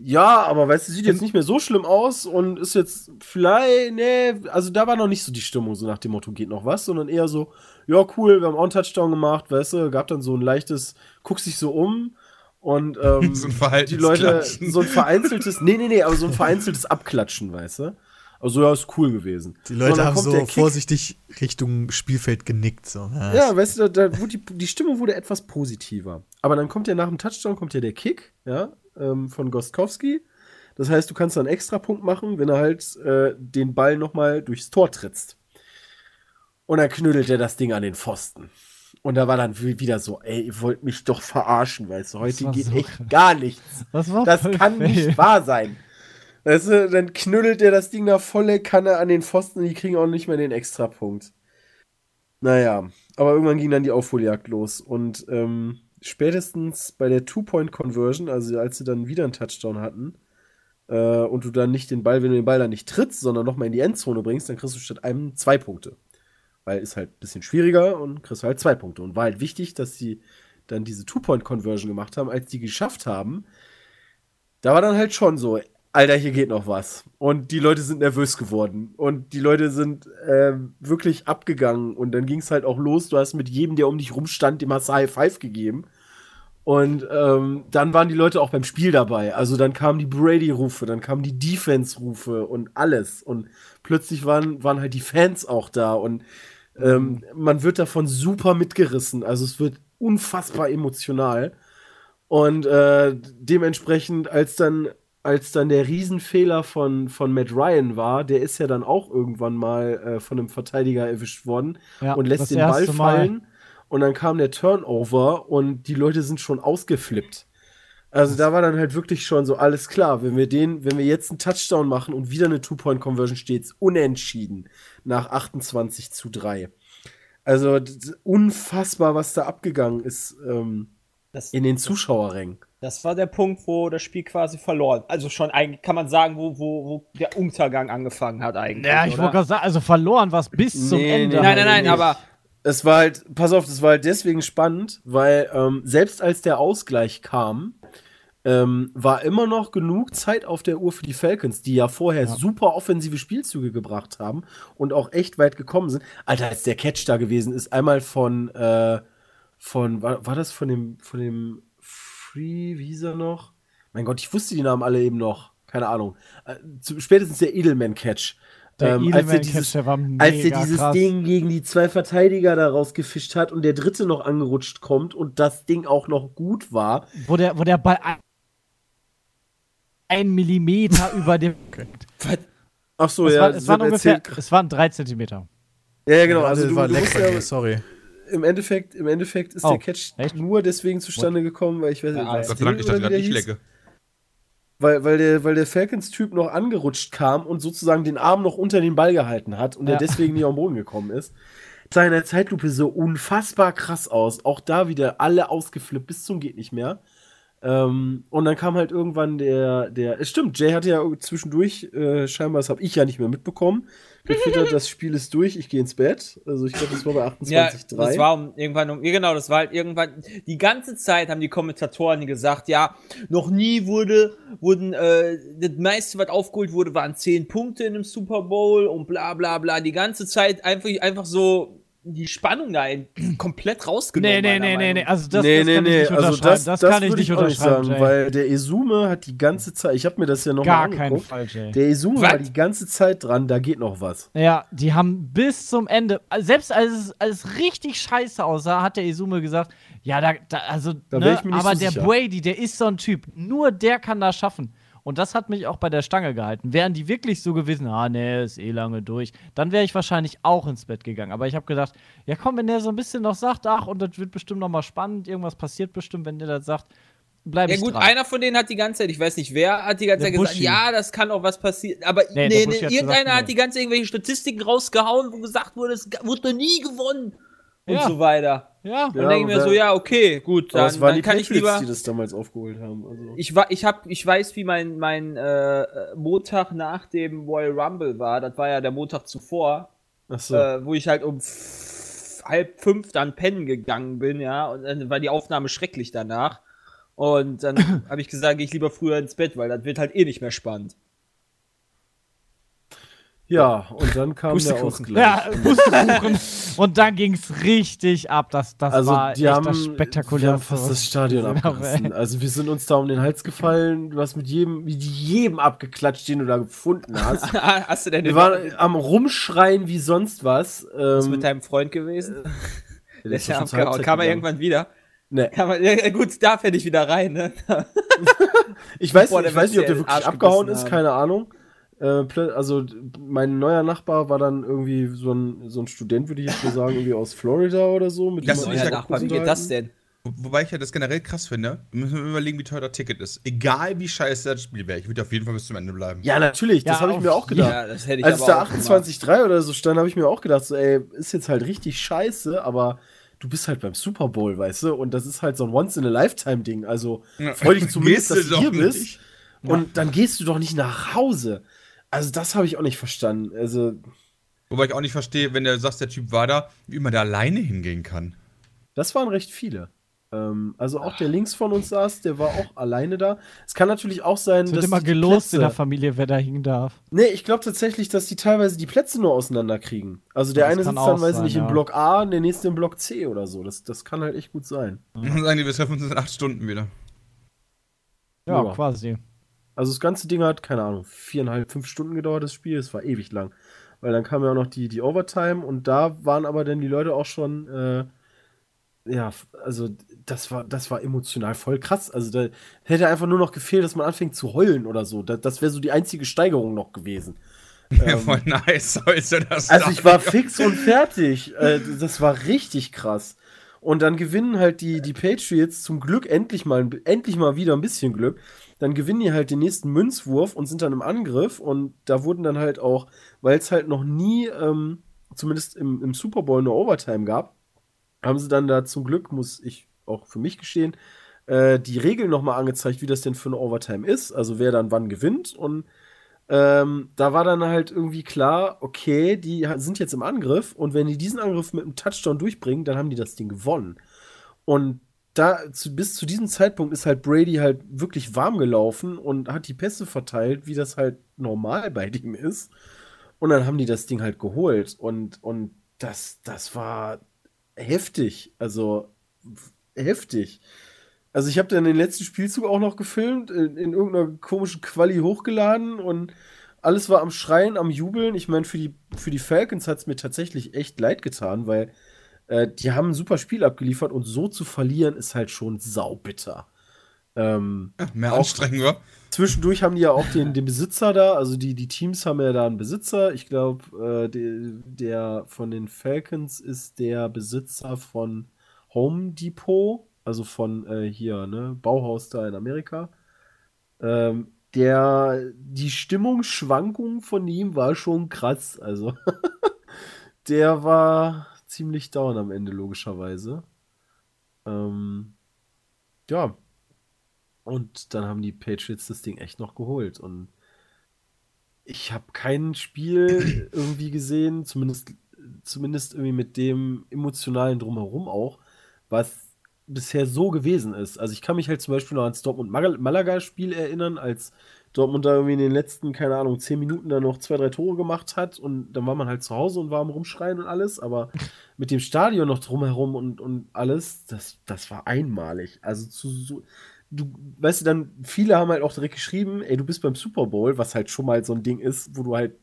Ja, aber weißt du, sieht jetzt nicht mehr so schlimm aus und ist jetzt vielleicht, nee, also da war noch nicht so die Stimmung, so nach dem Motto, geht noch was, sondern eher so, ja, cool, wir haben auch einen Touchdown gemacht, weißt du, gab dann so ein leichtes, guckst dich so um Und ähm, So ein die Leute, so ein vereinzeltes, nee, nee, nee, aber so ein vereinzeltes Abklatschen, weißt du? Also ja, ist cool gewesen. Die Leute haben so vorsichtig Richtung Spielfeld genickt. So. Ja, Ja, weißt du, da, da wurde die, die Stimmung wurde etwas positiver. Aber dann kommt ja nach dem Touchdown kommt ja der Kick, ja, ähm, von Gostkowski. Das heißt, du kannst dann einen Extrapunkt machen, wenn er halt äh, den Ball nochmal durchs Tor trittst. Und dann knüttelt er das Ding an den Pfosten. Und da war dann wi- wieder so, ey, ihr wollt mich doch verarschen, weißt du, heute geht so echt krass. gar nichts. Das war Das voll kann fail. nicht wahr sein. Weißt du, dann knüttelt er das Ding da volle Kanne an den Pfosten und die kriegen auch nicht mehr den Extrapunkt. Naja, aber irgendwann ging dann die Aufholjagd los und ähm, spätestens bei der Two-Point-Conversion, also als sie dann wieder einen Touchdown hatten, äh, und du dann nicht den Ball, wenn du den Ball dann nicht trittst, sondern nochmal in die Endzone bringst, dann kriegst du statt einem zwei Punkte. Weil ist halt ein bisschen schwieriger und kriegst halt zwei Punkte. Und war halt wichtig, dass sie dann diese Two-Point-Conversion gemacht haben, als die geschafft haben, da war dann halt schon so, Alter, hier geht noch was. Und die Leute sind nervös geworden. Und die Leute sind ähm, wirklich abgegangen. Und dann ging es halt auch los. Du hast mit jedem, der um dich rumstand, dem hast du High Five gegeben. Und ähm, dann waren die Leute auch beim Spiel dabei. Also dann kamen die Brady-Rufe, dann kamen die Defense-Rufe und alles. Und plötzlich waren, waren halt die Fans auch da. Und ähm, man wird davon super mitgerissen. Also es wird unfassbar emotional. Und äh, dementsprechend, als dann, als dann der Riesenfehler von, von Matt Ryan war, der ist ja dann auch irgendwann mal äh, von einem Verteidiger erwischt worden Ja, und lässt den Ball erste Mal. fallen. Und dann kam der Turnover und die Leute sind schon ausgeflippt. Also da war dann halt wirklich schon so alles klar. Wenn wir den, wenn wir jetzt einen Touchdown machen und wieder eine Two-Point-Conversion steht's unentschieden nach 28 zu 3. Also unfassbar, was da abgegangen ist ähm, Das, in den Zuschauerrängen. Das war der Punkt, wo das Spiel quasi verloren. Also schon eigentlich kann man sagen, wo, wo, wo der Untergang angefangen hat eigentlich. Ja, ich wollte gerade sagen, also verloren was bis zum Nee, Ende. nee, Nein, nein, nein, aber Es war halt, pass auf, das war halt deswegen spannend, weil ähm, selbst als der Ausgleich kam, ähm, war immer noch genug Zeit auf der Uhr für die Falcons, die ja vorher super offensive Spielzüge gebracht haben und auch echt weit gekommen sind. Alter, als der Catch da gewesen ist, einmal von, äh, von, war, war das von dem, von dem Free, wie hieß er noch? Mein Gott, ich wusste die Namen alle eben noch. Keine Ahnung. Äh, zu, spätestens der Edelman-Catch. Der Ähm, als er dieses- der war als er dieses krass. Ding gegen die zwei Verteidiger da rausgefischt hat und der dritte noch angerutscht kommt und das Ding auch noch gut war. wo der, wo der Ball ein, ein Millimeter über dem. Ach so, es, ja, war, es waren ungefähr, es waren drei Zentimeter. Ja, genau. Ja, Also das du, war musst bei ja, mir, sorry. Im Endeffekt, im Endeffekt ist Oh, der Catch echt? nur deswegen zustande gekommen, weil ich weiß nicht, Ja, Gott sei Dank, ich dachte gerade, ich lecke. Weil, weil der, weil der Falcons-Typ noch angerutscht kam und sozusagen den Arm noch unter den Ball gehalten hat und Ja. der deswegen nicht auf den Boden gekommen ist. Sah in der Zeitlupe so unfassbar krass aus. Auch da wieder alle ausgeflippt bis zum geht nicht mehr. Ähm, und dann kam halt irgendwann der, der, es stimmt, Jay hatte ja zwischendurch, äh, scheinbar, das habe ich ja nicht mehr mitbekommen, getwittert, das Spiel ist durch, ich gehe ins Bett. Also ich glaube, das war bei Ja, 28,3. das war um, irgendwann um, ja, genau, das war halt irgendwann, die ganze Zeit haben die Kommentatoren gesagt, ja, noch nie wurde, wurden, äh, das meiste, was aufgeholt wurde, waren 10 Punkte in einem Super Bowl und bla bla bla, die ganze Zeit einfach, einfach so die Spannung da komplett rausgenommen. Nee, nee, nee, nee, Meinung nee. Also das, nee, das nee, kann nee, ich nicht also unterschreiben. das, Das, das kann ich nicht unterschreiben, sagen, weil der Esume hat die ganze Zeit, ich habe mir das ja noch Gar mal keinen angeguckt. Fall, Jay. Der Esume Was? war die ganze Zeit dran, da geht noch was. Ja, die haben bis zum Ende, selbst als es, als es richtig scheiße aussah, hat der Izume gesagt, ja, da, da also, Da ne, ich mir nicht aber so der sicher. Brady, der ist so ein Typ, nur der kann das schaffen. Und das hat mich auch bei der Stange gehalten. Wären die wirklich so gewesen, ah, nee, ist eh lange durch, dann wäre ich wahrscheinlich auch ins Bett gegangen. Aber ich habe gedacht, ja komm, wenn der so ein bisschen noch sagt, ach, und das wird bestimmt noch mal spannend, irgendwas passiert bestimmt, wenn der das sagt, bleib Ja gut, dran. einer von denen hat die ganze Zeit, ich weiß nicht wer, hat die ganze Der Zeit gesagt, Buschi. ja, das kann auch was passieren. Aber Nee, nee, nee, irgendeiner gesagt, hat die ganze irgendwelche Statistiken rausgehauen, wo gesagt wurde, es wurde noch nie gewonnen. Und Ja. so weiter. ja, Und dann denke ich mir so, ja, okay, gut, Aber dann, es waren dann die kann ich Patriots, lieber. die das damals aufgeholt haben. Also. Ich, ich, hab, ich weiß, wie mein, mein äh, Montag nach dem Royal Rumble war. Das war ja der Montag zuvor, Ach so. äh, wo ich halt um halb fünf dann pennen gegangen bin, ja. Und dann war die Aufnahme schrecklich danach. Und dann habe ich gesagt, gehe ich lieber früher ins Bett, weil das wird halt eh nicht mehr spannend. Ja, und dann kam der Pustekuchen. Ausgleich. ja, Pustekuchen. Und dann ging es richtig ab. Das, das Also war die echt haben, das wir spektakulär. haben fast das Stadion abgerissen. Also wir sind uns da um den Hals gefallen. Du hast mit jedem, mit jedem abgeklatscht, den du da gefunden hast. Hast du denn wir waren am rumschreien wie sonst was. was Ähm, mit deinem Freund gewesen? der Der ist ja abgehauen. Kam er irgendwann wieder? Nee. Man, ja, gut, darf er nicht wieder rein, ne? Ich weiß, Boah, nicht, der ich weiß nicht, ob der wirklich abgehauen gebissen ist, haben. keine Ahnung. Äh, also mein neuer Nachbar war dann irgendwie so ein, so ein Student, würde ich jetzt mal sagen, irgendwie aus Florida oder so. Mit Das dem ist kurz Nachbar, wie geht das denn? Wo- Wobei ich ja das generell krass finde, müssen wir überlegen, wie teuer das Ticket ist. Egal wie scheiße das Spiel wäre, ich würde auf jeden Fall bis zum Ende bleiben. Ja, natürlich, das Ja, habe ich mir auch gedacht. Ja, das hätte ich Als da auch gemacht. 28,3 oder so stand, habe ich mir auch gedacht, so, ey, ist jetzt halt richtig scheiße, aber du bist halt beim Super Bowl, weißt du? Und das ist halt so ein Once-in-a-Lifetime-Ding. Also Ja. freu dich zumindest, dass du hier bist. nicht. Und dann gehst du doch nicht nach Hause. Also das habe ich auch nicht verstanden. Also Wobei ich auch nicht verstehe, wenn du sagst, der Typ war da, wie man da alleine hingehen kann. Das waren recht viele. Ähm, also auch der links von uns saß, der war auch alleine da. Es kann natürlich auch sein, Es wird dass immer gelost in der Plätze, Familie, wer da hingen darf. Nee, ich glaube tatsächlich, dass die teilweise die Plätze nur auseinanderkriegen. Also der Das eine sitzt dann, weiß ich sein, nicht, im ja. Block A, der nächste im Block C oder so. Das, das kann halt echt gut sein. Und dann sagen die, wir treffen uns in acht Stunden wieder. Ja, Ja. quasi. Also das ganze Ding hat, keine Ahnung, viereinhalb, fünf Stunden gedauert, das Spiel. Es war ewig lang. Weil dann kam ja auch noch die, die Overtime und da waren aber dann die Leute auch schon, äh, ja, also das war, das war emotional voll krass. Also da hätte einfach nur noch gefehlt, dass man anfängt zu heulen oder so. Da, das wäre so die einzige Steigerung noch gewesen. Ja, voll nice, heute das Also ich war fix und fertig. Äh, das war richtig krass. Und dann gewinnen halt die, die Patriots zum Glück endlich mal, endlich mal wieder ein bisschen Glück. Dann gewinnen die halt den nächsten Münzwurf und sind dann im Angriff. Und da wurden dann halt auch, weil es halt noch nie, ähm, zumindest im, im Super Bowl, eine Overtime gab, haben sie dann da zum Glück, muss ich auch für mich gestehen, äh, die Regeln nochmal angezeigt, wie das denn für eine Overtime ist. Also wer dann wann gewinnt. Und ähm, da war dann halt irgendwie klar, okay, die sind jetzt im Angriff und wenn die diesen Angriff mit einem Touchdown durchbringen, dann haben die das Ding gewonnen. Und da zu, bis zu diesem Zeitpunkt ist halt Brady halt wirklich warm gelaufen und hat die Pässe verteilt, wie das halt normal bei ihm ist. Und dann haben die das Ding halt geholt und, und das, das war heftig. Also heftig. Also ich habe dann den letzten Spielzug auch noch gefilmt, in, in irgendeiner komischen Quali hochgeladen und alles war am Schreien, am Jubeln. Ich meine, für die, für die Falcons hat es mir tatsächlich echt leid getan, weil äh, die haben ein super Spiel abgeliefert und so zu verlieren ist halt schon saubitter. Ähm, Mehr auch- anstrengender. Zwischendurch haben die ja auch den, den Besitzer da, also die, die Teams haben ja da einen Besitzer. Ich glaube, äh, der, der von den Falcons ist der Besitzer von Home Depot, also von äh, hier, ne, Bauhaus da in Amerika. Ähm, der, die Stimmungsschwankung von ihm war schon krass, also der war ziemlich down am Ende, logischerweise. Ähm, ja, und dann haben die Patriots das Ding echt noch geholt. Und ich habe kein Spiel irgendwie gesehen, zumindest, zumindest irgendwie mit dem emotionalen Drumherum auch, was bisher so gewesen ist. Also ich kann mich halt zum Beispiel noch ans Dortmund-Malaga-Spiel erinnern, als Dortmund da irgendwie in den letzten, keine Ahnung, zehn Minuten dann noch zwei, drei Tore gemacht hat und dann war man halt zu Hause und war am Rumschreien und alles, aber mit dem Stadion noch drumherum und, und alles, das, das war einmalig. Also zu so, du, weißt du, dann, viele haben halt auch direkt geschrieben, ey, du bist beim Super Bowl, was halt schon mal so ein Ding ist, wo du halt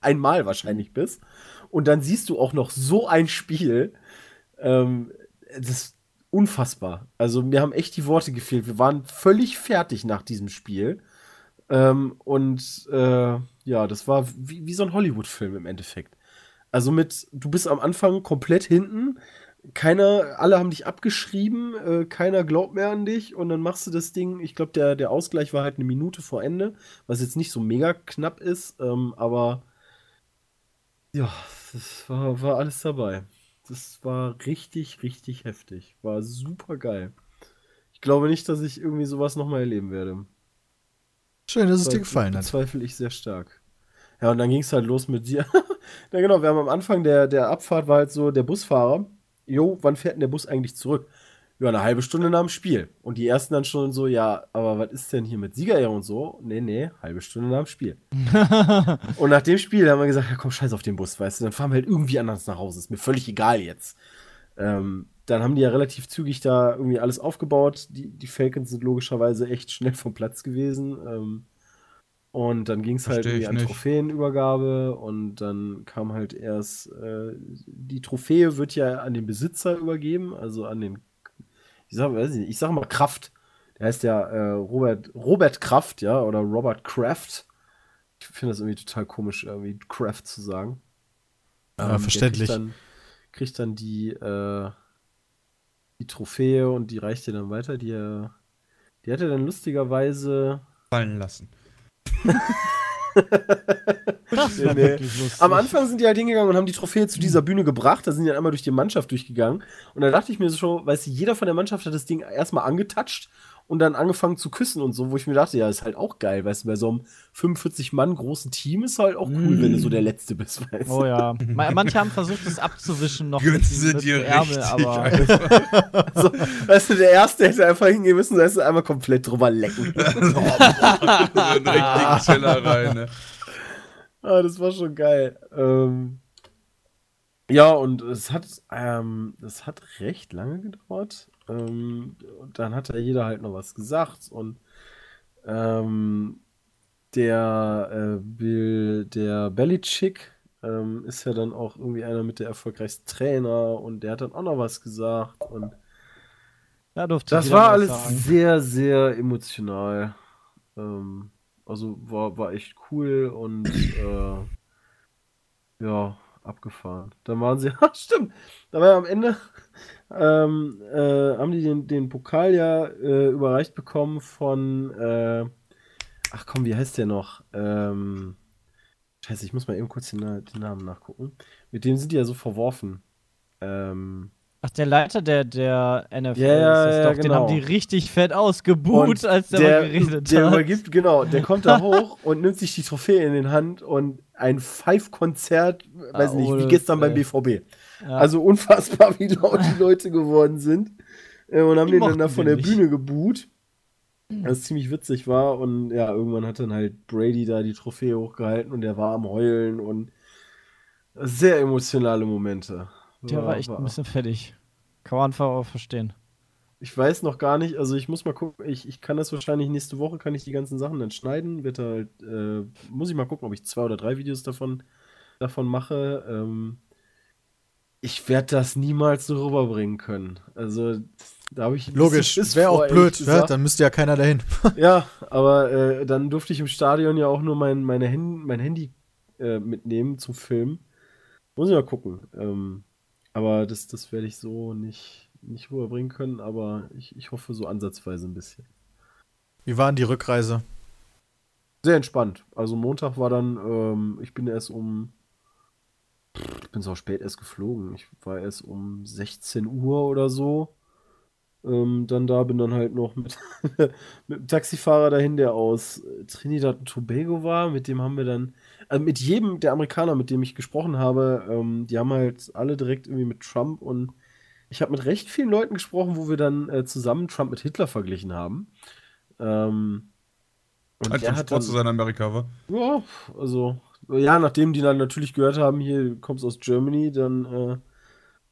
einmal wahrscheinlich bist. Und dann siehst du auch noch so ein Spiel. Ähm, das ist unfassbar. Also mir haben echt die Worte gefehlt. Wir waren völlig fertig nach diesem Spiel. Ähm, und äh, ja, das war wie, wie so ein Hollywood-Film im Endeffekt. Also mit, du bist am Anfang komplett hinten, keiner, alle haben dich abgeschrieben, äh, keiner glaubt mehr an dich und dann machst du das Ding, ich glaube, der, der Ausgleich war halt eine Minute vor Ende, was jetzt nicht so mega knapp ist, ähm, aber ja, das war, war alles dabei. Das war richtig, richtig heftig. War super geil. Ich glaube nicht, dass ich irgendwie sowas nochmal erleben werde. Schön, dass es dir gefallen hat. Bezweifle ich sehr stark. Ja, und dann ging es halt los mit dir. ja, genau, wir haben am Anfang der, der Abfahrt war halt so der Busfahrer. Jo, wann fährt denn der Bus eigentlich zurück? Ja, eine halbe Stunde nach dem Spiel. Und die ersten dann schon so, ja, aber was ist denn hier mit Siegerehrung und so? Nee, nee, halbe Stunde nach dem Spiel. und nach dem Spiel haben wir gesagt, ja komm, scheiß auf den Bus, weißt du, dann fahren wir halt irgendwie anders nach Hause. Ist mir völlig egal jetzt. Ähm, dann haben die ja relativ zügig da irgendwie alles aufgebaut. Die, die Falcons sind logischerweise echt schnell vom Platz gewesen. Ähm, und dann ging es halt irgendwie an nicht. Trophäenübergabe und dann kam halt erst, äh, die Trophäe wird ja an den Besitzer übergeben, also an den, ich sag, weiß ich, nicht, ich sag mal Kraft. Der heißt ja äh, Robert, Robert Kraft, ja, oder Robert Kraft. Ich finde das irgendwie total komisch, irgendwie Kraft zu sagen. Ja, der verständlich. Kriegt dann, kriegt dann die, äh, die Trophäe und die reicht dir dann weiter. Die, äh, die hat er dann lustigerweise Fallen lassen. Das Nee, war nee. Am Anfang sind die halt hingegangen und haben die Trophäe zu dieser Bühne gebracht. Da sind die dann einmal durch die Mannschaft durchgegangen. Und da dachte ich mir so schon, weißt du, jeder von der Mannschaft hat das Ding erstmal angetatscht und dann angefangen zu küssen und so, wo ich mir dachte, ja, ist halt auch geil, weißt du, bei so einem 45 Mann großen Team ist halt auch cool, wenn du so der Letzte bist, weißt du. Oh ja. Ma- Manche haben versucht, das abzuwischen noch Götze mit, dir mit Ärmel, richtig aber Also, weißt du, der Erste hätte einfach hingehen müssen, weißt du, einmal komplett drüber lecken. so einen richtigen Schiller rein, ne? Ah, das war schon geil. Ähm, ja, und es hat, ähm, es hat recht lange gedauert. Ähm, und dann hat ja jeder halt noch was gesagt und ähm, der äh, Bill, der Belichick ähm, ist ja dann auch irgendwie einer mit der erfolgreichsten Trainer und der hat dann auch noch was gesagt und durfte das war alles sagen. sehr, sehr emotional. Ähm, also war, war echt cool und äh, ja, abgefahren. Dann waren sie, ah, stimmt, da war ja am Ende, ähm, äh, haben die den, den Pokal ja äh, überreicht bekommen von, äh, ach komm, wie heißt der noch? Ähm, scheiße, ich muss mal eben kurz den, den Namen nachgucken. Mit dem sind die ja so verworfen. Ähm, Ach, der Leiter der, der NFL Ja, ist das ja, doch, den genau. haben die richtig fett ausgebuht, als der, der, mal geredet der hat. übergibt, genau, der kommt da hoch und nimmt sich die Trophäe in den Hand und ein Five-Konzert, weiß Ah, nicht, wie ohne- gestern beim ey. BVB. Ja. Also unfassbar, wie laut die Leute geworden sind. Äh, und haben Die den dann da von den der nicht. Bühne geboot. Was ziemlich witzig war. Und ja, irgendwann hat dann halt Brady da die Trophäe hochgehalten und der war am Heulen und sehr emotionale Momente. Der war echt ein bisschen fertig. Kann man einfach auch verstehen. Ich weiß noch gar nicht, also ich muss mal gucken, ich, ich kann das wahrscheinlich nächste Woche, kann ich die ganzen Sachen dann schneiden, wird halt, äh, muss ich mal gucken, ob ich zwei oder drei Videos davon, davon mache. Ähm, ich werde das niemals so rüberbringen können. Also, da habe ich Logisch, Schiss wäre auch blöd, ja, gesagt. dann müsste ja keiner dahin. Ja, aber äh, dann durfte ich im Stadion ja auch nur mein, meine Hand, mein Handy äh, mitnehmen zum Filmen. Muss ich mal gucken. Ähm, aber das, das werde ich so nicht, nicht rüberbringen können, aber ich, ich hoffe so ansatzweise ein bisschen. Wie war denn die Rückreise? Sehr entspannt. Also Montag war dann, ähm, ich bin erst um, ich bin so spät erst geflogen. Ich war erst um 16 Uhr oder so. Ähm, dann da bin dann halt noch mit, mit dem Taxifahrer dahin, der aus Trinidad und Tobago war. Mit dem haben wir dann, also mit jedem der Amerikaner, mit dem ich gesprochen habe, ähm, die haben halt alle direkt irgendwie mit Trump und ich habe mit recht vielen Leuten gesprochen, wo wir dann äh, zusammen Trump mit Hitler verglichen haben. Ähm, und Als der ein hat dann, zu sein Amerika war. ja, also, ja, nachdem die dann natürlich gehört haben, hier du kommst aus Germany, dann äh,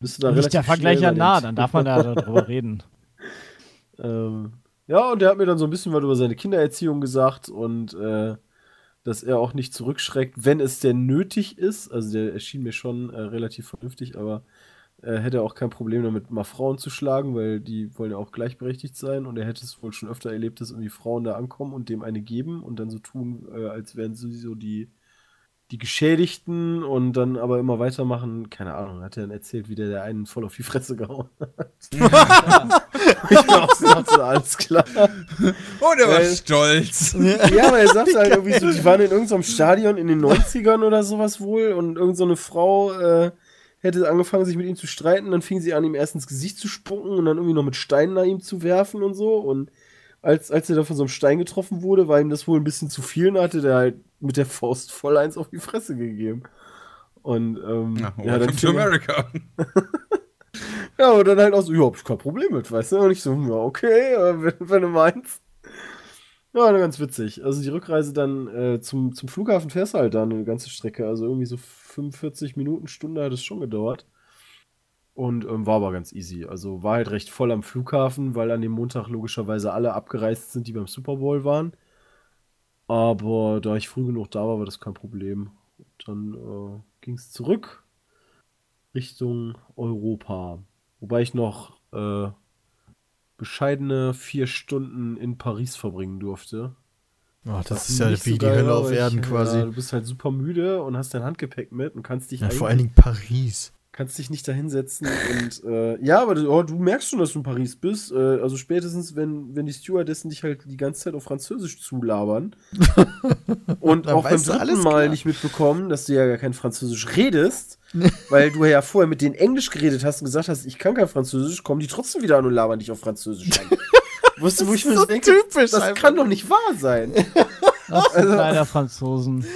bist du da Nicht der relativ Vergleich schnell ja nah, dann darf man da darüber reden. Ähm, ja, und der hat mir dann so ein bisschen was über seine Kindererziehung gesagt und äh, dass er auch nicht zurückschreckt, wenn es denn nötig ist. Also der erschien mir schon äh, relativ vernünftig, aber er hätte auch kein Problem damit, mal Frauen zu schlagen, weil die wollen ja auch gleichberechtigt sein und er hätte es wohl schon öfter erlebt, dass irgendwie Frauen da ankommen und dem eine geben und dann so tun, äh, als wären sie so die, die Geschädigten und dann aber immer weitermachen. Keine Ahnung, hat er dann erzählt, wie der, der einen voll auf die Fresse gehauen hat. ich war auch so, alles klar. Oh, der war stolz. Ja, aber er sagt halt irgendwie so, die waren in irgendeinem Stadion in den 90ern oder sowas wohl und irgendeine so eine Frau äh, hätte angefangen, sich mit ihm zu streiten, dann fing sie an, ihm erst ins Gesicht zu spucken und dann irgendwie noch mit Steinen nach ihm zu werfen und so und als, als er da von so einem Stein getroffen wurde, war ihm das wohl ein bisschen zu viel und hatte der halt mit der Faust voll eins auf die Fresse gegeben. Und ähm, Ja, ja, dann to er, America. Ja, aber dann halt auch so, ja, hab ich kein Problem mit, weißt du? Und ich so, ja, okay, äh, wenn, wenn du meinst. Ja, dann ganz witzig. Also die Rückreise dann äh, zum, zum Flughafen fährst du halt dann eine ganze Strecke. Also irgendwie so 45 Minuten, Stunde hat es schon gedauert. Und ähm, war aber ganz easy. Also war halt recht voll am Flughafen, weil an dem Montag logischerweise alle abgereist sind, die beim Super Bowl waren. Aber da ich früh genug da war, war das kein Problem. Dann äh, ging es zurück Richtung Europa. Wobei ich noch äh, bescheidene vier Stunden in Paris verbringen durfte. Oh, das Was ist ja wie so die Hölle auf Erden ich, quasi. Ja, du bist halt super müde und hast dein Handgepäck mit und kannst dich Ja, vor allen Dingen Paris. Kannst dich nicht da hinsetzen und äh, ja, aber du, oh, du merkst schon, dass du in Paris bist. Äh, also spätestens, wenn, wenn die Stewardessen dich halt die ganze Zeit auf Französisch zulabern und auch beim dritten Mal klar. nicht mitbekommen, dass du ja gar kein Französisch redest, weil du ja vorher mit denen Englisch geredet hast und gesagt hast, ich kann kein Französisch, kommen die trotzdem wieder an und labern dich auf Französisch an. Wusstest du, wo ich mir so denke, typisch das einfach. kann doch nicht wahr sein. Das sind leider Franzosen.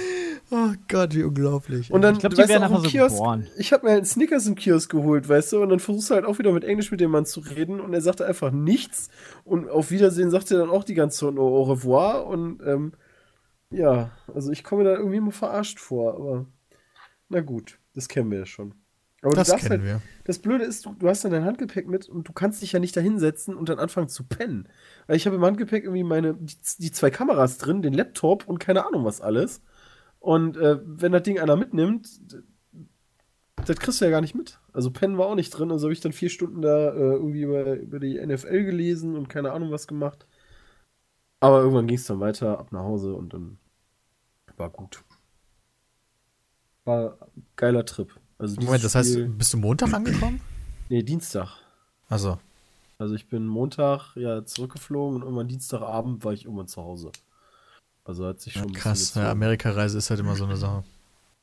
Oh Gott, wie unglaublich. Und dann, Ich glaub, die werden nachher so Kiosk, geboren. Ich habe mir halt einen Snickers im Kiosk geholt, weißt du, und dann versuchst du halt auch wieder mit Englisch mit dem Mann zu reden und er sagte einfach nichts und auf Wiedersehen sagt er dann auch die ganze Zeit nur au revoir und ähm, ja, also ich komme mir da irgendwie immer verarscht vor, aber na gut, das kennen wir ja schon. Aber das du darfst kennen halt, wir. das Blöde ist, du, du hast dann dein Handgepäck mit und du kannst dich ja nicht da hinsetzen und dann anfangen zu pennen. Weil ich habe im Handgepäck irgendwie meine, die, die zwei Kameras drin, den Laptop und keine Ahnung was alles. Und äh, wenn das Ding einer mitnimmt, das kriegst du ja gar nicht mit. Also pennen war auch nicht drin. Also habe ich dann vier Stunden da äh, irgendwie über, über die NFL gelesen und keine Ahnung was gemacht. Aber irgendwann ging es dann weiter, ab nach Hause und dann war gut. War ein geiler Trip. Also Moment, das heißt, bist du Montag angekommen? Nee, Dienstag. Also, Also ich bin Montag ja zurückgeflogen und irgendwann Dienstagabend war ich irgendwann zu Hause. Also hat sich schon ja, krass. Ja, Amerikareise ist halt immer so eine Sache.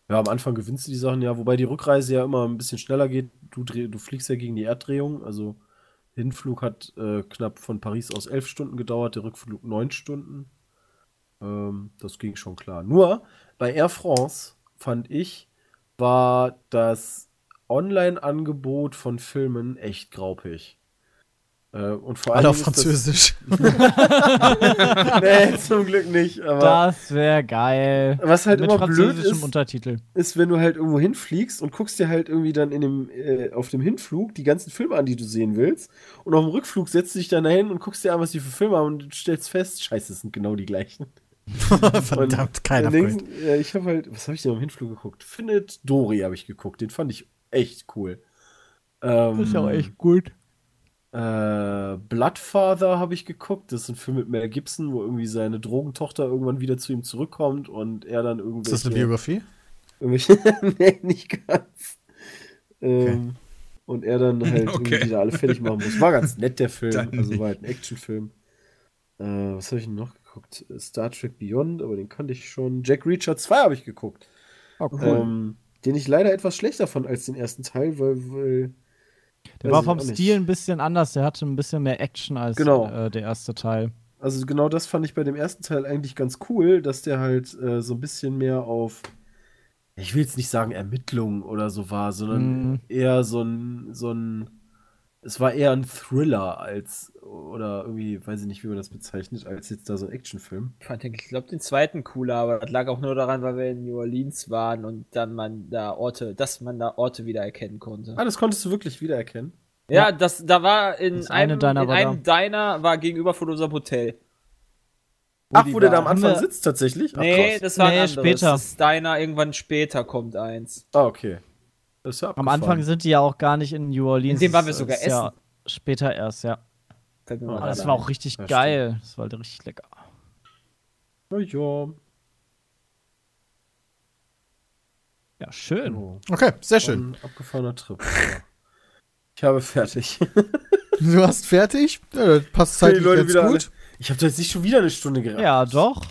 Ja, am Anfang gewinnst du die Sachen ja, wobei die Rückreise ja immer ein bisschen schneller geht. Du, dreh, du fliegst ja gegen die Erddrehung. Also Hinflug hat äh, knapp von Paris aus elf Stunden gedauert, der Rückflug neun Stunden. Ähm, das ging schon klar. Nur bei Air France fand ich, war das Online-Angebot von Filmen echt graupig. Äh, und vor Alle allem auf Französisch. nee, zum Glück nicht. Aber Das wäre geil. was halt Mit immer blöd französischem ist, Untertitel. ist, wenn du halt irgendwo hinfliegst und guckst dir halt irgendwie dann in dem, äh, auf dem Hinflug die ganzen Filme an, die du sehen willst. Und auf dem Rückflug setzt du dich dann dahin und guckst dir an, was die für Filme haben und du stellst fest, scheiße, es sind genau die gleichen. Verdammt, kein dann Upgrade. denkst- äh, Ich habe halt, was habe ich denn am Hinflug geguckt? Findet Dory habe ich geguckt, den fand ich echt cool. Ähm, Ist ja auch echt gut. Äh, Bloodfather habe ich geguckt. Das ist ein Film mit Mel Gibson, wo irgendwie seine Drogentochter irgendwann wieder zu ihm zurückkommt und er dann irgendwelche. Ist das eine Biografie? Irgendwelche, nee, nicht ganz. Ähm, Und er dann halt Okay. irgendwie da alle fertig machen muss. War ganz nett, der Film. Dann also nicht. war halt ein Actionfilm. Äh, was habe ich denn noch geguckt? Star Trek Beyond, aber den kannte ich schon. Jack Reacher 2 habe ich geguckt. Oh, cool. Ähm, den ich leider etwas schlechter fand als den ersten Teil, weil. weil der war vom. Stil ein bisschen anders. Der hatte ein bisschen mehr Action als Genau. äh, der erste Teil. Also genau das fand ich bei dem ersten Teil eigentlich ganz cool, dass der halt äh, so ein bisschen mehr auf, ich will jetzt nicht sagen Ermittlung oder so war, sondern Mhm. eher so ein, so ein, es war eher ein Thriller als, oder irgendwie, weiß ich nicht, wie man das bezeichnet, als jetzt da so ein Actionfilm. Ich fand den, ich glaube, den zweiten cooler, aber das lag auch nur daran, weil wir in New Orleans waren und dann man da Orte, dass man da Orte wiedererkennen konnte. Ah, das konntest du wirklich wiedererkennen. Ja, das, da war in Das eine einem, Diner in war einem Diner war gegenüber von unserem Hotel. Ach, die wo der da am. Anfang wir- sitzt tatsächlich? Ach, nee, krass. das war Nee, ein anderes. später. Das Diner irgendwann später kommt eins. Ah, okay. Das ist ja Am. Anfang sind die ja auch gar nicht in New Orleans. In dem waren wir Das sogar ist Ja später erst, ja. Mir Ah, Aber das war auch richtig Ja, geil. Das war halt richtig lecker. Na ja. Ja, schön. Oh, Okay, sehr schön. ein abgefahrener Trip. Ja. Ich habe fertig. Du hast fertig? Ja, das passt zeitlich ganz alle- gut. Ich habe da jetzt nicht schon wieder eine Stunde gereicht. Ja, doch.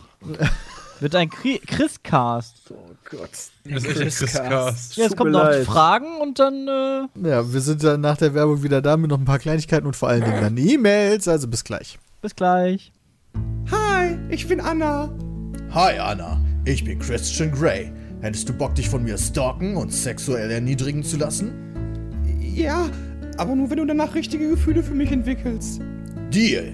Wird ein Chris-Cast. Oh Gott. Das ist echt ein Chris-Cast. Jetzt Tut kommen noch. Fragen und dann, äh, Ja, wir sind dann nach der Werbung wieder da mit noch ein paar Kleinigkeiten und vor allen Dingen dann E-Mails. Also bis gleich. bis gleich. Hi, ich bin Anna. Hi Anna, ich bin Christian Grey. Hättest du Bock, dich von mir stalken und sexuell erniedrigen zu lassen? Ja, Aber nur, wenn du danach richtige Gefühle für mich entwickelst. Deal.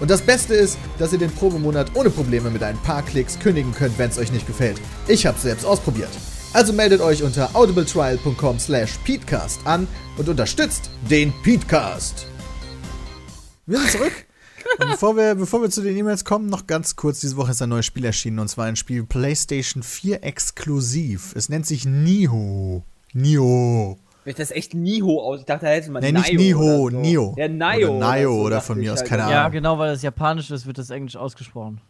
Und das Beste ist, dass ihr den Probemonat ohne Probleme mit ein paar Klicks kündigen könnt, wenn es euch nicht gefällt. Ich hab's selbst ausprobiert. Also meldet euch unter audibletrial.com slash peatcast an und unterstützt den Peatcast. Wir sind zurück. Und bevor wir, bevor wir zu den E-Mails kommen, noch ganz kurz, diese Woche ist ein neues Spiel erschienen und zwar ein Spiel PlayStation 4 exklusiv. Es nennt sich Niho. Niho. Wird das echt Niho aus? Ich dachte, da hätte man Nee, nicht Nio Niho, oder so. Nio. Ja, Nio. Oder Nio so, oder von mir ich aus, halt. keine Ja, Ahnung. genau, weil das Japanisch ist, wird das Englisch ausgesprochen.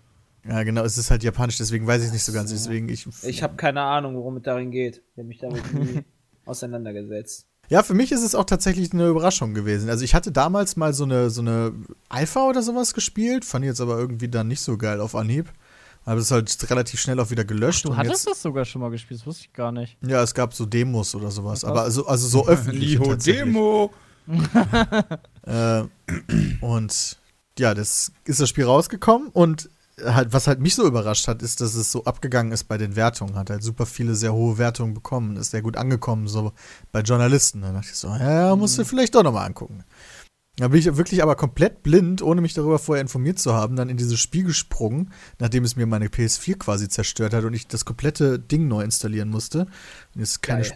Ja, genau, es ist halt japanisch, deswegen weiß ich es nicht so ganz. Deswegen ich, Ich habe keine Ahnung, worum es darin geht. Ich habe mich damit nie auseinandergesetzt. Ja, für mich ist es auch tatsächlich eine Überraschung gewesen. Also ich hatte damals mal so eine, so eine Alpha oder sowas gespielt, fand ich jetzt aber irgendwie dann nicht so geil auf Anhieb. Habe es halt relativ schnell auch wieder gelöscht. Du und hattest das sogar schon mal gespielt, das wusste ich gar nicht. Ja, es gab so Demos oder sowas, aber also, also so öffentlich. Liho Demo. Äh, und ja, das ist das Spiel rausgekommen und halt, was halt mich so überrascht hat, ist, dass es so abgegangen ist bei den Wertungen. Hat halt super viele sehr hohe Wertungen bekommen, ist sehr gut angekommen, so bei Journalisten. Dann dachte ich so, ja, musst du vielleicht doch nochmal angucken. Da bin ich wirklich aber komplett blind, ohne mich darüber vorher informiert zu haben, dann in dieses Spiel gesprungen, nachdem es mir meine PS4 quasi zerstört hat und ich das komplette Ding neu installieren musste. Und jetzt keine,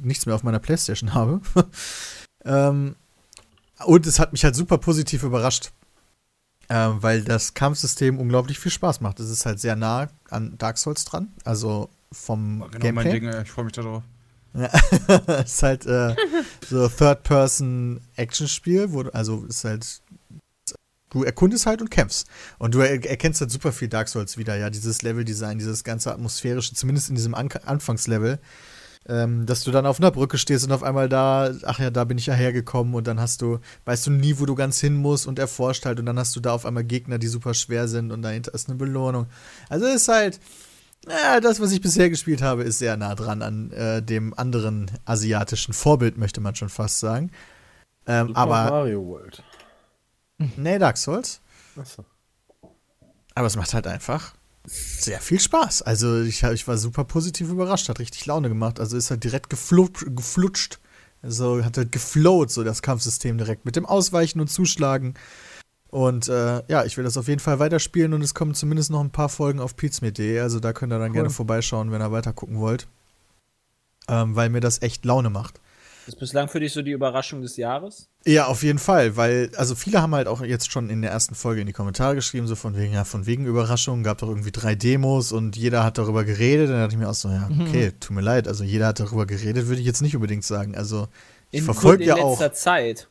nichts mehr auf meiner Playstation habe. ähm, und es hat mich halt super positiv überrascht, ähm, weil das Kampfsystem unglaublich viel Spaß macht. Es ist halt sehr nah an Dark Souls dran, also vom Genau mein Gameplay. Ding, ey. ich freue mich darauf. ist halt äh, so Third-Person-Action-Spiel, wo also ist halt du erkundest halt und kämpfst. Und du er erkennst halt super viel Dark Souls wieder, ja, dieses Level-Design, dieses ganze atmosphärische, zumindest in diesem An Anfangslevel, ähm, dass du dann auf einer Brücke stehst und auf einmal da, ach ja, da bin ich ja hergekommen und dann hast du, weißt du nie, wo du ganz hin musst und erforscht halt und dann hast du da auf einmal Gegner, die super schwer sind und dahinter ist eine Belohnung. Also es ist halt, ja, das, was ich bisher gespielt habe, ist sehr nah dran an äh, dem anderen asiatischen Vorbild, möchte man schon fast sagen. Ähm, Super aber, Mario World. nee, Dark Souls. Achso. Aber es macht halt einfach sehr viel Spaß. Also ich, ich war super positiv überrascht, hat richtig Laune gemacht. Also ist halt direkt geflutscht, geflutscht. Also hat halt geflowt, so das Kampfsystem direkt mit dem Ausweichen und Zuschlagen. Und äh, ja, ich will das auf jeden Fall weiterspielen und es kommen zumindest noch ein paar Folgen auf pizmeet.de. Also da könnt ihr dann Cool. gerne vorbeischauen, wenn ihr weiter gucken wollt. Ähm, weil mir das echt Laune macht. Das ist bislang für dich so die Überraschung des Jahres? Ja, auf jeden Fall, weil, also viele haben halt auch jetzt schon in der ersten Folge in die Kommentare geschrieben, so von wegen, ja, von wegen Überraschung, gab doch irgendwie drei Demos und jeder hat darüber geredet. Dann dachte ich mir auch so, ja, okay, tut mir leid, also jeder hat darüber geredet, würde ich jetzt nicht unbedingt sagen. Also, ich In, verfolge in ja letzter auch. Zeit.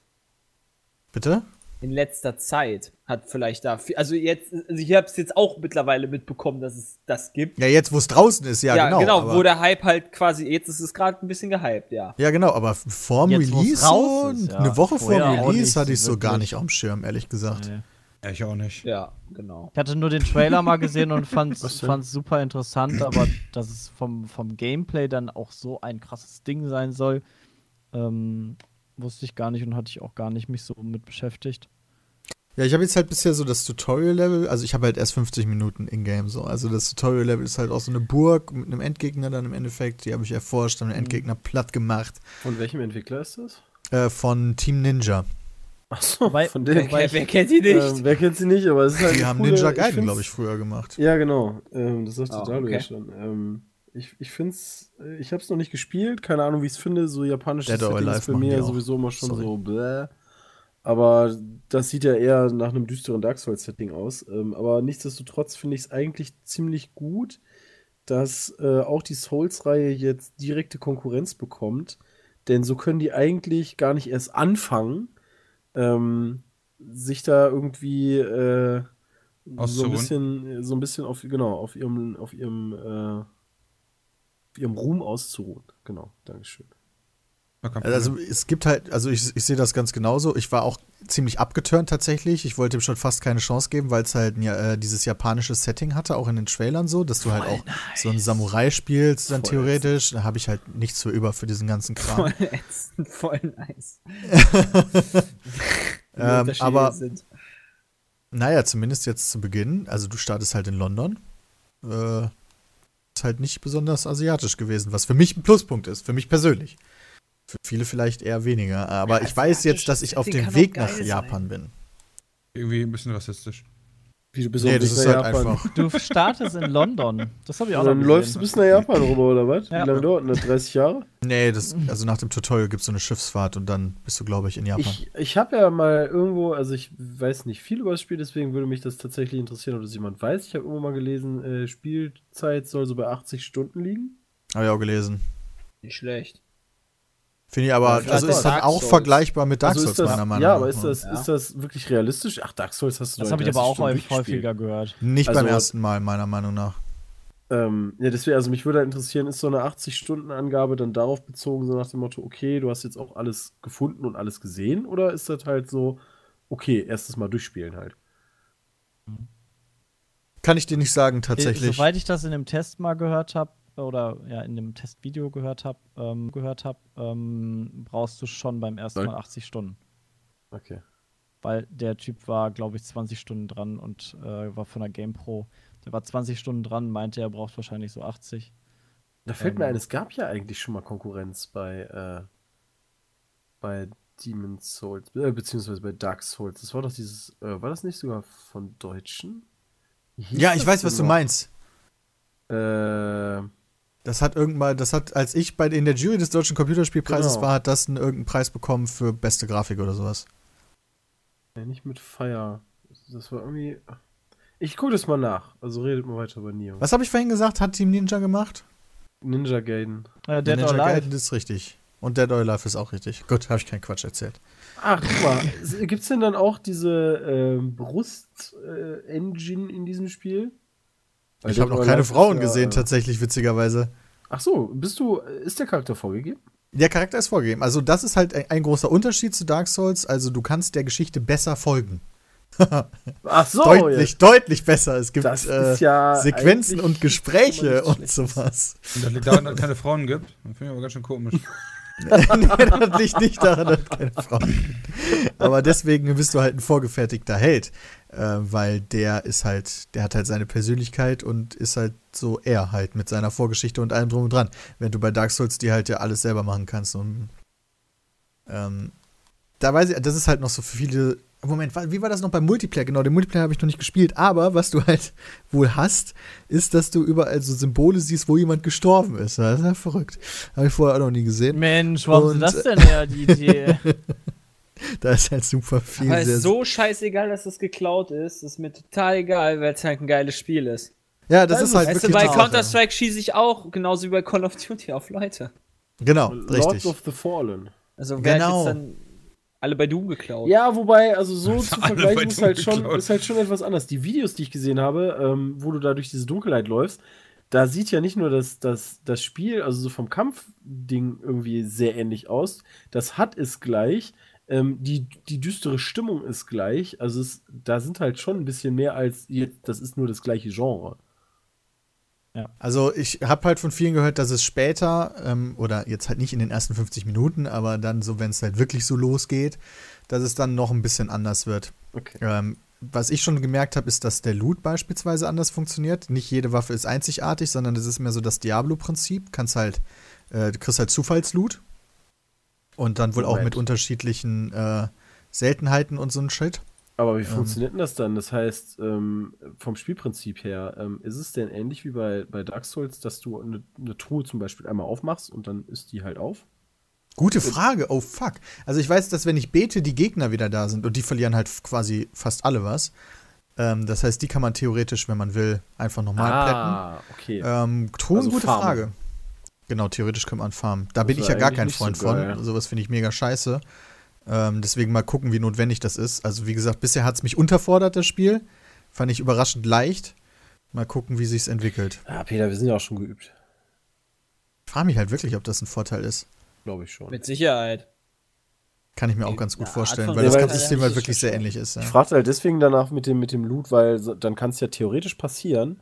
Bitte? In letzter Zeit hat vielleicht da. viel- Also jetzt, also ich habe es jetzt auch mittlerweile mitbekommen, dass es das gibt. Ja, jetzt, wo es draußen ist, ja, genau. aber, wo der Hype halt quasi, jetzt ist es gerade ein bisschen gehypt, ja. ja, genau, aber vorm Jetzt, Release, ist, ja. eine Woche vor auch Release, nicht hatte ich so gar nicht auf dem Schirm, ehrlich gesagt. Nee. Ja, ich auch nicht. Ja, genau. Ich hatte nur den Trailer mal gesehen und denn? fand's super interessant, aber dass es vom, vom Gameplay dann auch so ein krasses Ding sein soll, ähm, wusste ich gar nicht und hatte ich auch gar nicht mich so mit beschäftigt. Ja, ich habe jetzt halt bisher so das Tutorial-Level, also ich habe halt erst 50 Minuten in-game so. Also das Tutorial-Level ist halt auch so eine Burg mit einem Endgegner dann im Endeffekt, die habe ich erforscht, dann den Endgegner platt gemacht. Von welchem Entwickler ist das? Äh, von Team Ninja. Achso, von Wer, dem. wer, wer kennt die nicht? Ähm, wer kennt sie nicht, aber es ist halt. Die haben coole- Ninja Gaiden, glaube ich, früher gemacht. Ja, genau. Ähm, das sagte Ah, Dalu ja okay. schon. Ähm, ich ich finde es, ich habe es noch nicht gespielt, keine Ahnung, wie ich es finde. So japanische Dead or Setting Alive ist ja auch. sowieso immer schon Sorry. so bläh. Aber das sieht ja eher nach einem düsteren Dark Souls-Setting aus. Ähm, aber nichtsdestotrotz finde ich es eigentlich ziemlich gut, dass äh, auch die Souls-Reihe jetzt direkte Konkurrenz bekommt. Denn so können die eigentlich gar nicht erst anfangen, ähm, sich da irgendwie äh, so ein bisschen, so ein bisschen auf, genau, auf ihrem, auf ihrem, äh, ihrem Ruhm auszuruhen. Genau, Dankeschön. Also Problem. es gibt halt, also ich, ich sehe das ganz genauso. Ich war auch ziemlich abgeturnt tatsächlich. Ich wollte ihm schon fast keine Chance geben, weil es halt äh, dieses japanische Setting hatte, auch in den Trailern so, dass du halt auch so ein Samurai spielst, dann Voll theoretisch. Da habe ich halt nichts für über für diesen ganzen Kram. Voll voll nice. Ähm, aber- sind. Naja, zumindest jetzt zu Beginn. Also du startest halt in London. Äh, ist halt nicht besonders asiatisch gewesen, was für mich ein Pluspunkt ist, für mich persönlich. Für viele vielleicht eher weniger. Aber Ja, ich weiß jetzt, dass ich auf dem Weg nach Japan sein. bin. Irgendwie ein bisschen rassistisch. Wie du bist Nee, das ist halt Japan. einfach. Du startest in London. Das habe ich auch dann noch läufst du bis nach Japan rüber, oder was? Ja. Wie lange dauert das? 30 Jahre? Nee, das, also nach dem Tutorial gibt es so eine Schiffsfahrt und dann bist du, glaube ich, in Japan. Ich, ich habe ja mal irgendwo, also ich weiß nicht viel über das Spiel, deswegen würde mich das tatsächlich interessieren, ob das jemand weiß. Ich habe irgendwo mal gelesen, äh, Spielzeit soll so bei 80 Stunden liegen. Habe ich auch gelesen. Nicht schlecht. Finde ich aber, Ja, also ist dann auch Souls. vergleichbar mit Dark Also Souls, das, meiner Meinung ja, nach. aber ist das, Ja. ist das wirklich realistisch? Ach, Dark Souls hast du Das habe ich aber 30 auch häufiger gehört. Nicht beim also- ersten Mal, meiner Meinung nach. Ähm, ja, deswegen, also mich würde halt interessieren, ist so eine 80-Stunden-Angabe dann darauf bezogen, so nach dem Motto, okay, du hast jetzt auch alles gefunden und alles gesehen? Oder ist das halt so, okay, erstes Mal durchspielen halt? Kann ich dir nicht sagen, tatsächlich. Soweit ich das in dem Test mal gehört habe, oder ja, in dem Testvideo gehört habe, ähm, gehört habe, ähm, brauchst du schon beim ersten Mal 80 Stunden. Okay. Weil der Typ war, glaube ich, 20 Stunden dran und äh, war von der GamePro. Der war 20 Stunden dran, meinte, er braucht wahrscheinlich so 80. Da fällt mir Ähm. ein, es gab ja eigentlich schon mal Konkurrenz bei, äh, bei Demon's Souls, äh, beziehungsweise bei Dark Souls. Das war doch dieses, äh, war das nicht sogar von Deutschen? Hieß ja, ich weiß, was du meinst. Äh, Das hat irgendwann, das hat, als ich bei in der Jury des Deutschen Computerspielpreises Genau. war, hat das einen irgendeinen Preis bekommen für beste Grafik oder sowas. ja, nicht mit Fire. Das war irgendwie. Ich gucke das mal nach. Also redet mal weiter über Neo. Was habe ich vorhin gesagt? Hat Team Ninja gemacht? Ninja Gaiden. Äh, Der Dead or Ninja Alive. Gaiden ist richtig. Und Dead or Alive ist auch richtig. Gut, habe ich keinen Quatsch erzählt. Ach, guck mal. Gibt es denn dann auch diese ähm, Brust-Engine in diesem Spiel? Weil Ich habe noch keine Frauen ja, gesehen, tatsächlich, witzigerweise. Ach so, bist du. Ist der Charakter vorgegeben? Der Charakter ist vorgegeben. Also, das ist halt ein, ein großer Unterschied zu Dark Souls. Also, du kannst der Geschichte besser folgen. Ach so, deutlich, deutlich besser. Es gibt Das äh, ist ja Sequenzen und Gespräche und sowas. Und das liegt daran, dass es keine Frauen gibt. Das finde ich aber ganz schön komisch. nee, das liegt nicht daran, dass keine gibt. Aber deswegen bist du halt ein vorgefertigter Held. Äh, weil der ist halt, der hat halt seine Persönlichkeit und ist halt so er halt mit seiner Vorgeschichte und allem drum und dran. Wenn du bei Dark Souls dir halt ja alles selber machen kannst und ähm, da weiß ich, das ist halt noch so für viele. Moment, wie war das noch beim Multiplayer? Genau, den Multiplayer habe ich noch nicht gespielt, aber was du halt wohl hast, ist, dass du überall so Symbole siehst, wo jemand gestorben ist. Das ist ja verrückt. Habe ich vorher auch noch nie gesehen. Mensch, wo haben Und- sie das denn her, die Idee? Da ist halt super viel. Aber ist so scheißegal, dass das geklaut ist. Ist mir total egal, weil es halt ein geiles Spiel ist. ja, das ist halt Weißt du, wirklich bei die Sache. Counter-Strike schieße ich auch, genauso wie bei Call of Duty, auf Leute. Genau, Lords richtig. of the Fallen. Also wer Genau. jetzt dann alle bei Doom geklaut? Ja, wobei, also so zu Alle bei vergleichen ist halt, schon, geklaut. ist halt schon etwas anders. Die Videos, die ich gesehen habe, ähm, wo du da durch diese Dunkelheit läufst, da sieht ja nicht nur das, das, das Spiel, also so vom Kampfding irgendwie sehr ähnlich aus. Das hat ist gleich. Ähm, die, die düstere Stimmung ist gleich. Also es, da sind halt schon ein bisschen mehr als, das ist nur das gleiche Genre. Also ich habe halt von vielen gehört, dass es später, ähm, oder jetzt halt nicht in den ersten 50 Minuten, aber dann so, wenn es halt wirklich so losgeht, dass es dann noch ein bisschen anders wird. Okay. Ähm, was ich schon gemerkt habe, ist, dass der Loot beispielsweise anders funktioniert. Nicht jede Waffe ist einzigartig, sondern das ist mehr so das Diablo-Prinzip. Kannst halt, äh, du kriegst halt Zufallsloot und dann wohl auch mit unterschiedlichen äh, Seltenheiten und so ein Shit. Aber wie Ähm. funktioniert denn das dann? Das heißt, ähm, vom Spielprinzip her, ähm, ist es denn ähnlich wie bei, bei Dark Souls, dass du eine, eine Truhe zum Beispiel einmal aufmachst und dann ist die halt auf? Gute Frage. Oh fuck. Also ich weiß, dass wenn ich bete, die Gegner wieder da sind und die verlieren halt quasi fast alle was. Ähm, das heißt, die kann man theoretisch, wenn man will, einfach nochmal ah, okay. plätten. Ähm, Truhen, Also gute farmen. Frage. Genau, theoretisch kann man farmen. Da Das bin ich ja gar kein so Freund geil. von. Sowas finde ich mega scheiße. Ähm, deswegen mal gucken, wie notwendig das ist. Also wie gesagt, bisher hat es mich unterfordert, das Spiel. Fand ich überraschend leicht. Mal gucken, wie sich's entwickelt. Ah, Peter, wir sind ja auch schon geübt. Ich frage mich halt wirklich, ob das ein Vorteil ist. glaube ich schon. Mit Sicherheit. Kann ich mir auch ganz gut Art vorstellen, weil das ganze System ja halt wirklich sehr ähnlich ist. Ja. Ich fragte halt deswegen danach mit dem, mit dem Loot, weil so, dann kann es ja theoretisch passieren,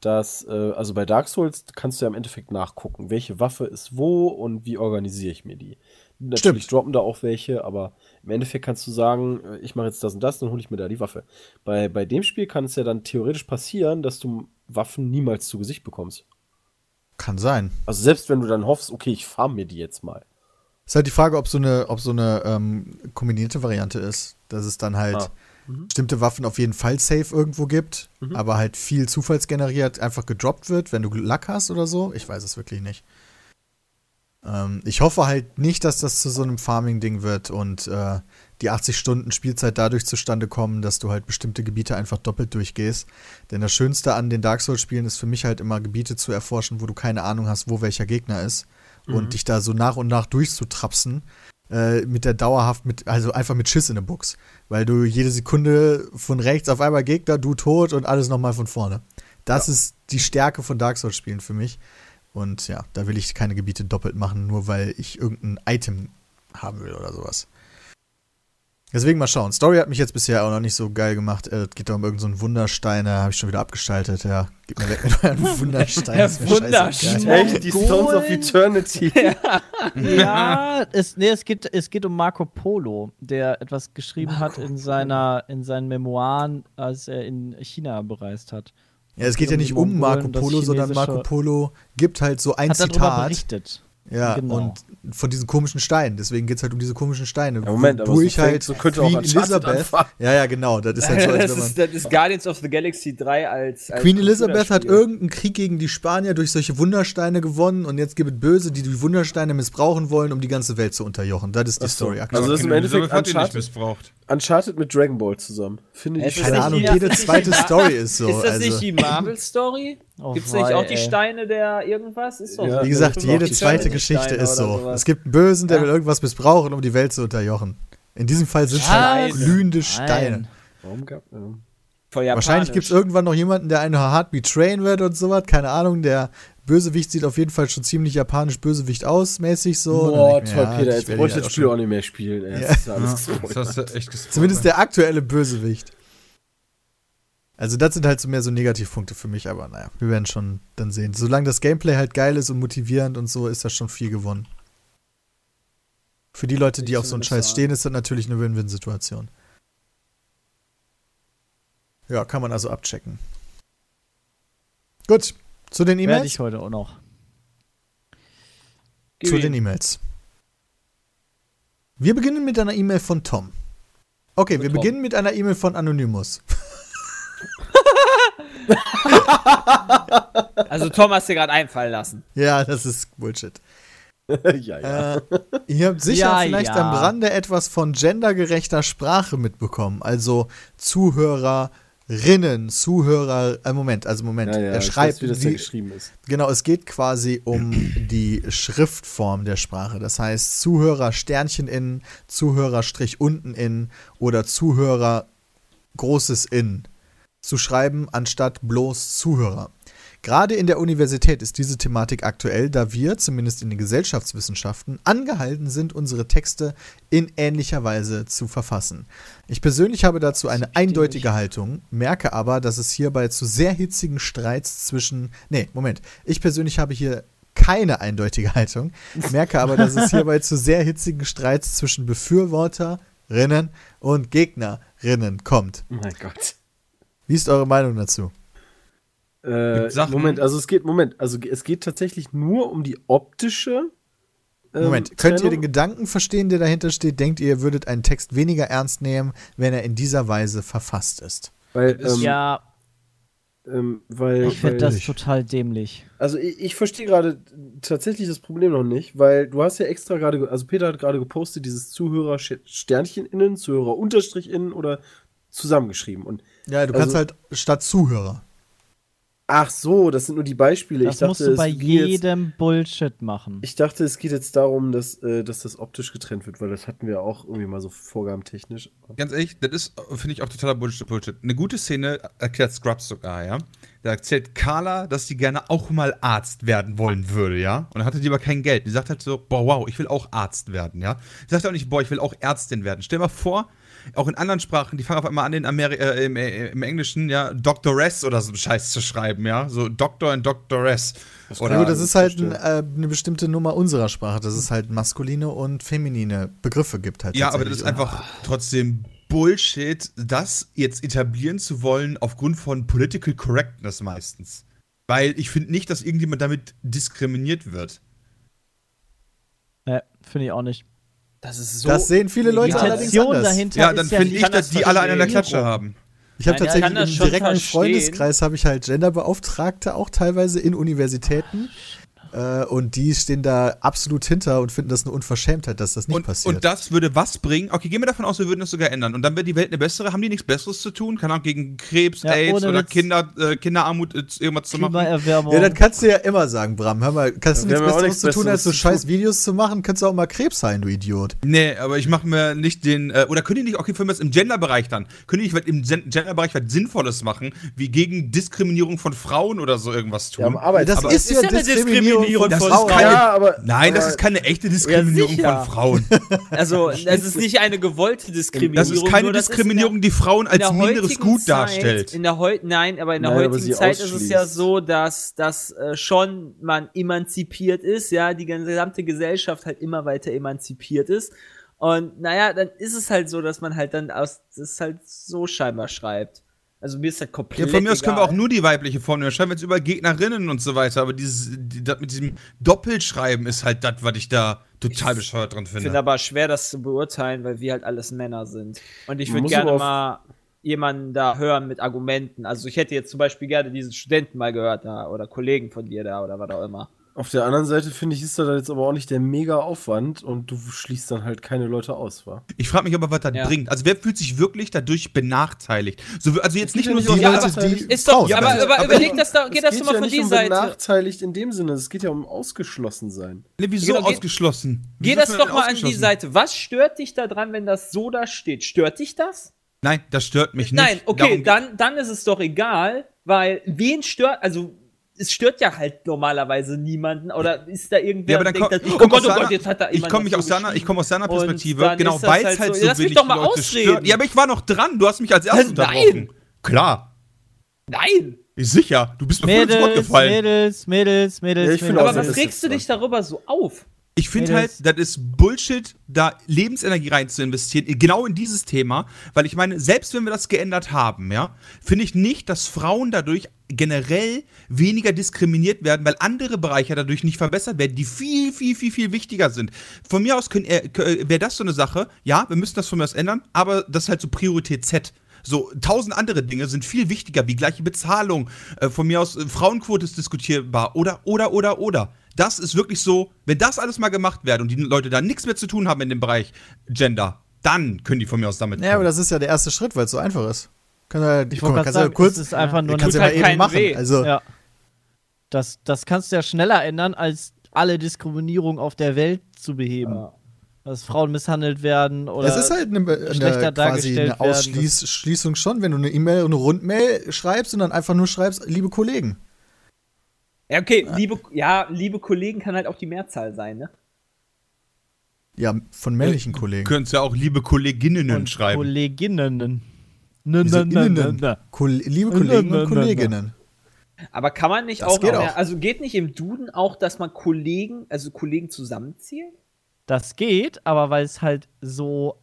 dass, äh, also bei Dark Souls kannst du ja im Endeffekt nachgucken, welche Waffe ist wo und wie organisiere ich mir die. Natürlich Stimmt. droppen da auch welche, aber im Endeffekt kannst du sagen, äh, ich mache jetzt das und das, dann hole ich mir da die Waffe. Bei, bei dem Spiel kann es ja dann theoretisch passieren, dass du Waffen niemals zu Gesicht bekommst. Kann sein. Also selbst wenn du dann hoffst, okay, ich farm mir die jetzt mal. Ist halt die Frage, ob so eine, ob so eine ähm, kombinierte Variante ist, dass es dann halt Ah. bestimmte Waffen auf jeden Fall safe irgendwo gibt, aber halt viel zufallsgeneriert einfach gedroppt wird, wenn du Lack hast oder so. Ich weiß es wirklich nicht. Ähm, ich hoffe halt nicht, dass das zu so einem Farming-Ding wird und äh, die 80 Stunden Spielzeit dadurch zustande kommen, dass du halt bestimmte Gebiete einfach doppelt durchgehst. Denn das Schönste an den Dark Souls-Spielen ist für mich halt immer Gebiete zu erforschen, wo du keine Ahnung hast, wo welcher Gegner ist. Und dich da so nach und nach durchzutrapsen. Äh, mit der dauerhaft, mit, also einfach mit Schiss in der Box. Weil du jede Sekunde von rechts auf einmal Gegner, du tot und alles nochmal von vorne. Das ist die Stärke von Dark Souls-Spielen für mich. Und ja, da will ich keine Gebiete doppelt machen, nur weil ich irgendein Item haben will oder sowas. Deswegen mal schauen. Story hat mich jetzt bisher auch noch nicht so geil gemacht. Äh, Es geht da um irgendeinen so Wunderstein, da habe ich schon wieder abgeschaltet. Ja, gib mir weg mit euren Wunderstein. Der ist mir scheißegal. Wunderstein. Echt, die Stones of Eternity. Ja, es, nee, es, geht, es geht um Marco Polo, der etwas geschrieben hat in, seiner, in seinen Memoiren, als er in China bereist hat. Ja, es geht ja nicht um Marco Polo, sondern Marco Polo gibt halt so ein Hat darüber Zitat. berichtet. Ja, Genau. und von diesen komischen Steinen. Deswegen geht es halt um diese komischen Steine. Ja, Moment, aber wodurch so halt so könnte auch Queen Uncharted Elizabeth. anfangen. Ja, ja, genau. Das ist halt so, als das, wenn man. ist, das ist Guardians of the Galaxy 3 als. als Queen Elizabeth hat irgendeinen Krieg gegen die Spanier durch solche Wundersteine gewonnen und jetzt gibt es Böse, die die Wundersteine missbrauchen wollen, um die ganze Welt zu unterjochen. Das ist die so. Story aktuell. Also das ist im Endeffekt hat ihn nicht Uncharted, missbraucht. Uncharted mit Dragon Ball zusammen. Finde ich ist Keine Ahnung, jede zweite Story ist so. Ist das also, nicht die Marvel-Story? Oh, Gibt es nicht auch die ey. Steine der irgendwas? Ist doch Ja. so. wie gesagt, das jede zweite Geschichte Steine ist so. sowas. Es gibt einen Bösen, der Ja. will irgendwas missbrauchen, um die Welt zu unterjochen. In diesem Fall sind es halt glühende Steine. Warum gab ja. Wahrscheinlich gibt es irgendwann noch jemanden, der einen hart betrayen wird und sowas. Keine Ahnung, der Bösewicht sieht auf jeden Fall schon ziemlich japanisch Bösewicht aus, mäßig so. Boah, toll, ja, Peter, jetzt brauche ich die das auch Spiel auch nicht mehr spielen. Ey. Ja. Das ist alles Das gespoilert. hast du echt gespoilert. Zumindest der aktuelle Bösewicht. Also das sind halt so mehr so Negativpunkte für mich, aber naja, wir werden schon dann sehen. Solange das Gameplay halt geil ist und motivierend und so, ist das schon viel gewonnen. Für die Leute, die Ich auf so einen Scheiß sagen. stehen, ist das natürlich eine Win-Win-Situation. Ja, kann man also abchecken. Gut, zu den Werde E-Mails. ich heute auch noch. Zu den E-Mails. Wir beginnen mit einer E-Mail von Tom. Okay, wir beginnen mit einer E-Mail von Anonymous. Also Tom hast dir gerade einfallen lassen. Ja, das ist Bullshit. ja, ja. Äh, ihr habt sicher Ja, vielleicht ja. am Rande etwas von gendergerechter Sprache mitbekommen. Also Zuhörerinnen, Zuhörer. Äh, Moment, also Moment. ja, ja, er schreibt, weiß, wie das die- geschrieben ist. Genau, es geht quasi um die Schriftform der Sprache. Das heißt Zuhörer Sternchen in, Zuhörer Strich unten in oder Zuhörer großes in zu schreiben anstatt bloß Zuhörer. Gerade in der Universität ist diese Thematik aktuell, da wir, zumindest in den Gesellschaftswissenschaften, angehalten sind, unsere Texte in ähnlicher Weise zu verfassen. Ich persönlich habe dazu eine eindeutige Haltung, merke aber, dass es hierbei zu sehr hitzigen Streits zwischen. Nee, Moment. Ich persönlich habe hier keine eindeutige Haltung, merke aber, dass es hierbei zu sehr hitzigen Streits zwischen Befürworterinnen und Gegnerinnen kommt. Oh mein Gott. Wie ist eure Meinung dazu? Äh, Moment, also es geht, Moment, also es geht tatsächlich nur um die optische. ähm, Moment, könnt ihr Trennung? den Gedanken verstehen, der dahinter steht? Denkt ihr, ihr würdet einen Text weniger ernst nehmen, wenn er in dieser Weise verfasst ist? Weil, ähm, ja, ähm, weil, ich finde das total dämlich. Also ich, ich verstehe gerade tatsächlich das Problem noch nicht, weil du hast ja extra gerade, ge- also Peter hat gerade gepostet, dieses Zuhörer Sternchen innen, Zuhörer Unterstrich innen oder zusammengeschrieben. Und Ja, du Also- kannst halt statt Zuhörer. Ach so, das sind nur die Beispiele. Das ich dachte, musst du bei es geht jetzt, jedem Bullshit machen. Ich dachte, es geht jetzt darum, dass, äh, dass das optisch getrennt wird, weil das hatten wir auch irgendwie mal so vorgabentechnisch. Ganz ehrlich, das ist, finde ich, auch totaler Bullshit, Bullshit. Eine gute Szene erklärt Scrubs sogar, ja. Da erzählt Carla, dass sie gerne auch mal Arzt werden wollen würde, ja. Und dann hatte die aber kein Geld. Die sagt halt so, boah, wow, ich will auch Arzt werden, ja. Die sagt auch nicht, boah, ich will auch Ärztin werden. Stell mal vor, auch in anderen Sprachen, die fangen auf einmal an, in Ameri äh, im, äh, im Englischen, ja, Doctoress oder so einen Scheiß zu schreiben, ja. So Doctor und Doctoress. Oder ja, das ist halt ein, äh, eine bestimmte Nummer unserer Sprache, dass es halt maskuline und feminine Begriffe gibt halt. Ja, aber das ist einfach trotzdem Bullshit, das jetzt etablieren zu wollen aufgrund von Political Correctness meistens. Weil ich finde nicht, dass irgendjemand damit diskriminiert wird. Ne, finde ich auch nicht. Das ist so. Das sehen viele Leute Die allerdings anders. dahinter Ja, dann ist ja finde nicht- ich, dass die alle einen an der Klatsche haben. Ich habe ja, tatsächlich im direkten verstehen. Freundeskreis habe ich halt Genderbeauftragte auch teilweise in Universitäten. Äh, und die stehen da absolut hinter und finden das eine Unverschämtheit, dass das nicht Und, passiert. und das würde was bringen? Okay, gehen wir davon aus, wir würden das sogar ändern. Und dann wäre die Welt eine bessere. Haben die nichts Besseres zu tun? Keine Ahnung, gegen Krebs, Ja, AIDS oder Witz. Kinder, äh, Kinderarmut äh, irgendwas zu machen? Ja, das kannst du ja immer sagen, Bram. Hör mal, kannst du nichts ja Besseres nichts zu tun, als so scheiß Videos zu machen? Kannst du auch mal Krebs sein, du Idiot. Nee, aber ich mache mir nicht den. Äh, oder können die nicht, okay, für was im Genderbereich dann, können die nicht im Gen Genderbereich was Sinnvolles machen, wie gegen Diskriminierung von Frauen oder so irgendwas tun? Ja, Arbeits Das aber ist, ja ist ja eine Diskriminierung, Diskriminierung von Frauen. Frauen. ja, aber. Nein, das ist keine echte Diskriminierung sicher. von Frauen. Also, das ist nicht eine gewollte Diskriminierung. Das ist keine Diskriminierung, in die Frauen der, als der minderes Gut Zeit, darstellt. In der heu nein, aber in der Nein, heutigen Zeit ist es ja so, dass, dass äh, schon man emanzipiert ist, ja, die gesamte Gesellschaft halt immer weiter emanzipiert ist. Und naja, dann ist es halt so, dass man halt dann aus das halt so scheinbar schreibt. Also mir ist halt Ja, komplett. von mir aus können wir egal. auch nur die weibliche Form nehmen. Wir schreiben jetzt über Gegnerinnen und so weiter, aber dieses, die, das mit diesem Doppelschreiben ist halt das, was ich da total bescheuert dran Ich finde finde. aber schwer, das zu beurteilen, weil wir halt alles Männer sind. Und ich würde gerne mal jemanden da hören mit Argumenten. Also ich hätte jetzt zum Beispiel gerne diesen Studenten mal gehört da oder Kollegen von dir da oder was auch immer. Auf der anderen Seite finde ich, ist da jetzt aber auch nicht der mega Aufwand und du schließt dann halt keine Leute aus, wa? Ich frage mich aber, was das Ja. bringt. Also wer fühlt sich wirklich dadurch benachteiligt? So, also jetzt nicht ja nur so, Ja, Leute, die ist doch, Frauen aber, aber, Aber- überleg das da, geht das doch mal ja von die um Seite. benachteiligt in dem Sinne, es geht ja um ausgeschlossen sein. ne, wieso Genau, geht- ausgeschlossen? Geh Wieso das ist man doch mal an die? Seite. Was stört dich da dran, wenn das so da steht? Stört dich das? Nein, das stört mich nicht. Nein, okay, Darum- dann, dann ist es doch egal, weil wen stört, also es stört ja halt normalerweise niemanden oder ist da irgendwer, Ja, aber dann denkt, ich oh komm Gott, aus oh Gott, jetzt hat da ich komme aus seiner, ich komme aus seiner Perspektive, genau, weil es halt halt so- so, Lass mich wenig doch mal Leute ausreden. stört. Ja, aber ich war noch dran. Du hast mich als erstes Nein. unterbrochen. Klar, Nein! ist sicher. Du bist mir voll ins Wort Mädels, gefallen. Mädels, Mädels, Mädels, Ja, Mädels. Aber was regst du dich darüber so auf? Ich finde halt, das ist Bullshit, da Lebensenergie rein zu investieren, genau in dieses Thema, weil ich meine, selbst wenn wir das geändert haben, ja, finde ich nicht, dass Frauen dadurch generell weniger diskriminiert werden, weil andere Bereiche dadurch nicht verbessert werden, die viel, viel, viel, viel wichtiger sind. Von mir aus äh, wäre das so eine Sache, ja, wir müssen das von mir aus ändern, aber das ist halt so Priorität Z. So, tausend andere Dinge sind viel wichtiger, wie gleiche Bezahlung. Äh, von mir aus, äh, Frauenquote ist diskutierbar. Oder, oder, oder, oder. Das ist wirklich so, wenn das alles mal gemacht wird und die Leute da nichts mehr zu tun haben in dem Bereich Gender, dann können die von mir aus damit Ja, aber das ist ja der erste Schritt, weil es so einfach ist. Kann ja, Ich wollte mal, gerade kannst ja kurz, es ist einfach nur kannst ja halt eben machen. weh. Also, Ja. Das, das kannst du ja schneller ändern, als alle Diskriminierung auf der Welt zu beheben. Dass Frauen misshandelt werden oder. es ist halt eine, eine, schlechter quasi eine Ausschließung schon, wenn du eine E-Mail, eine Rundmail schreibst und dann einfach nur schreibst, liebe Kollegen. Ja, okay, liebe, ja, liebe Kollegen kann halt auch die Mehrzahl sein, ne? Ja, von männlichen Kollegen. Könntest ja auch liebe Kolleginnen und schreiben. Kolleginnen. Ne, ne, ne, liebe Kollegen und Kolleginnen. Aber kann man nicht Das auch, geht auch. mehr- also geht nicht im Duden auch, dass man Kollegen, also Kollegen zusammenzählt? Das geht, aber weil es halt so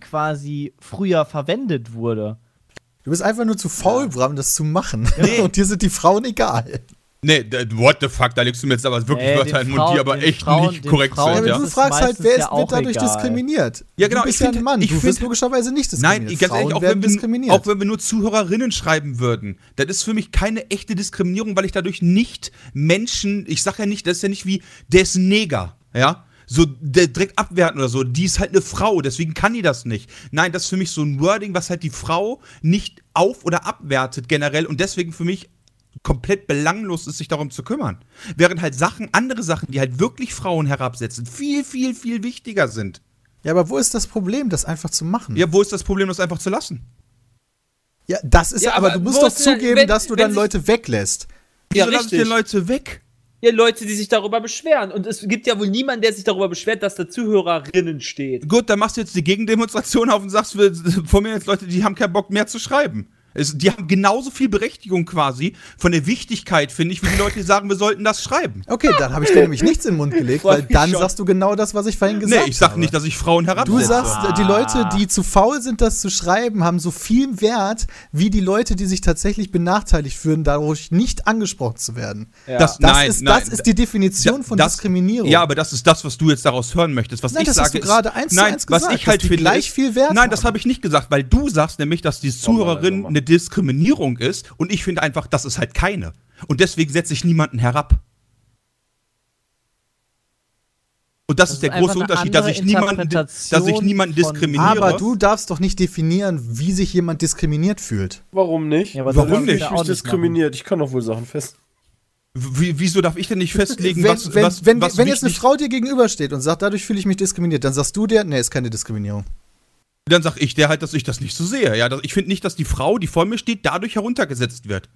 quasi früher verwendet wurde. Du bist einfach nur zu faul, Bram, das zu machen. Und dir sind die Frauen egal. Nee, what the fuck, da legst du mir jetzt aber wirklich Nee, Wörter in den den Mund, die aber echt Frauen- nicht korrekt Frauen sind, aber ja. du fragst halt, wer ist, wird dadurch egal. diskriminiert? Ja, genau, Du bist ich ja find- ein Mann. ich du wirst logischerweise nicht Nein, diskriminiert. ganz Frauen ehrlich, auch wenn, wir, diskriminiert. auch wenn wir nur Zuhörerinnen schreiben würden, das ist für mich keine echte Diskriminierung, weil ich dadurch nicht Menschen, ich sag ja nicht, das ist ja nicht wie, der ist ein Neger, ja? So der direkt abwerten oder so, die ist halt eine Frau, deswegen kann die das nicht. Nein, das ist für mich so ein Wording, was halt die Frau nicht auf- oder abwertet generell und deswegen für mich komplett belanglos ist, sich darum zu kümmern. Während halt Sachen, andere Sachen, die halt wirklich Frauen herabsetzen, viel, viel, viel wichtiger sind. Ja, aber wo ist das Problem, das einfach zu machen? Ja, wo ist das Problem, das einfach zu lassen? Ja, das ist Ja, aber, aber du musst doch zugeben, wenn- dass du dann Leute weglässt. Ja, Wieso richtig. die Leute weg? Ja, Leute, die sich darüber beschweren. Und es gibt ja wohl niemanden, der sich darüber beschwert, dass da Zuhörerinnen steht. Gut, dann machst du jetzt die Gegendemonstration auf und sagst, wir- vor mir jetzt Leute, die haben keinen Bock mehr zu schreiben. Es, die haben genauso viel Berechtigung quasi von der Wichtigkeit, finde ich, wie die Leute, die sagen, wir sollten das schreiben. Okay, dann habe ich dir nämlich nichts in den Mund gelegt, weil dann schon. sagst du genau das, was ich vorhin gesagt habe. Nee, ich sag nicht, dass ich Frauen Du herabsetze. sagst, die Leute, die zu faul sind, das zu schreiben, haben so viel Wert, wie die Leute, die sich tatsächlich benachteiligt fühlen, dadurch nicht angesprochen zu werden. Ja. Das- Das, Nein, ist, nein, das ist die Definition von das- Diskriminierung. Ja, aber das ist das, was du jetzt daraus hören möchtest. Was Nein, ich das hast sage, du gerade ist, eins zu eins was gesagt, ich halt dass die finde, gleich ist, viel Wert Nein, das haben. habe ich nicht gesagt, weil du sagst nämlich, dass die Zuhörerin eine Diskriminierung ist und ich finde einfach, das ist halt keine. Und deswegen setze ich niemanden herab. Und das, Das ist der große Unterschied, dass ich niemanden, dass ich niemanden diskriminiere. aber du darfst doch nicht definieren, wie sich jemand diskriminiert fühlt. Warum nicht? Ja, aber Warum nicht? ich mich diskriminiert. Ich kann doch wohl Sachen fest. Wie, wieso darf ich denn nicht festlegen, wenn was, wenn, was, wenn, was wenn jetzt eine Frau dir gegenübersteht und sagt, dadurch fühle ich mich diskriminiert, dann sagst du dir, nee, ist keine Diskriminierung. Dann sag ich der halt, dass ich das nicht so sehe. Ja, ich finde nicht, dass die Frau, die vor mir steht, dadurch heruntergesetzt wird.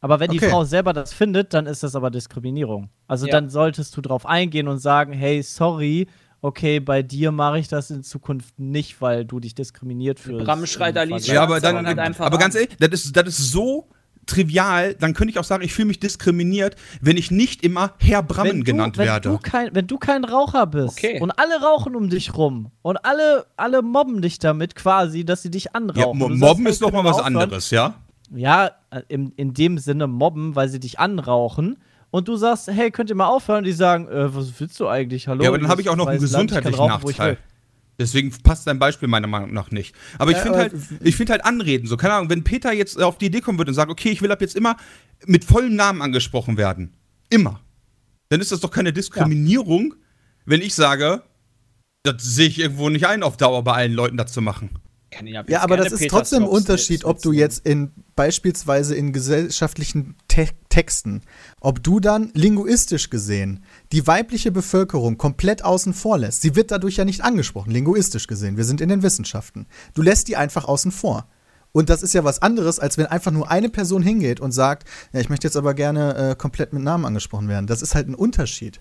Aber wenn die Okay. Frau selber das findet, dann ist das aber Diskriminierung. Also Ja. dann solltest du drauf eingehen und sagen, hey, sorry, okay, bei dir mache ich das in Zukunft nicht, weil du dich diskriminiert fühlst. Bram schreit Alice. Ja, aber dann, sondern halt einfach aber ganz an. ehrlich, das ist, das ist so trivial, dann könnte ich auch sagen, ich fühle mich diskriminiert, wenn ich nicht immer Herr Brammen wenn du, genannt wenn werde. Du kein, wenn du kein Raucher bist Okay. und alle rauchen um dich rum und alle, alle mobben dich damit quasi, dass sie dich ja, anrauchen. Sagst, Mobben hey, ist noch können mal wir was aufhören? anderes, ja? Ja, äh, in, in dem Sinne mobben, weil sie dich anrauchen. Und du sagst, hey, könnt ihr mal aufhören? Die sagen, äh, was willst du eigentlich? Hallo? Ja, aber dann habe ich auch noch einen gesundheitlichen Nachteil. Deswegen passt dein Beispiel meiner Meinung nach nicht. Aber ich Ja, finde halt, ich finde halt Anreden, so, keine Ahnung, wenn Peter jetzt auf die Idee kommen würde und sagt, okay, ich will ab jetzt immer mit vollem Namen angesprochen werden. Immer. Dann ist das doch keine Diskriminierung, wenn ich sage, das sehe ich irgendwo nicht ein, auf Dauer bei allen Leuten das zu machen. Ja, aber das ist Peter trotzdem ein Unterschied, ob du jetzt in beispielsweise in gesellschaftlichen Te Texten, ob du dann linguistisch gesehen die weibliche Bevölkerung komplett außen vor lässt. Sie wird dadurch ja nicht angesprochen, linguistisch gesehen. Wir sind in den Wissenschaften. Du lässt die einfach außen vor. Und das ist ja was anderes, als wenn einfach nur eine Person hingeht und sagt, ja, ich möchte jetzt aber gerne äh, komplett mit Namen angesprochen werden. Das ist halt ein Unterschied.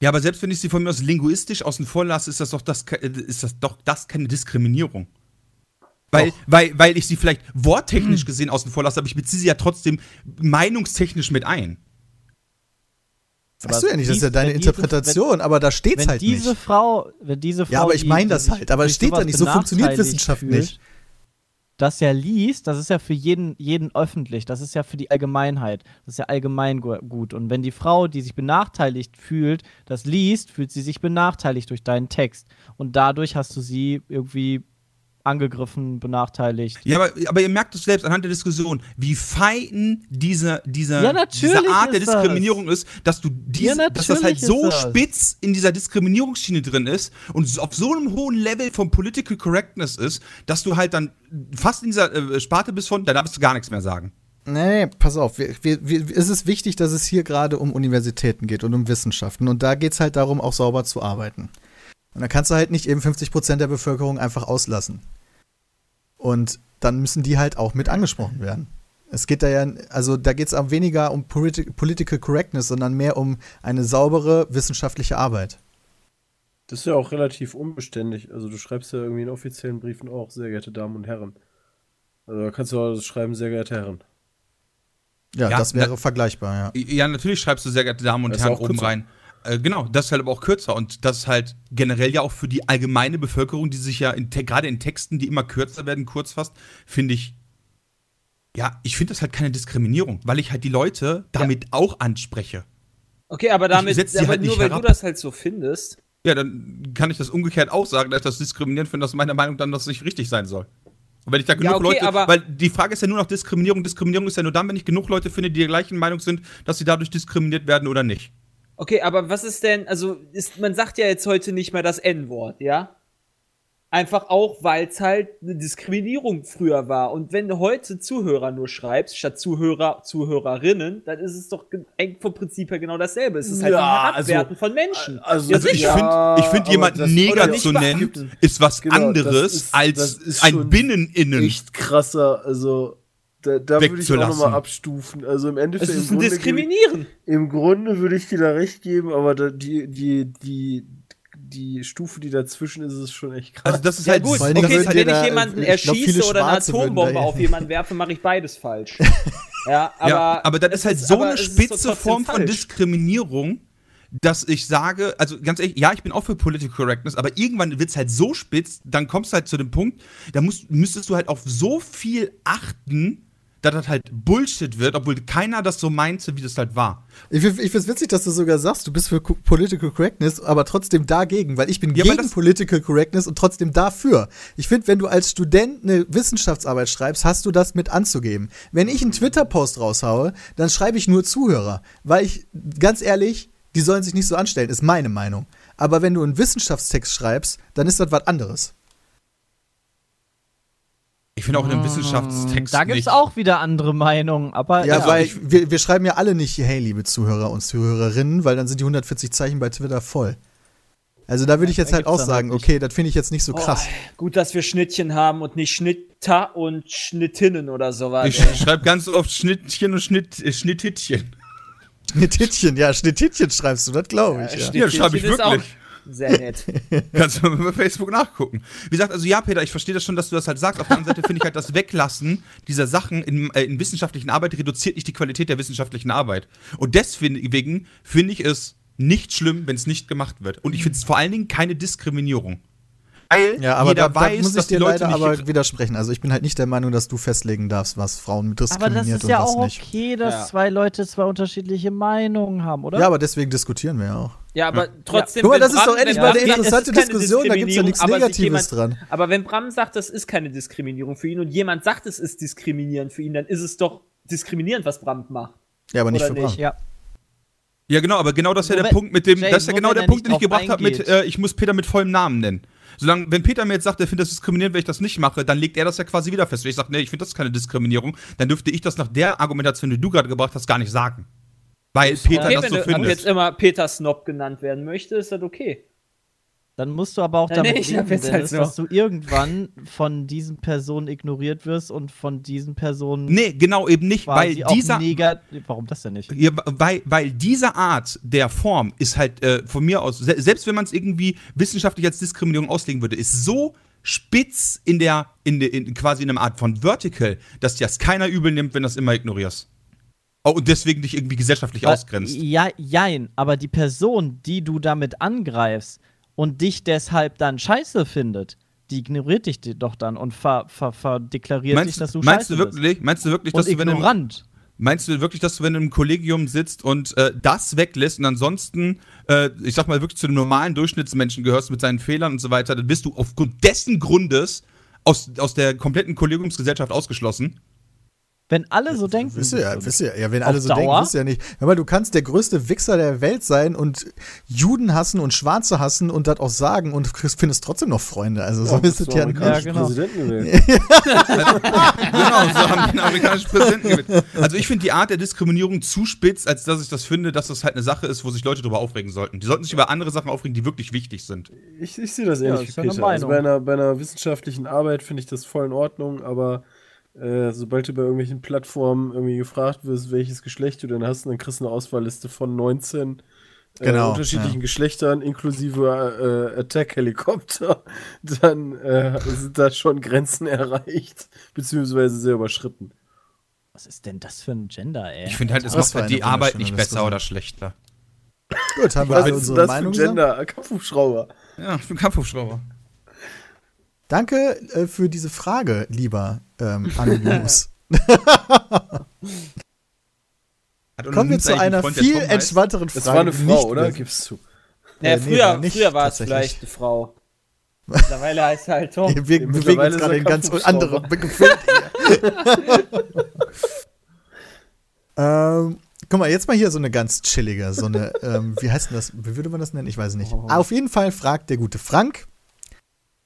Ja, aber selbst wenn ich sie von mir aus linguistisch außen vor lasse, ist das doch das, ist das doch das keine Diskriminierung. Weil, weil, weil ich sie vielleicht worttechnisch gesehen außen vor lasse, aber ich beziehe sie ja trotzdem meinungstechnisch mit ein. Weißt du ja nicht, das ist ja deine wenn diese- Interpretation, aber da steht's Wenn halt diese nicht. Frau, wenn diese Frau. Ja, aber ich meine das halt, aber es steht da nicht, so funktioniert Wissenschaft fühlt, nicht. Das ja liest, das ist ja für jeden, jeden öffentlich, das ist ja für die Allgemeinheit, das ist ja allgemein gu- gut. Und wenn die Frau, die sich benachteiligt fühlt, das liest, fühlt sie sich benachteiligt durch deinen Text. Und dadurch hast du sie irgendwie angegriffen, benachteiligt. Ja, aber, aber ihr merkt es selbst anhand der Diskussion, wie fein diese, diese, Ja, diese Art der ist das. Diskriminierung ist, dass du diese, Ja, dass das halt so das. spitz in dieser Diskriminierungsschiene drin ist und auf so einem hohen Level von Political Correctness ist, dass du halt dann fast in dieser äh, Sparte bist von, da darfst du gar nichts mehr sagen. Nee, pass auf. Wir, wir, wir, es ist wichtig, dass es hier gerade um Universitäten geht und um Wissenschaften. Und da geht es halt darum, auch sauber zu arbeiten. Und da kannst du halt nicht eben 50% der Bevölkerung einfach auslassen. Und dann müssen die halt auch mit angesprochen werden. Es geht da ja, also da geht es auch weniger um politi Political Correctness, sondern mehr um eine saubere wissenschaftliche Arbeit. Das ist ja auch relativ unbeständig. Also du schreibst ja irgendwie in offiziellen Briefen auch, sehr geehrte Damen und Herren. Also da kannst du auch schreiben, sehr geehrte Herren. Ja, Ja, das wäre na- vergleichbar, ja. Ja, natürlich schreibst du sehr geehrte Damen und Herren auch oben rein. Äh, genau, das ist halt aber auch kürzer und das ist halt generell ja auch für die allgemeine Bevölkerung, die sich ja gerade in Texten, die immer kürzer werden, kurz fasst, finde ich, ja, ich finde das halt keine Diskriminierung, weil ich halt die Leute damit auch anspreche. Okay, aber damit, aber halt nur weil herab. du das halt so findest. Ja, dann kann ich das umgekehrt auch sagen, dass ich das diskriminierend finde, dass meiner Meinung dann das nicht richtig sein soll. Und wenn ich da genug okay, Leute, aber- weil die Frage ist ja nur noch Diskriminierung. Diskriminierung ist ja nur dann, wenn ich genug Leute finde, die der gleichen Meinung sind, dass sie dadurch diskriminiert werden oder nicht. Okay, aber was ist denn, also ist, man sagt ja jetzt heute nicht mehr das N-Wort, ja? Einfach auch, weil es halt eine Diskriminierung früher war. Und wenn du heute Zuhörer nur schreibst, statt Zuhörer, Zuhörerinnen, dann ist es doch vom Prinzip her genau dasselbe. Es ist halt Ja, ein Herabwerten also- von Menschen. also- ja, Also ich sicher. finde, ich find, jemanden Neger nicht zu nennen, ist was Genau, anderes ist- als ist ein Binnen-Innen. Echt krasser, also da, da würde ich auch nochmal abstufen. Also im Endeffekt es ist im ein Grunde, Diskriminieren. im Grunde würde ich dir da recht geben, aber da, die, die, die, die Stufe, die dazwischen ist, ist schon echt krass. Also das ist Ja halt gut, okay, würden wenn ich da, jemanden ich erschieße oder eine Atombombe auf jemanden werfe, mache ich beides falsch. ja, aber, ja, aber das ist halt so eine spitze Form von falsch. Diskriminierung, dass ich sage, also ganz ehrlich, ja, ich bin auch für Political Correctness, aber irgendwann wird es halt so spitz, dann kommst du halt zu dem Punkt, da musst, müsstest du halt auf so viel achten, dass das halt Bullshit wird, obwohl keiner das so meinte, wie das halt war. Ich, ich finde es witzig, dass du sogar sagst, du bist für Political Correctness, aber trotzdem dagegen, weil ich bin Ja, gegen Political Correctness und trotzdem dafür. Ich finde, wenn du als Student eine Wissenschaftsarbeit schreibst, hast du das mit anzugeben. Wenn ich einen Twitter-Post raushaue, dann schreibe ich nur Zuhörer, weil ich, ganz ehrlich, die sollen sich nicht so anstellen, ist meine Meinung. Aber wenn du einen Wissenschaftstext schreibst, dann ist das was anderes. Ich finde auch in einem Wissenschaftstext Da gibt es auch wieder andere Meinungen, aber Ja, ja, weil ich- wir, wir schreiben ja alle nicht, hey, liebe Zuhörer und Zuhörerinnen, weil dann sind die 140 Zeichen bei Twitter voll. Also da würde ich jetzt halt auch sagen, okay, das finde ich jetzt nicht so Oh, krass. gut, dass wir Schnittchen haben und nicht Schnitter und Schnittinnen oder sowas. Ich ey. schreibe ganz oft Schnittchen und Schnitt, äh, Schnitthittchen. Schnittchen, ja, Schnittchen schreibst du, das glaube ich. Ja. Ja, das schreibe ich wirklich. Sehr nett. Kannst du mal bei Facebook nachgucken. Wie gesagt, also ja, Peter, ich verstehe das schon, dass du das halt sagst. Auf der anderen Seite finde ich halt das Weglassen dieser Sachen in, äh, in wissenschaftlichen Arbeit reduziert nicht die Qualität der wissenschaftlichen Arbeit. Und deswegen finde ich es nicht schlimm, wenn es nicht gemacht wird. Und ich finde es vor allen Dingen keine Diskriminierung. Weil Ja, aber jeder da, da weiß, muss ich dass die dir Leute leider aber nicht. widersprechen. Also ich bin halt nicht der Meinung, dass du festlegen darfst, was Frauen aber diskriminiert das ist ja und was auch nicht. okay, dass Ja. zwei Leute zwei unterschiedliche Meinungen haben, oder? Ja, aber deswegen diskutieren wir ja auch. Ja, aber trotzdem. Guck mal, das ist doch Bram- endlich mal Bram eine es interessante Diskussion, da gibt's ja nichts aber Negatives jemand, dran. Aber wenn Bram sagt, das ist keine Diskriminierung für ihn und jemand sagt, es ist diskriminierend für ihn, dann ist es doch diskriminierend, was Bram macht. Ja, aber nicht Oder für Bram. nicht? Ja. Ja, genau, aber genau das ist ja der Punkt mit dem, Jay, das ist ja genau der er Punkt, den nicht ich gebracht habe mit, äh, ich muss Peter mit vollem Namen nennen. Solange, wenn Peter mir jetzt sagt, er findet das diskriminierend, wenn ich das nicht mache, dann legt er das ja quasi wieder fest. Wenn ich sage, nee, ich finde das keine Diskriminierung, dann dürfte ich das nach der Argumentation, die du gerade gebracht hast, gar nicht sagen. Weil Peter Okay, das wenn so du ab findet. jetzt immer Peter Snob genannt werden möchte, ist das okay. Dann musst du aber auch Ja, damit nee, ich leben, hab jetzt halt Dennis, so. dass du irgendwann von diesen Personen ignoriert wirst und von diesen Personen Nee, genau eben nicht, weil dieser. Warum das denn nicht? Ja, weil, weil diese Art der Form ist halt äh, von mir aus, se selbst wenn man es irgendwie wissenschaftlich als Diskriminierung auslegen würde, ist so spitz in der, in, der in quasi in einer Art von Vertical, dass dir das keiner übel nimmt, wenn du das immer ignorierst. Oh, und deswegen dich irgendwie gesellschaftlich ausgrenzt. Ja, jein, aber die Person, die du damit angreifst und dich deshalb dann scheiße findet, die ignoriert dich doch dann und ver, ver, verdeklariert dich, Meinst, dass du meinst scheiße du wirklich, meinst du wirklich, bist. dass Und du, wenn du, im- ignorant. meinst du wirklich, dass du, wenn du im Kollegium sitzt und äh, das weglässt und ansonsten, äh, ich sag mal, wirklich zu den normalen Durchschnittsmenschen gehörst mit seinen Fehlern und so weiter, dann bist du aufgrund dessen Grundes aus, aus der kompletten Kollegiumsgesellschaft ausgeschlossen? Wenn alle so denken. Wisst ihr ja, würden. wisst ihr ja. ja wenn alle so denken, Dauer? wisst ihr ja nicht. Mal, du kannst der größte Wichser der Welt sein und Juden hassen und Schwarze hassen und das auch sagen und findest trotzdem noch Freunde. Also so ist es ja nicht. Ja, genau. Präsidenten gewählt. genau, so haben den amerikanischen Präsidenten gewählt. Also ich finde die Art der Diskriminierung zu spitz, als dass ich das finde, dass das halt eine Sache ist, wo sich Leute darüber aufregen sollten. Die sollten sich über andere Sachen aufregen, die wirklich wichtig sind. Ich, ich sehe das Ja, ähnlich ja eine Peter. Also bei, einer, bei einer wissenschaftlichen Arbeit finde ich das voll in Ordnung, aber äh, sobald du bei irgendwelchen Plattformen irgendwie gefragt wirst, welches Geschlecht du denn hast, dann kriegst du eine Auswahlliste von 19 äh, Genau, unterschiedlichen ja. Geschlechtern inklusive äh, Attack-Helikopter, dann äh, sind da schon Grenzen erreicht, beziehungsweise sehr überschritten. Was ist denn das für ein Gender, ey? Ich finde halt, es Was macht für halt die Arbeit nicht besser oder schlechter. Gut, haben wir Was alle ist unsere das Meinung für? Gender? Kampfhubschrauber. Ja, ich bin Kampfhubschrauber. Danke äh, für diese Frage, lieber ähm, Anonymous. Kommen wir zu einer viel entspannteren Frage. Das war eine Frau, nicht oder? Gibst zu. Naja, nee, früher, war nicht früher war es vielleicht eine Frau. Mittlerweile heißt er halt Tom. Wir bewegen uns gerade er in ganz andere Gefilde. ähm, guck mal, jetzt mal hier so eine ganz chillige, so eine, ähm, wie heißt denn das, wie würde man das nennen? Ich weiß nicht. Auf jeden Fall fragt der gute Frank,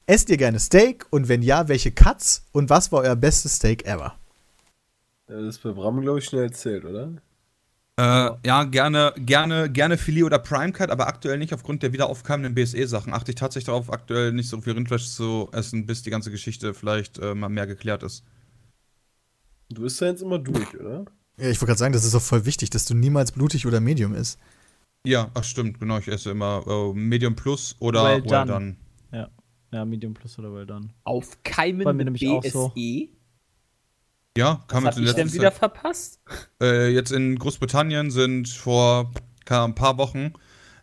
Esst ihr gerne Steak? Und wenn ja, welche Cuts? Und was war euer bestes Steak ever? Ja, Das ist bei Bram, glaube ich, schnell erzählt, oder? Äh, ja, gerne, gerne, gerne Filet oder Prime Cut, aber aktuell nicht aufgrund der wieder aufkeimenden BSE-Sachen. Achte ich tatsächlich darauf, aktuell nicht so viel Rindfleisch zu essen, bis die ganze Geschichte vielleicht äh, mal mehr geklärt ist. Du bist ja jetzt immer durch, oder? Ja, ich wollte gerade sagen, das ist doch voll wichtig, dass du niemals blutig oder medium isst. Ja, ach stimmt, genau. Ich esse immer äh, Medium Plus oder Well well, done. done. Ja. Ja, Medium Plus oder Well Done. Auf Bei mir mit nämlich auch so. BSE. Ja, kann Was man hab ich denn letzter wieder verpasst? Äh, jetzt in Großbritannien sind vor ein paar Wochen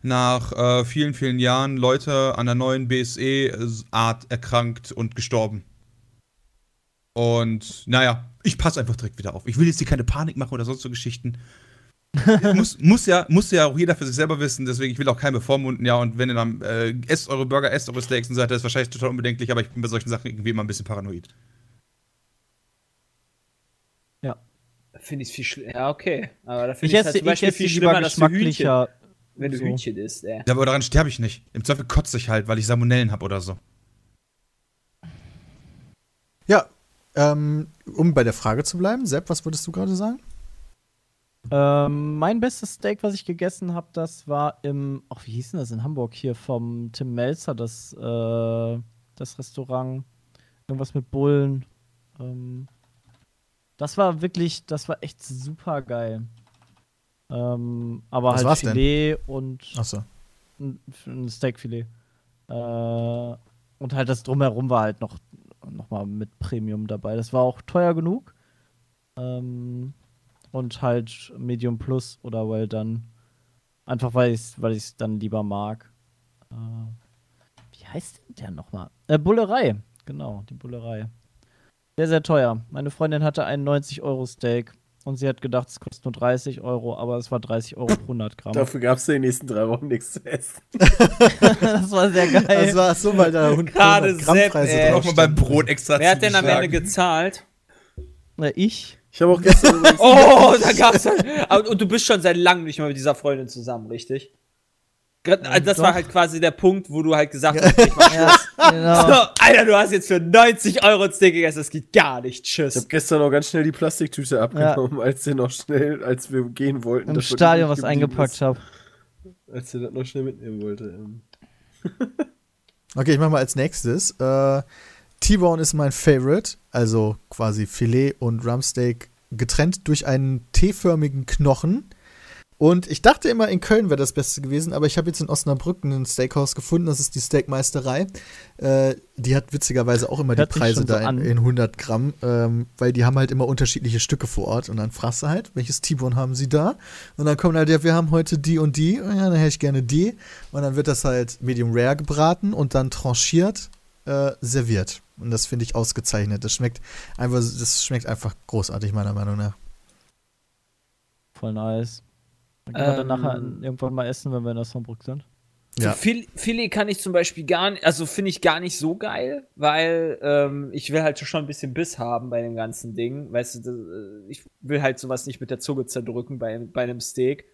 nach äh, vielen, vielen Jahren Leute an der neuen BSE-Art erkrankt und gestorben. Und naja, ich passe einfach direkt wieder auf. Ich will jetzt hier keine Panik machen oder sonst so Geschichten. muss, muss, ja, muss ja auch jeder für sich selber wissen, deswegen ich will auch keinen bevormunden. Ja, und wenn ihr dann äh, esst eure Burger, esst eure Steaks und so weiter, ist wahrscheinlich total unbedenklich, aber ich bin bei solchen Sachen irgendwie immer ein bisschen paranoid. Finde ich viel schlimmer. Ja, okay. Aber da Ich finde ich esse, halt zum Beispiel viel schlimmer, lieber dass du Hühnchen, geschmacklicher. wenn du so. Hühnchen isst, ey. Ja, aber daran sterbe ich nicht. Im Zweifel kotze ich halt, weil ich Salmonellen habe oder so. Ja, ähm, um bei der Frage zu bleiben, Sepp, was würdest du gerade sagen? Ähm, mein bestes Steak, was ich gegessen habe, das war im, ach, wie hieß denn das in Hamburg hier vom Tim Melzer, das, äh, das Restaurant. Irgendwas mit Bullen. Ähm, das war wirklich, das war echt super geil. Ähm, aber Was halt war's denn? Filet und Achso. ein, ein Steakfilet. Äh, und halt das drumherum war halt noch, noch mal mit Premium dabei. Das war auch teuer genug. Ähm, und halt Medium Plus oder Well Done. Einfach weil ich es weil ich's dann lieber mag. Äh, wie heißt denn der nochmal? Äh, Bullerei. Genau, die Bullerei. Sehr, sehr teuer. Meine Freundin hatte einen 90-Euro-Steak und sie hat gedacht, es kostet nur 30 Euro, aber es war 30 Euro pro 100 Gramm. Dafür gab es in den nächsten drei Wochen nichts zu essen. das war sehr geil. Das war so, weil da 100 Gerade Grammpreise Sepp, ey. Auch mal beim Brot extra Wer hat denn am Ende gezahlt? Na, ich? Ich habe auch gestern Oh, da gab's halt. Und du bist schon seit langem nicht mehr mit dieser Freundin zusammen, richtig? Das doch. war halt quasi der Punkt, wo du halt gesagt hast, ich mach Ja, genau. so, Alter, du hast jetzt für 90 Euro ein Steak gegessen, das geht gar nicht. Ich habe Tschüss. gestern auch ganz schnell die Plastiktüte abgenommen, als der noch schnell, als wir gehen wollten. Im Stadion was eingepackt habe. Als er das noch schnell mitnehmen wollte. ähm. Okay, ich mach mal als nächstes. Äh, T-Bone ist mein Favorite, also quasi Filet und Rumpsteak getrennt durch einen T-förmigen Knochen. Und ich dachte immer, in Köln wäre das Beste gewesen, aber ich habe jetzt in Osnabrück ein Steakhouse gefunden, das ist die Steakmeisterei. Äh, die hat witzigerweise auch immer Hört die Preise so da in, in 100 Gramm, ähm, weil die haben halt immer unterschiedliche Stücke vor Ort und dann fragst du halt, welches T-Bone haben sie da? Und dann kommen halt, ja, wir haben heute die und die, und ja, dann hätte ich gerne die. Und dann wird das halt medium rare gebraten und dann tranchiert äh, serviert. Und das finde ich ausgezeichnet. Das schmeckt einfach, das schmeckt einfach großartig, meiner Meinung nach. Voll nice. Dann können wir dann Ähm. nachher irgendwann mal essen, wenn wir in Osnabrück sind. Ja. Fil Filet kann ich zum Beispiel gar nicht, also finde ich gar nicht so geil, weil ähm, ich will halt schon ein bisschen Biss haben bei dem ganzen Ding. Weißt du, das, äh, ich will halt sowas nicht mit der Zunge zerdrücken bei, bei einem Steak.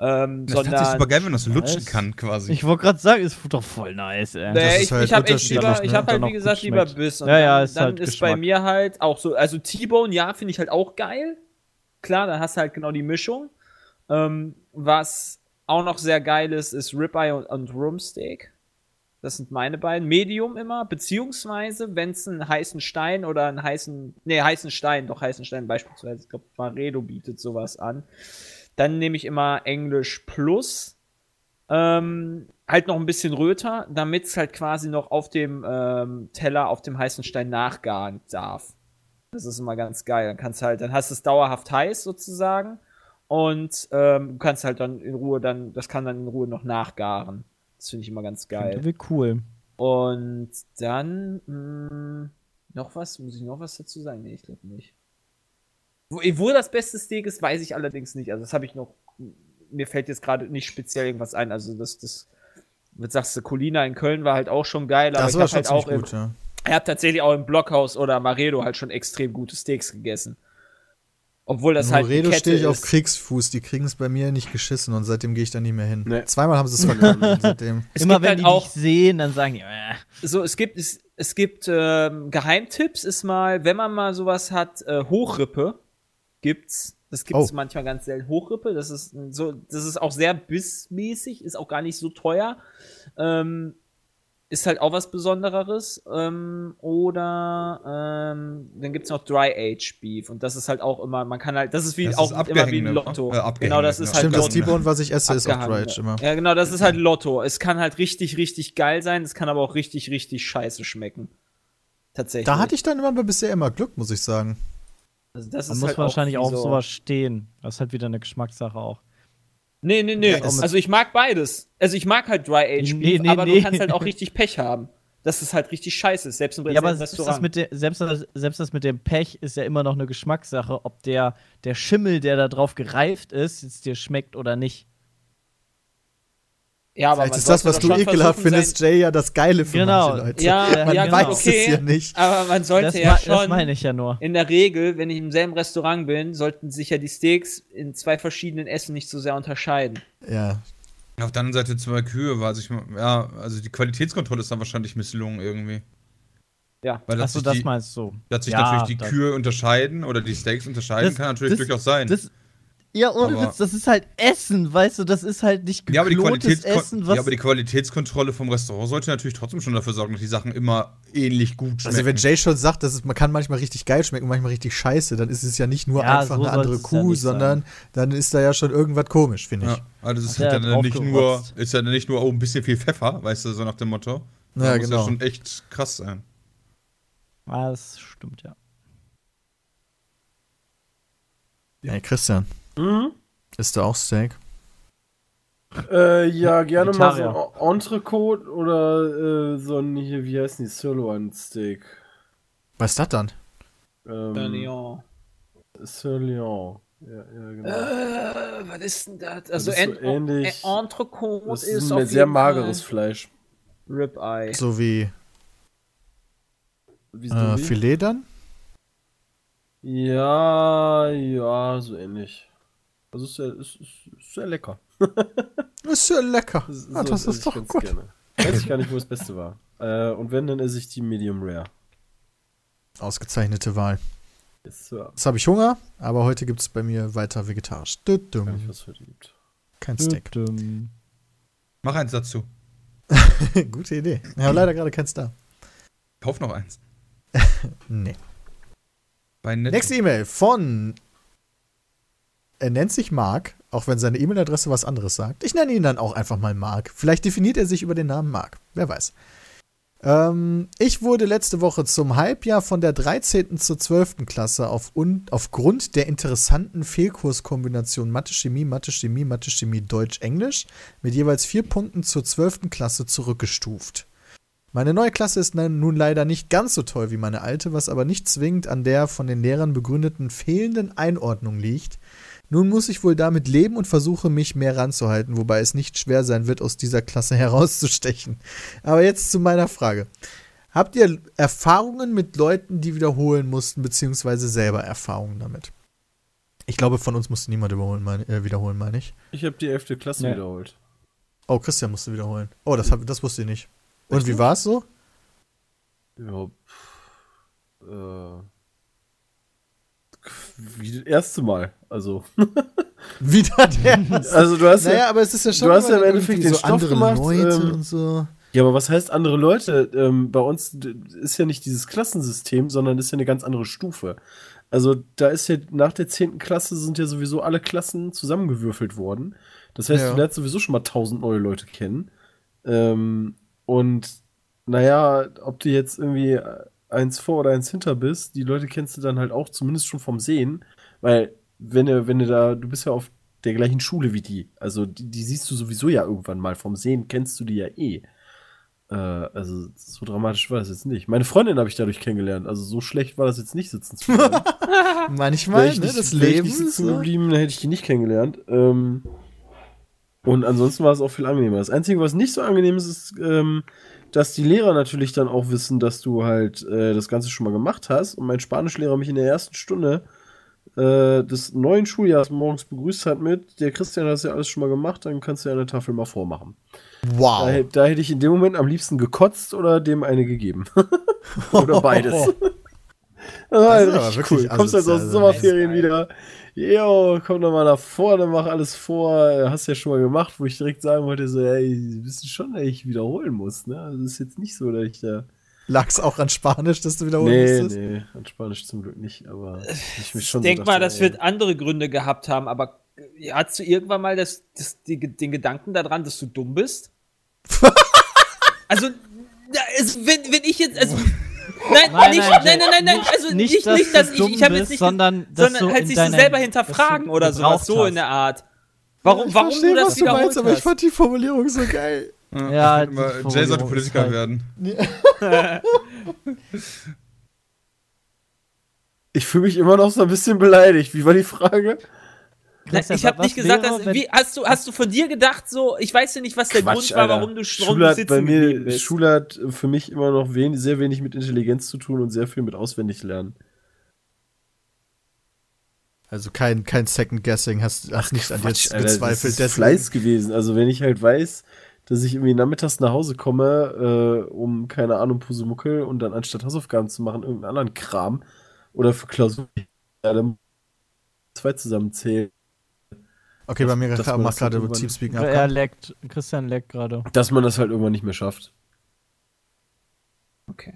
Ähm, Das sondern hat sich super geil, wenn man das so lutschen kann, quasi. Ich wollte gerade sagen, ist doch voll nice, ey. Nee, Das ist ich, halt ich habe echt lieber, ich ne? habe halt wie gesagt lieber. Biss. Und Ja, ja, dann, ist dann halt ist bei Geschmack. mir halt auch so, also T-Bone, ja, finde ich halt auch geil. Klar, dann hast du halt genau die Mischung. Ähm, was auch noch sehr geil ist, ist Ribeye und, und Rumsteak. Das sind meine beiden. Medium immer, beziehungsweise, wenn es einen heißen Stein oder einen heißen, nee, heißen Stein, doch heißen Stein beispielsweise, ich glaube, Maredo bietet sowas an. Dann nehme ich immer Englisch Plus. Ähm, halt noch ein bisschen röter, damit es halt quasi noch auf dem ähm, Teller, auf dem heißen Stein nachgaren darf. Das ist immer ganz geil. Dann kannst halt, dann hast du es dauerhaft heiß sozusagen. Und ähm, du kannst halt dann in Ruhe dann, das kann dann in Ruhe noch nachgaren. Das finde ich immer ganz geil. Wie cool. Und dann mh, noch was? Muss ich noch was dazu sagen? Nee, ich glaube nicht. Wo, wo das beste Steak ist, weiß ich allerdings nicht. Also das habe ich noch. Mir fällt jetzt gerade nicht speziell irgendwas ein. Also das, das, was sagst du, Colina in Köln war halt auch schon geil, aber Das ich war schon halt auch im, gut, ja. ich habe tatsächlich auch im Blockhaus oder Maredo halt schon extrem gute Steaks gegessen. Obwohl das halt. eine Moredo Kette stehe ich auf ist. Kriegsfuß. Die kriegen es bei mir nicht geschissen und seitdem gehe ich da nie mehr hin. Nee. Zweimal haben sie es verloren seitdem. Es Immer gibt wenn halt die auch- dich sehen, dann sagen die, äh, so, es gibt, es, es gibt ähm, Geheimtipps, ist mal, wenn man mal sowas hat, äh, Hochrippe gibt's. Das gibt's Oh. manchmal ganz selten. Hochrippe, das ist so, das ist auch sehr bissmäßig, ist auch gar nicht so teuer. Ähm, ist halt auch was Besonderes. Ähm, oder ähm, dann gibt's noch Dry Age Beef und das ist halt auch immer, man kann halt, das ist wie Das ist auch immer wie ein Lotto. äh, genau, das ist ja. halt Stimmt, das Lotto. T-Bone, was ich esse, ist auch. Dry Age immer. Ja, genau, das ist halt Lotto. Es kann halt richtig, richtig geil sein, es kann aber auch richtig, richtig scheiße schmecken. Tatsächlich. Da hatte ich dann immer bisher immer Glück, muss ich sagen. Also das man ist muss halt wahrscheinlich auch so- sowas stehen. Das ist halt wieder eine Geschmackssache auch. Nee, nee, nee. Also ich mag beides. Also ich mag halt Dry Age Nee, Beef, nee, aber nee. du kannst halt auch richtig Pech haben. Dass es halt richtig scheiße ist, selbst im Ja, aber selbst das, mit der, selbst, das, selbst das mit dem Pech ist ja immer noch eine Geschmackssache, ob der, der Schimmel, der da drauf gereift ist, jetzt dir schmeckt oder nicht. Ja, aber Vielleicht man ist das, sollte was du ekelhaft findest, Jay, ja das Geile für Genau. manche Leute. Ja, Man ja, weiß okay. es ja nicht. Aber man sollte Das, ja schon. das meine ich ja nur. In der Regel, wenn ich im selben Restaurant bin, sollten sich ja die Steaks in zwei verschiedenen Essen nicht so sehr unterscheiden. Ja. Auf der anderen Seite zwei Kühe war, also ich, ja, also die Qualitätskontrolle ist dann wahrscheinlich misslungen irgendwie. Ja. Weil Achso, sich das die, meinst du. dass sich Ja, natürlich die Kühe unterscheiden oder die Steaks unterscheiden, Das- kann natürlich das- durchaus sein. Das, ja, ohne Aber- Witz, das ist halt Essen, weißt du, das ist halt nicht ja, aber die Qualitätskon Essen, was ja, aber die Qualitätskontrolle vom Restaurant sollte natürlich trotzdem schon dafür sorgen, dass die Sachen immer ähnlich gut schmecken. Also wenn Jay schon sagt, dass es, man kann manchmal richtig geil schmecken und manchmal richtig scheiße, dann ist es ja nicht nur Ja, einfach so eine andere ja Kuh, nicht sondern dann ist da ja schon irgendwas komisch, finde ich. ja, also das ist ja dann nicht nur, ist ja dann nicht nur oh, ein bisschen viel Pfeffer, weißt du, so nach dem Motto. Ja, Das muss genau. ja schon echt krass sein. Ah, das stimmt, ja. Hey Christian, Mhm. isst du auch Steak? Äh, ja, gerne mal so Entrecote oder äh, so ein, hier, wie heißen die, Sirloin Steak. Was ist das dann? Ähm, Daniel. Sirloin. Ja, ja, genau. Äh, was ist denn das? Also ist so ähnlich- Ent- Entrecote das ist, ist ein sehr mageres Fall Fleisch. Ribeye. So wie Wie äh, wie? Filet dann? Ja, ja, so ähnlich. Also ist sehr, ist, ist, ist sehr lecker. Ist ja lecker. So Ah, das esse ist doch gut. Gerne. Weiß ich gar nicht, wo das Beste war. Äh, und wenn, dann esse ich die Medium Rare. Ausgezeichnete Wahl. So, Jetzt habe ich Hunger, aber heute gibt es bei mir weiter vegetarisch. gar nicht, Düm. was heute gibt. Kein Steak. Düm. Mach eins dazu. Gute Idee. Ich habe leider gerade keins da. Kauf noch eins. Nee. Bei. Nächste E-Mail von. Er nennt sich Mark, auch wenn seine E-Mail-Adresse was anderes sagt. Ich nenne ihn dann auch einfach mal Mark. Vielleicht definiert er sich über den Namen Mark. Wer weiß. Ähm, ich wurde letzte Woche zum Halbjahr von der 13. zur 12. Klasse auf un aufgrund der interessanten Fehlkurskombination Mathe-Chemie, Mathe-Chemie, Mathe-Chemie, Deutsch-Englisch mit jeweils vier Punkten zur 12. Klasse zurückgestuft. Meine neue Klasse ist nun leider nicht ganz so toll wie meine alte, was aber nicht zwingend an der von den Lehrern begründeten fehlenden Einordnung liegt. Nun muss ich wohl damit leben und versuche mich mehr ranzuhalten, wobei es nicht schwer sein wird, aus dieser Klasse herauszustechen. Aber jetzt zu meiner Frage. Habt ihr Erfahrungen mit Leuten, die wiederholen mussten, beziehungsweise selber Erfahrungen damit? Ich glaube, von uns musste niemand überholen, meine, äh, wiederholen, meine ich. Ich habe die 11. Klasse Nee. wiederholt. Oh, Christian musste wiederholen. Oh, das, hab, das wusste ich nicht. Und wie war es so? Ja, pff, äh, wie das erste Mal. Also, Wieder der. also du hast naja, ja, aber es ist ja schon du hast ja im Endeffekt den so Stoff andere gemacht, Leute ähm, und so. ja, aber was heißt andere Leute? Ähm, bei uns ist ja nicht dieses Klassensystem, sondern ist ja eine ganz andere Stufe. Also da ist ja nach der 10. Klasse sind ja sowieso alle Klassen zusammengewürfelt worden. Das heißt, Ja. du lernst sowieso schon mal tausend neue Leute kennen. Ähm, und naja, ob du jetzt irgendwie eins vor oder eins hinter bist, die Leute kennst du dann halt auch zumindest schon vom Sehen, weil wenn du, wenn du da, du bist ja auf der gleichen Schule wie die, also die, die siehst du sowieso ja irgendwann mal, vom Sehen kennst du die ja eh. Äh, also so dramatisch war das jetzt nicht. Meine Freundin habe ich dadurch kennengelernt, also so schlecht war das jetzt nicht sitzen zu bleiben. Manchmal, Wäre ich ne, nicht, das ich Leben. nicht sitzen So. geblieben, dann hätte ich die nicht kennengelernt. Ähm, und ansonsten war es auch viel angenehmer. Das Einzige, was nicht so angenehm ist, ist, ähm, dass die Lehrer natürlich dann auch wissen, dass du halt äh, das Ganze schon mal gemacht hast. Und mein Spanischlehrer mich in der ersten Stunde äh, des neuen Schuljahres morgens begrüßt hat mit, der Christian hat das ja alles schon mal gemacht, dann kannst du ja eine Tafel mal vormachen. Wow. Da, da hätte ich in dem Moment am liebsten gekotzt oder dem eine gegeben. oder beides. Das Das ist aber wirklich cool. Kommst halt aus den also. Sommerferien wieder. Jo, komm doch mal nach vorne, mach alles vor. Hast ja schon mal gemacht, wo ich direkt sagen wollte, so, ey, du bist schon, dass ich wiederholen muss, ne? Also ist jetzt nicht so, dass ich da. Lag's auch an Spanisch, dass du wiederholen Nee, musstest? nee, an Spanisch zum Glück nicht, aber ich mich Ich schon denk so mal, das ey, wird andere Gründe gehabt haben, aber äh, hast du irgendwann mal das, das, die, den Gedanken daran, dass du dumm bist? also, es, wenn, wenn ich jetzt, also, nein, Nein, nicht, nein, nein, nein, nein, also nicht, nicht, dass nicht, dass ich, ich habe jetzt nicht, sondern, dass sondern halt sich so selber hinterfragen oder sowas, so hast. in der Art. Warum, Ich warum verstehe, du das was du meinst, aber ich hast? fand die Formulierung so geil. Ja, Immer, Jay sollte Politiker halt- werden. Ich fühle mich immer noch so ein bisschen beleidigt. Wie war die Frage? Christian, ich habe nicht gesagt, wäre, dass, wie, hast du, hast du von dir gedacht, so, ich weiß ja nicht, was der Grund war, warum du, warum Schule du hat sitzen bei mir, bist. Schule hat für mich immer noch wen, sehr wenig mit Intelligenz zu tun und sehr viel mit auswendig lernen. Also kein, kein Second Guessing, hast, hast nicht an dir Quatsch, Alter, gezweifelt. das ist. Fleiß gewesen. Also wenn ich halt weiß, dass ich irgendwie nachmittags nach Hause komme, äh, um, keine Ahnung, Pusemuckel und dann anstatt Hausaufgaben zu machen, irgendeinen anderen Kram oder für Klausur, ja, dann zwei zusammenzählen. Okay, bei mir dass man macht das gerade Teamspeak Er ab. leckt, Christian leckt gerade. Dass man das halt irgendwann nicht mehr schafft. Okay.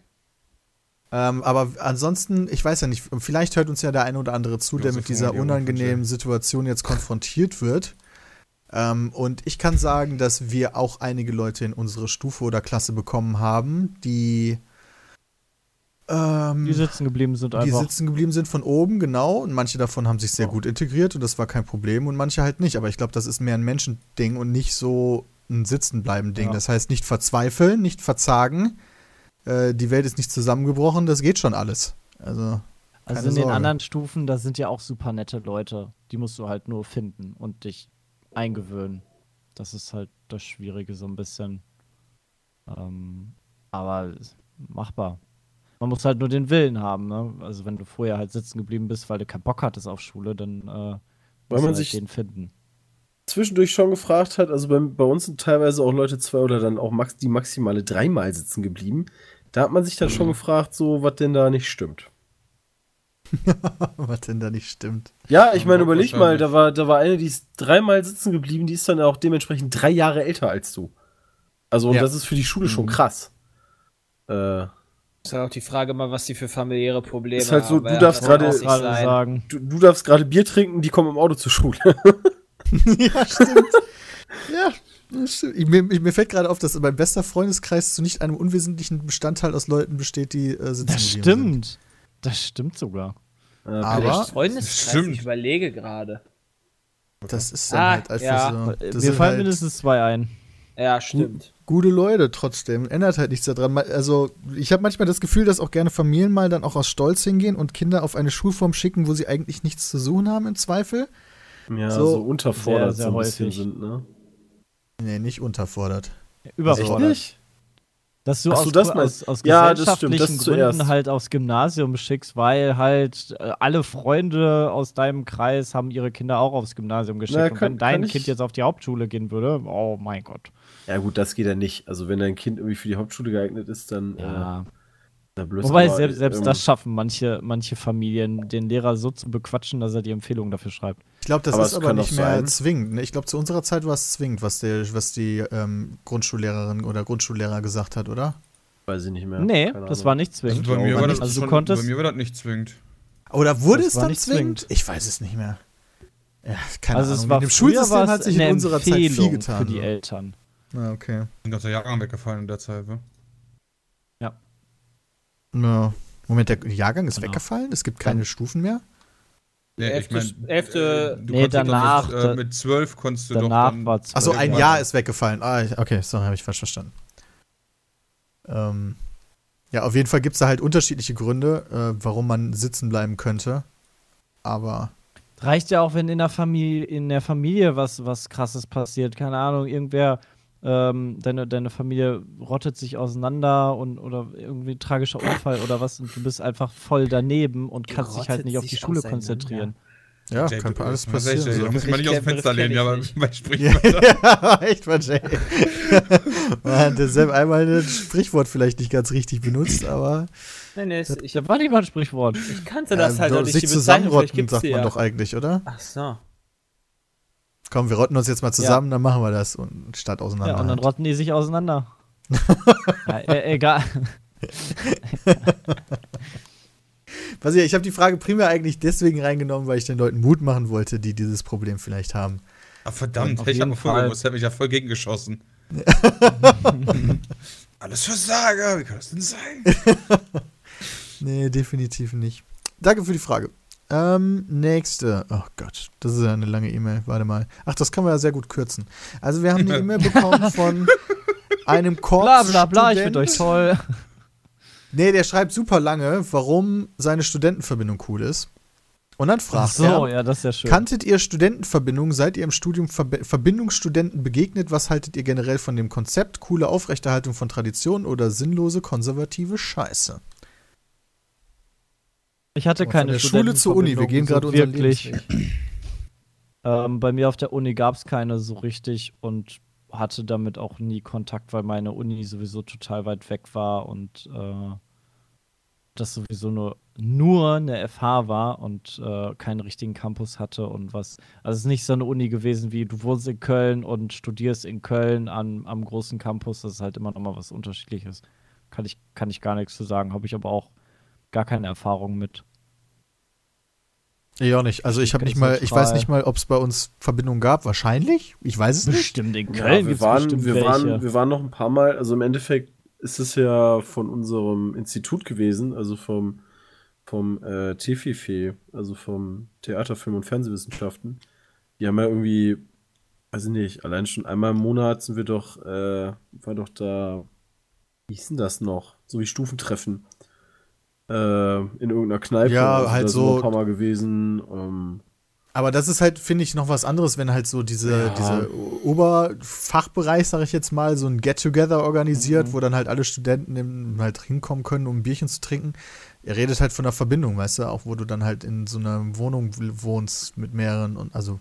Ähm, aber ansonsten, ich weiß ja nicht, vielleicht hört uns ja der eine oder andere zu, der mit dieser unangenehmen Situation jetzt konfrontiert wird. Ähm, und ich kann sagen, dass wir auch einige Leute in unsere Stufe oder Klasse bekommen haben, die, ähm, Die sitzen geblieben sind die einfach. sitzen geblieben sind von oben, genau. Und manche davon haben sich sehr gut integriert und das war kein Problem und manche halt nicht. Aber ich glaube, das ist mehr ein Menschending und nicht so ein Sitzenbleiben-Ding. Ja. Das heißt, nicht verzweifeln, nicht verzagen. Äh, die Welt ist nicht zusammengebrochen, das geht schon alles. Also, Also keine in den Sorge. anderen Stufen, da sind ja auch super nette Leute. Die musst du halt nur finden und dich eingewöhnen. Das ist halt das Schwierige so ein bisschen. Ähm, aber machbar. Man muss halt nur den Willen haben, ne? Also wenn du vorher halt sitzen geblieben bist, weil du keinen Bock hattest auf Schule, dann äh, du man halt sich- den finden. Zwischendurch schon gefragt hat, also bei, bei uns sind teilweise auch Leute zwei oder dann auch max, die maximale dreimal sitzen geblieben. Da hat man sich dann schon gefragt, so, was denn da nicht stimmt. was denn da nicht stimmt. Ja, ich meine, überleg mal, da war, da war eine, die ist dreimal sitzen geblieben, die ist dann auch dementsprechend drei Jahre älter als du. Also, und Ja. das ist für die Schule schon krass. Äh, Ist halt auch die Frage mal, was die für familiäre Probleme Ist halt so, haben. du darfst das kann gerade- auch nicht Gerade sagen. du, du darfst gerade Bier trinken, die kommen im Auto zur Schule. ja, stimmt. ja, stimmt. Ich, mir, mir fällt gerade auf, dass mein bester Freundeskreis zu nicht einem unwesentlichen Bestandteil aus Leuten besteht, die äh, sitzen Das stimmt. Das stimmt sogar. Äh, Aber Freundeskreis, Stimmt. ich überlege gerade. sind. Das ist dann Ah, halt einfach ja. so. Mir Das sind fallen halt mindestens zwei ein. Ja, stimmt. gute Leute trotzdem. Ändert halt nichts daran. Also, ich habe manchmal das Gefühl, dass auch gerne Familien mal dann auch aus Stolz hingehen und Kinder auf eine Schulform schicken, wo sie eigentlich nichts zu suchen haben, im Zweifel. ja, so so, unterfordert sehr, sehr so ein bisschen häufig. sind, ne? Nee, nicht unterfordert. Überfordert. nicht? Dass du Ach aus, so, das aus, aus Ja, das stimmt, gesellschaftlichen das Gründen zuerst. halt aufs Gymnasium schickst, weil halt äh, alle Freunde aus deinem Kreis haben ihre Kinder auch aufs Gymnasium geschickt. Na, und kann- wenn dein Kind jetzt auf die Hauptschule gehen würde, oh mein Gott. Ja, gut, das geht ja nicht. Also, wenn dein Kind irgendwie für die Hauptschule geeignet ist, dann. Ja. Äh, na, blöd, Wobei aber, selbst, selbst ähm, das schaffen manche, manche Familien, den Lehrer so zu bequatschen, dass er die Empfehlung dafür schreibt. Ich glaube, das Aber ist aber nicht mehr sein. zwingend. ne? Ich glaube, zu unserer Zeit war es zwingend, was, der, was die ähm, Grundschullehrerin oder Grundschullehrer gesagt hat, oder? Weiß ich nicht mehr. nee, Keine das Ahnung. war nicht Also zwingend. bei, mir war war nicht- das also du schon, konntest- bei mir war das nicht zwingend. Oder wurde Das es dann nicht zwingend? zwingend. Ich weiß es nicht mehr. Ja, keine also Ahnung. es war in dem Schulsystem war hat sich in unserer Zeit viel Empfehlung getan. für die so. Eltern. Ah, okay. Ein ganzer Jahrgang weggefallen in der Zeit, wa? Ja. Moment, der Jahrgang ist Genau. weggefallen? Es gibt keine Stufen mehr? Nee, ich meine, elfte- du Nee, doch danach, Mit, äh, mit zwölf konntest du Danach doch dann. war Achso, ein Ja. Jahr ist weggefallen. Ah, ich- okay, so habe ich falsch verstanden. Ähm, ja, auf jeden Fall gibt es da halt unterschiedliche Gründe, äh, warum man sitzen bleiben könnte. Aber Reicht ja auch, wenn in der Familie, in der Familie was, was krasses passiert. Keine Ahnung, irgendwer ähm, deine, deine Familie rottet sich auseinander und oder irgendwie ein tragischer Unfall oder was und du bist einfach voll daneben und kannst dich halt nicht auf die Schule konzentrieren. Ja, Jay, kann du- alles passieren. denn? Da So. muss ich mal nicht aus dem Fenster lehnen, ja, aber mein Sprichwort. ja, echt mal, Jay. Man hat deshalb einmal ein Sprichwort vielleicht nicht ganz richtig benutzt, aber Nein, nee, ich, Da war nicht mal ein Sprichwort. ich kannte das äh, halt doch, noch nicht. sich zusammenrotten, sagt man ja. doch eigentlich, oder? Ach so. Komm, wir rotten uns jetzt mal zusammen, dann machen wir das und statt auseinander. Ja, und dann halt. rotten die sich auseinander. ja, äh, egal. Was ich, ich habe die Frage primär eigentlich deswegen reingenommen, weil ich den Leuten Mut machen wollte, die dieses Problem vielleicht haben. Ah, verdammt, ich habe jeden mal vorher Fall. gewusst, hätte mich ja voll gegengeschossen. Alles Versager, wie kann das denn sein? Nee, definitiv nicht. Danke für die Frage. Ähm, nächste. Oh Gott, das ist ja eine lange E-Mail. Warte mal. Ach, das kann man ja sehr gut kürzen. Also, wir haben eine E-Mail bekommen von einem Korps. Bla bla bla, ich finde euch toll. Nee, der schreibt super lange, warum seine Studentenverbindung cool ist. Und dann Ach fragt so, er, ja, das ist ja schön. kanntet ihr Studentenverbindungen? Seid ihr im Studium Verbe Verbindungsstudenten begegnet? Was haltet ihr generell von dem Konzept? Coole Aufrechterhaltung von Traditionen oder sinnlose konservative Scheiße? Ich hatte Von keine der Schule zur Uni, wir gehen gerade unseren wirklich. Ähm, bei mir auf der Uni gab es keine so richtig und hatte damit auch nie Kontakt, weil meine Uni sowieso total weit weg war und äh, das sowieso nur, nur eine FH war und äh, keinen richtigen Campus hatte und was. Also es ist nicht so eine Uni gewesen wie du wohnst in Köln und studierst in Köln an, am großen Campus. Das ist halt immer noch mal was Unterschiedliches. Kann ich, kann ich gar nichts zu sagen, habe ich aber auch gar keine Erfahrung mit. Auch nicht. Also ich habe nicht mal, ich weiß nicht mal, ob es bei uns Verbindungen gab. Wahrscheinlich. Ich weiß es nicht. Bestimmt in Ja, Köln wir, gibt's waren, bestimmt wir, waren, wir waren noch ein paar Mal, also im Endeffekt ist es ja von unserem Institut gewesen, also vom, vom äh, TFIFE, also vom Theater, Film und Fernsehwissenschaften. Die haben ja irgendwie, weiß ich nicht, allein schon einmal im Monat sind wir doch, äh, war doch da, wie hieß denn das noch? So wie Stufentreffen. Äh, in irgendeiner Kneipe. Ja, Also halt so- Ein paar Mal gewesen. Ähm, Aber das ist halt, finde ich, noch was anderes, wenn halt so diese, Ja. diese Oberfachbereich, sag ich jetzt mal, so ein Get-Together organisiert, Mhm. wo dann halt alle Studenten im, halt hinkommen können, um ein Bierchen zu trinken. Er redet halt von der Verbindung, weißt du, auch wo du dann halt in so einer Wohnung wohnst mit mehreren und also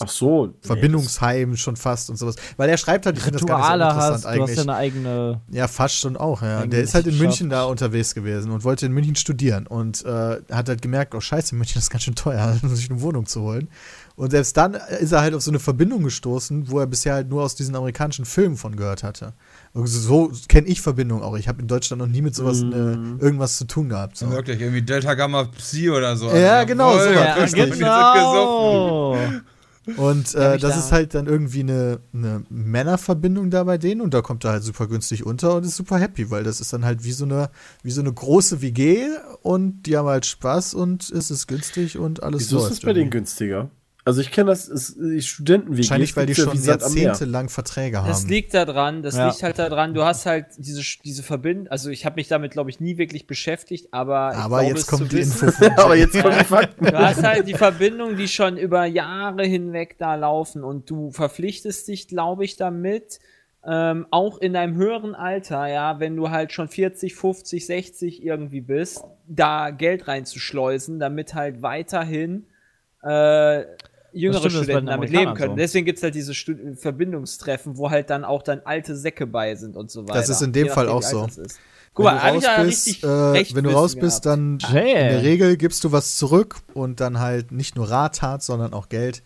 ach so. nee, Verbindungsheim schon fast und sowas. Weil er schreibt halt, ich finde das gar nicht so interessant hast, du hast eigentlich. ja eine eigene. Ja, fast schon auch, ja. Der ist halt in. München da unterwegs gewesen und wollte in München studieren und äh, hat halt gemerkt, oh scheiße, München ist ganz schön teuer, sich eine Wohnung zu holen. Und selbst dann ist er halt auf so eine Verbindung gestoßen, wo er bisher halt nur aus diesen amerikanischen Filmen von gehört hatte. Und so kenne ich Verbindung auch. Ich habe in Deutschland noch nie mit sowas Mhm. äh, irgendwas zu tun gehabt. So. Wirklich, irgendwie Delta Gamma Psi oder so. Ja, genau, Jawohl, sowas, ja. Genau. Und äh, das da- ist halt dann irgendwie eine, eine Männerverbindung da bei denen und da kommt er halt super günstig unter und ist super happy, weil das ist dann halt wie so eine, wie so eine große WG und die haben halt Spaß und es ist günstig und alles Wieso ist läuft das bei denen günstiger? Also ich kenne das, ist, die Studenten Wahrscheinlich, weil die schon Jahrzehnte jahrzehntelang Verträge Das haben. liegt daran, das Ja. liegt halt daran, du hast halt diese, diese Verbindung, also ich habe mich damit, glaube ich, nie wirklich beschäftigt, aber Aber glaube, jetzt kommt zu die. Info Aber jetzt kommen die Fakten. Du hast halt die Verbindung, die schon über Jahre hinweg da laufen und du verpflichtest dich, glaube ich, damit, ähm, auch in deinem höheren Alter, ja, wenn du halt schon 40, 50, 60 irgendwie bist, da Geld reinzuschleusen, damit halt weiterhin äh, jüngere stimmt, Studenten den damit leben können. so. Deswegen gibt es halt diese Stu Verbindungstreffen, wo halt dann auch dann alte Säcke bei sind und so weiter. Das ist in dem Fall auch wie so. Guck mal, wenn hab du ich ja raus bist, richtig äh, wenn du raus bist, dann Jay. in der Regel gibst du was zurück und dann halt nicht nur Rattat, sondern auch Geld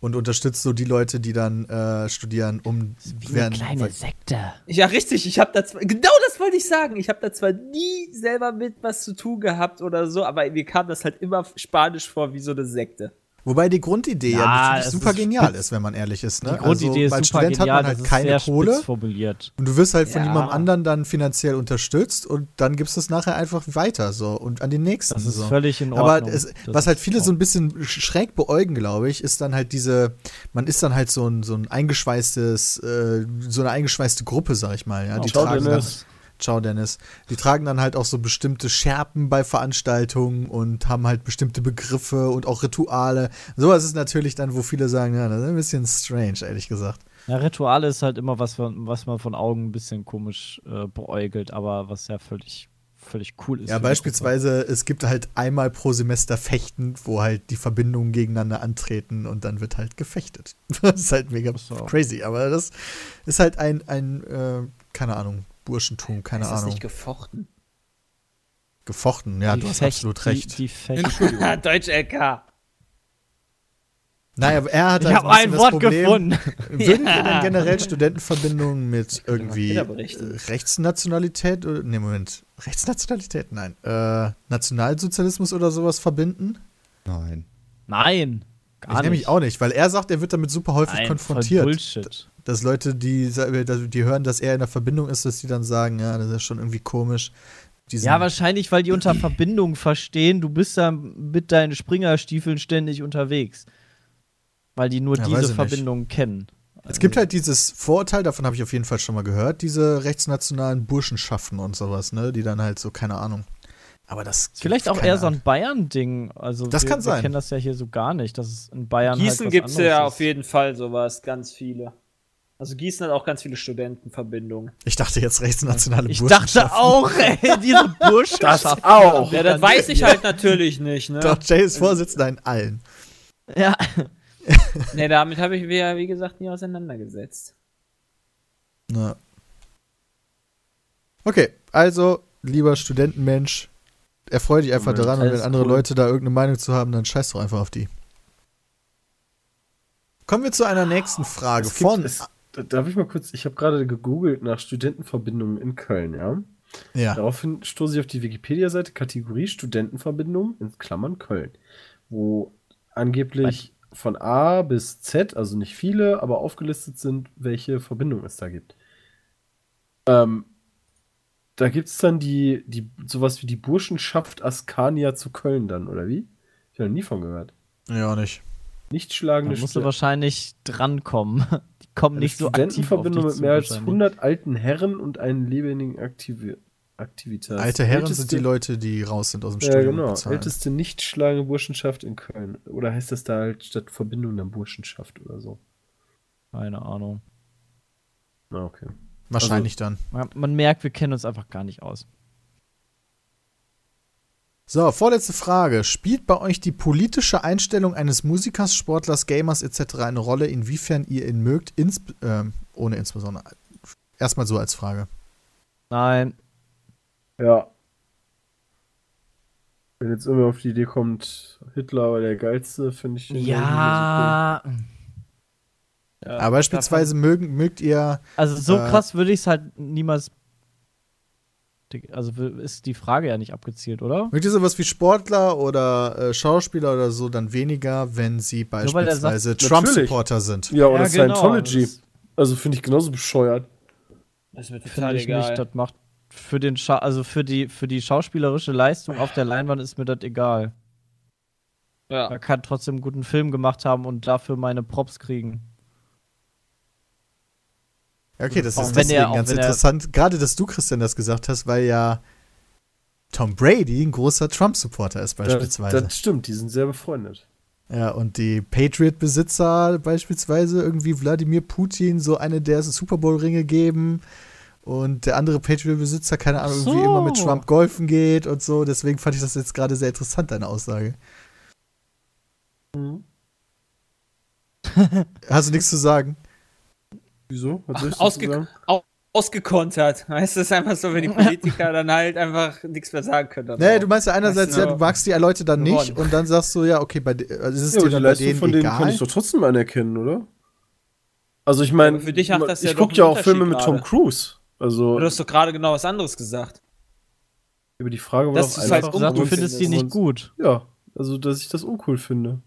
und unterstützt so die Leute, die dann äh, studieren, um während weil- Sekte. Ja, richtig. Ich habe da zwar, genau das wollte ich sagen. Ich habe da zwar nie selber mit was zu tun gehabt oder so, aber mir kam das halt immer spanisch vor wie so eine Sekte. Wobei die Grundidee ja, Ja, natürlich es super ist genial ist, wenn man ehrlich ist. Ne? Die Grundidee also, als ist super Student genial, hat man halt keine Kohle formuliert. und du wirst halt von Ja. jemandem anderen dann finanziell unterstützt und dann gibst du es nachher einfach weiter so und an den nächsten. Das ist so. völlig in Aber Ordnung. es, Das was halt viele so ein bisschen sch- schräg beäugen, glaube ich, ist dann halt diese, man ist dann halt so ein, so ein eingeschweißtes, äh, so eine eingeschweißte Gruppe, sag ich mal. Ja, die tragen dann. Ciao, Dennis. Die tragen dann halt auch so bestimmte Schärpen bei Veranstaltungen und haben halt bestimmte Begriffe und auch Rituale. Sowas ist natürlich dann, wo viele sagen, ja, das ist ein bisschen strange, ehrlich gesagt. Ja, Rituale ist halt immer was, was man von Augen ein bisschen komisch äh, beäugelt, aber was ja völlig, völlig cool ist. Ja, beispielsweise, es gibt halt einmal pro Semester Fechten, wo halt die Verbindungen gegeneinander antreten und dann wird halt gefechtet. Das ist halt mega so. crazy, aber das ist halt ein, ein äh, keine Ahnung, Burschentum, keine ist das Ahnung. nicht gefochten? Gefochten, ja, Die du hast Fecht- absolut die- recht. Die, Fecht Entschuldigung. Deutsch LK. naja, aber er hat ich halt habe ein Wort Problem, gefunden. Würden wir denn generell Studentenverbindungen mit irgendwie äh, Rechtsnationalität oder, nee, Moment, Rechtsnationalität? Nein, äh, Nationalsozialismus oder sowas verbinden? Nein. Nein, gar ich nicht. nämlich auch nicht, weil er sagt, er wird damit super häufig Nein, voll konfrontiert. Bullshit. Dass Leute, die, sa- die hören, dass er in der Verbindung ist, dass die dann sagen, ja, das ist schon irgendwie komisch. Ja, wahrscheinlich, weil die unter Verbindung verstehen, du bist da mit deinen Springerstiefeln ständig unterwegs. Weil die nur Ja, diese nicht. Verbindung kennen. Es gibt halt dieses Vorurteil, davon habe ich auf jeden Fall schon mal gehört, diese rechtsnationalen Burschenschaften und sowas, ne, die dann halt so, keine Ahnung. Aber das. Vielleicht auch eher so Ahnung. ein Bayern-Ding. Also Das wir, kann wir sein. kennen das ja hier so gar nicht, dass es in Bayern Gießen halt gibt's anderes ja ist. auf jeden Fall sowas, ganz viele. Also Gießen hat auch ganz viele Studentenverbindungen. Ich dachte jetzt rechtsnationale Ich Burschenschaften. dachte auch, ey, diese Burschenschaft. auch. Ja, das weiß ich halt natürlich nicht, ne? Doch, Jay ist Vorsitzender in allen. Ja, Ne, damit habe ich mich ja, wie gesagt, nie auseinandergesetzt. Ja. Okay, also, lieber Studentenmensch, erfreu dich einfach daran und wenn andere cool. Leute da irgendeine Meinung zu haben, dann scheiß doch einfach auf die. Kommen wir zu einer nächsten Frage Es gibt, von. Darf ich mal kurz, ich habe gerade gegoogelt nach Studentenverbindungen in Köln, ja. ja. Daraufhin stoße ich auf die Wikipedia-Seite Kategorie Studentenverbindungen in Klammern Köln, wo angeblich von A bis Z, also nicht viele, aber aufgelistet sind, welche Verbindungen es da gibt. Ähm, da gibt es dann die, die, sowas wie die Burschenschaft Askania zu Köln dann, oder wie? Ich habe noch nie von gehört. Ja, nicht. Nicht da schlagende musst du wahrscheinlich drankommen. Die kommen eine nicht so aktiv auf Studentenverbindung dich mit zu mehr als wahrscheinlich. 100 alten Herren und einen lebendigen Aktivi Aktivität. Alte Herren sind die Leute, die raus sind aus dem Ja, Studium. genau. bezahlen. Älteste nicht schlagende Burschenschaft in Köln. Oder heißt das da halt statt Verbindung dann Burschenschaft oder so? Keine Ahnung. Na, okay. Wahrscheinlich dann. Man, man merkt, wir kennen uns einfach gar nicht aus. So, vorletzte Frage. Spielt bei euch die politische Einstellung eines Musikers, Sportlers, Gamers etc. eine Rolle, inwiefern ihr ihn mögt? Ins, ähm, ohne insbesondere. Erstmal so als Frage. Nein, Ja. Wenn jetzt immer auf die Idee kommt, Hitler war der geilste, finde ich. ja. Ja, Aber beispielsweise mögen, mögt ihr. Also so Äh, krass würde ich es halt niemals. Also ist die Frage ja nicht abgezielt, oder? Mögt ihr sowas wie Sportler oder äh, Schauspieler oder so dann weniger, wenn sie beispielsweise Trump-Supporter sind? Ja, oder genau, Scientology. Also finde ich genauso bescheuert. Das mir total Finde ich egal. nicht. Das macht für den Scha also für die für die schauspielerische Leistung auf der Leinwand ist mir das egal. ja. Er kann trotzdem einen guten Film gemacht haben und dafür meine Props kriegen. Okay, das Auch ist deswegen er- ganz er- interessant. Gerade, dass du, Christian, das gesagt hast, weil ja Tom Brady ein großer Trump-Supporter ist, beispielsweise. Das, das stimmt, die sind sehr befreundet. Ja, und die Patriot-Besitzer beispielsweise irgendwie Wladimir Putin so eine der Super Bowl-Ringe geben und der andere Patriot-Besitzer, keine Ahnung, Ach irgendwie so. immer mit Trump golfen geht und so. Deswegen fand ich das jetzt gerade sehr interessant, deine Aussage. Hast du nichts zu sagen? Wieso? Was dazu Ausge au ausgekontert. Weißt du, es ist einfach so, wenn die Politiker dann halt einfach nichts mehr sagen können. Nee, du meinst ja einerseits, Weißt du, ja, du magst die Leute dann nicht gewonnen. und dann sagst du, ja, okay, bei, also ist es Ja, dir dann bei denen von denen kann egal? ich doch trotzdem anerkennen, oder? Also ich meine, ja ich doch gucke ja auch Filme mit Tom Cruise. Also Du hast doch gerade genau was anderes gesagt. über die Frage war Das doch ist einfach, halt Du gesagt, du findest die nicht gut. Ja, also dass ich das uncool finde.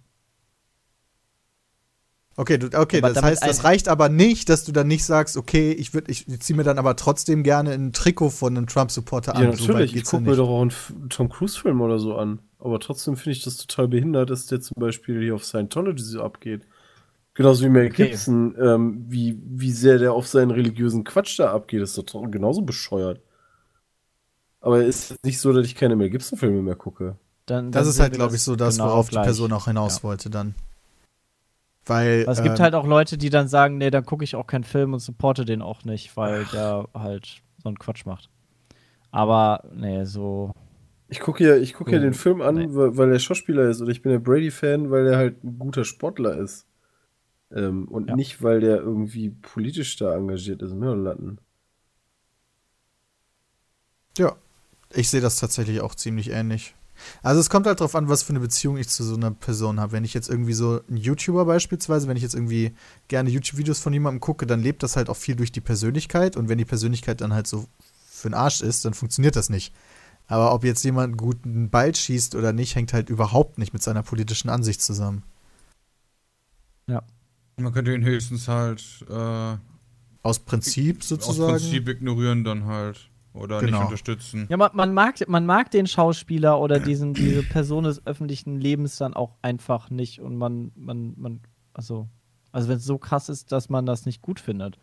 Okay, du, okay, Aber das heißt, das reicht aber nicht, dass du dann nicht sagst, okay, ich, ich ziehe mir dann aber trotzdem gerne ein Trikot von einem Trump-Supporter an. Ja, So natürlich. ich geht's ja gucke mir doch auch einen Tom Cruise-Film oder so an. Aber trotzdem finde ich das total behindert, dass der zum Beispiel hier auf Scientology so abgeht. Genauso wie Mel Okay. Gibson, ähm, wie, wie sehr der auf seinen religiösen Quatsch da abgeht, ist doch genauso bescheuert. Aber es ist nicht so, dass ich keine Mel Gibson-Filme mehr gucke. Dann, Das dann ist sehen halt, wir glaube ich, so das, genau worauf die gleich. Person auch hinaus Ja. wollte dann. Weil, Aber es gibt ähm, halt auch Leute, die dann sagen, nee, dann gucke ich auch keinen Film und supporte den auch nicht, weil der halt so einen Quatsch macht. Aber, nee, so. Ich gucke ja, ich guck ja den Film an, Nee. weil, er Schauspieler ist. Oder ich bin der Brady-Fan, weil er halt ein guter Sportler ist. Ähm, und Ja. nicht, weil der irgendwie politisch da engagiert ist. Mir doch Latten. Ja, ich sehe das tatsächlich auch ziemlich ähnlich. Also es kommt halt drauf an, was für eine Beziehung ich zu so einer Person habe. Wenn ich jetzt irgendwie so ein YouTuber beispielsweise, wenn ich jetzt irgendwie gerne YouTube-Videos von jemandem gucke, dann lebt das halt auch viel durch die Persönlichkeit und wenn die Persönlichkeit dann halt so für den Arsch ist, dann funktioniert das nicht. Aber ob jetzt jemand einen guten Ball schießt oder nicht, hängt halt überhaupt nicht mit seiner politischen Ansicht zusammen. Man könnte ihn höchstens halt äh, Aus Prinzip aus sozusagen. Prinzip ignorieren dann halt. Oder nicht Genau. unterstützen. Ja, man, man, mag, man mag den Schauspieler oder diesen, diese Person des öffentlichen Lebens dann auch einfach nicht und man, man, man, also, also wenn es so krass ist, dass man das nicht gut findet.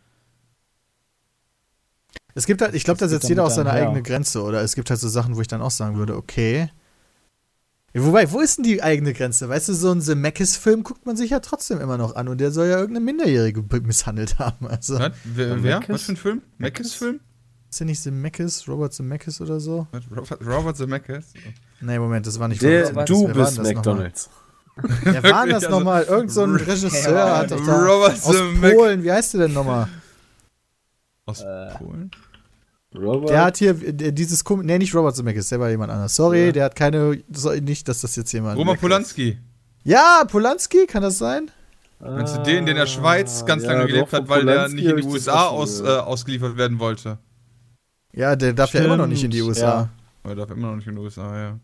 Es gibt halt, ich glaube, da setzt jeder auch seine einher. eigene Grenze. Oder es gibt halt so Sachen, wo ich dann auch sagen würde, okay. Ja, Wobei, wo ist denn die eigene Grenze? Weißt du, so ein Zemeckis-Film guckt man sich ja trotzdem immer noch an und der soll ja irgendeine Minderjährige misshandelt haben. Also, Was? Wer? wer? Was für ein Film? Meckes-Film? Ist der nicht Zemeckis, Robert Zemeckis oder so? Robert, Robert Zemeckis? Nee, Moment, das war nicht Der, Robert du Zemeckis. Wer war bist? McDonalds. Wer war denn das nochmal? Irgend so ein Regisseur hat doch da Robert aus Zemeckis. Polen. Wie heißt der denn nochmal? Aus Äh. Polen? Robert. Der hat hier dieses Kom Nee, nicht Robert Zemeckis, der war jemand anders. Sorry, Ja. der hat keine. Nicht, dass das jetzt jemand. Roman. Polanski. Ja, Polanski, kann das sein? Meinst du den, der in der Schweiz ganz Ah, ja, lange gelebt hat, weil der nicht in die USA aus, äh, ausgeliefert werden wollte? Ja, der darf ja immer noch nicht in die Stimmt, USA. Er darf immer noch nicht in die USA, ja.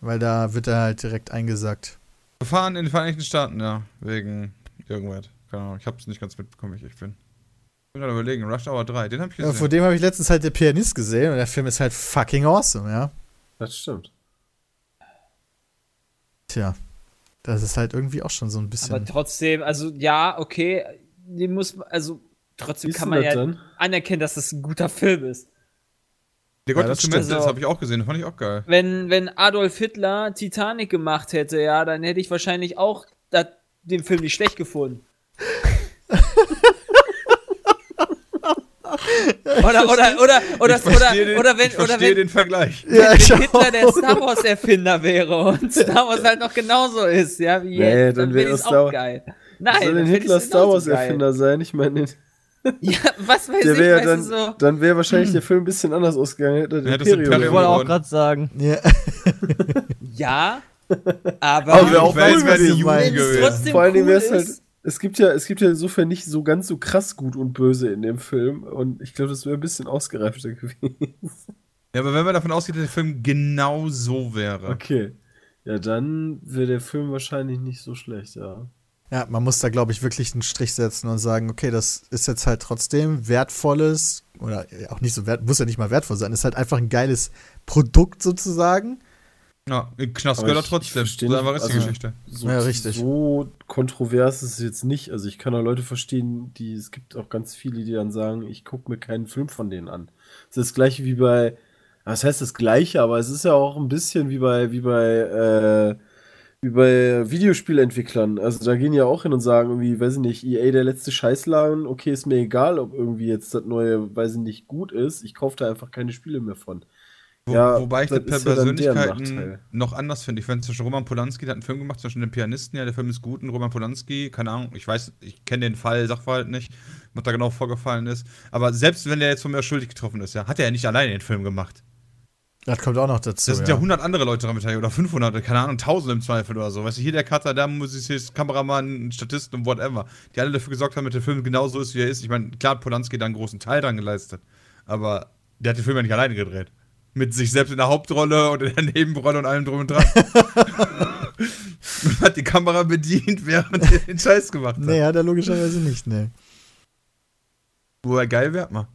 Weil da wird er halt direkt eingesackt. Verfahren in den Vereinigten Staaten, ja. Wegen irgendwas. Keine Ahnung, ich hab's nicht ganz mitbekommen, wie ich bin. Ich bin gerade überlegen, Rush Hour 3, den hab ich Ja, gesehen. vor dem habe ich letztens halt der Pianist gesehen und der Film ist halt fucking awesome, ja. Das stimmt. Tja. Das ist halt irgendwie auch schon so ein bisschen. Aber trotzdem, also ja, okay, den muss man, also trotzdem Wie ist kann man ja denn? anerkennen, dass das ein guter Film ist. Der Gott Ja, des das das habe ich auch gesehen, das fand ich auch geil. Wenn, wenn Adolf Hitler Titanic gemacht hätte, ja, dann hätte ich wahrscheinlich auch da, den Film nicht schlecht gefunden. oder, oder, oder, oder, ich oder, den, oder wenn, ich oder verstehe wenn, den Vergleich. ja, wenn Hitler der Star Wars Erfinder wäre und Star Wars halt noch genauso ist, ja, wie Nee, jetzt, dann dann wäre es auch geil. Nein, Soll denn Hitler Star Wars. Erfinder sein? Ich meine, Ja, was weiß der ich, wäre weißt dann, so. dann wäre wahrscheinlich der Film ein bisschen anders ausgegangen. Hätte hätte das Imperium Ich wollte auch gerade sagen. Ja. Ja, Aber aber wär auch cool, wäre die Jugend gewesen. trotzdem Vor allen Dingen cool wäre es halt, es gibt ja, es gibt ja insofern nicht so ganz so krass gut und böse in dem Film und ich glaube, das wäre ein bisschen ausgereifter gewesen. Ja, aber wenn man davon ausgeht, dass der Film genau so wäre. Okay. Ja, dann wäre der Film wahrscheinlich nicht so schlecht, ja. Ja, man muss da, glaube ich, wirklich einen Strich setzen und sagen, okay, das ist jetzt halt trotzdem wertvolles, oder auch nicht so wert, muss ja nicht mal wertvoll sein, ist halt einfach ein geiles Produkt sozusagen. Ja, Knast gehört ich- trotzdem. nicht, einfach ist die also- Geschichte. So, Ja, richtig. so kontrovers ist es jetzt nicht. Also ich kann auch Leute verstehen, die, es gibt auch ganz viele, die dann sagen, ich gucke mir keinen Film von denen an. Das ist das gleiche wie bei, was heißt das gleiche, aber es ist ja auch ein bisschen wie bei, wie bei, äh, wie bei Videospielentwicklern. Also da gehen ja auch hin und sagen irgendwie, weiß ich nicht, EA der letzte Scheißladen, okay, ist mir egal, ob irgendwie jetzt das neue, weiß ich nicht, gut ist. Ich kaufe da einfach keine Spiele mehr von. Wo, Ja, wobei ich das per ja Persönlichkeiten Nachteil. noch anders finde. Ich finde Beispiel Roman Polanski, der hat einen Film gemacht, Beispiel den Pianisten, ja, der Film ist gut und Roman Polanski, keine Ahnung, ich weiß, ich kenne den Fall, Sachverhalt nicht, was da genau vorgefallen ist. Aber selbst wenn der jetzt von mir schuldig getroffen ist, ja, hat er ja nicht alleine den Film gemacht. Das kommt auch noch dazu. Da sind ja ja. 100 andere Leute dran beteiligt oder 500, keine Ahnung, 1000 im Zweifel oder so. Weißt du, hier der Cutter, da Musizist, Kameramann, Statisten und whatever, die alle dafür gesorgt haben, dass der Film genauso ist, wie er ist. Ich meine, klar, hat Polanski da einen großen Teil dran geleistet, aber der hat den Film ja nicht alleine gedreht. Mit sich selbst in der Hauptrolle und in der Nebenrolle und allem drum und dran. und hat die Kamera bedient, während er den Scheiß gemacht hat. Nee, hat er logischerweise nicht, nee. Wo er geil wäre, mal.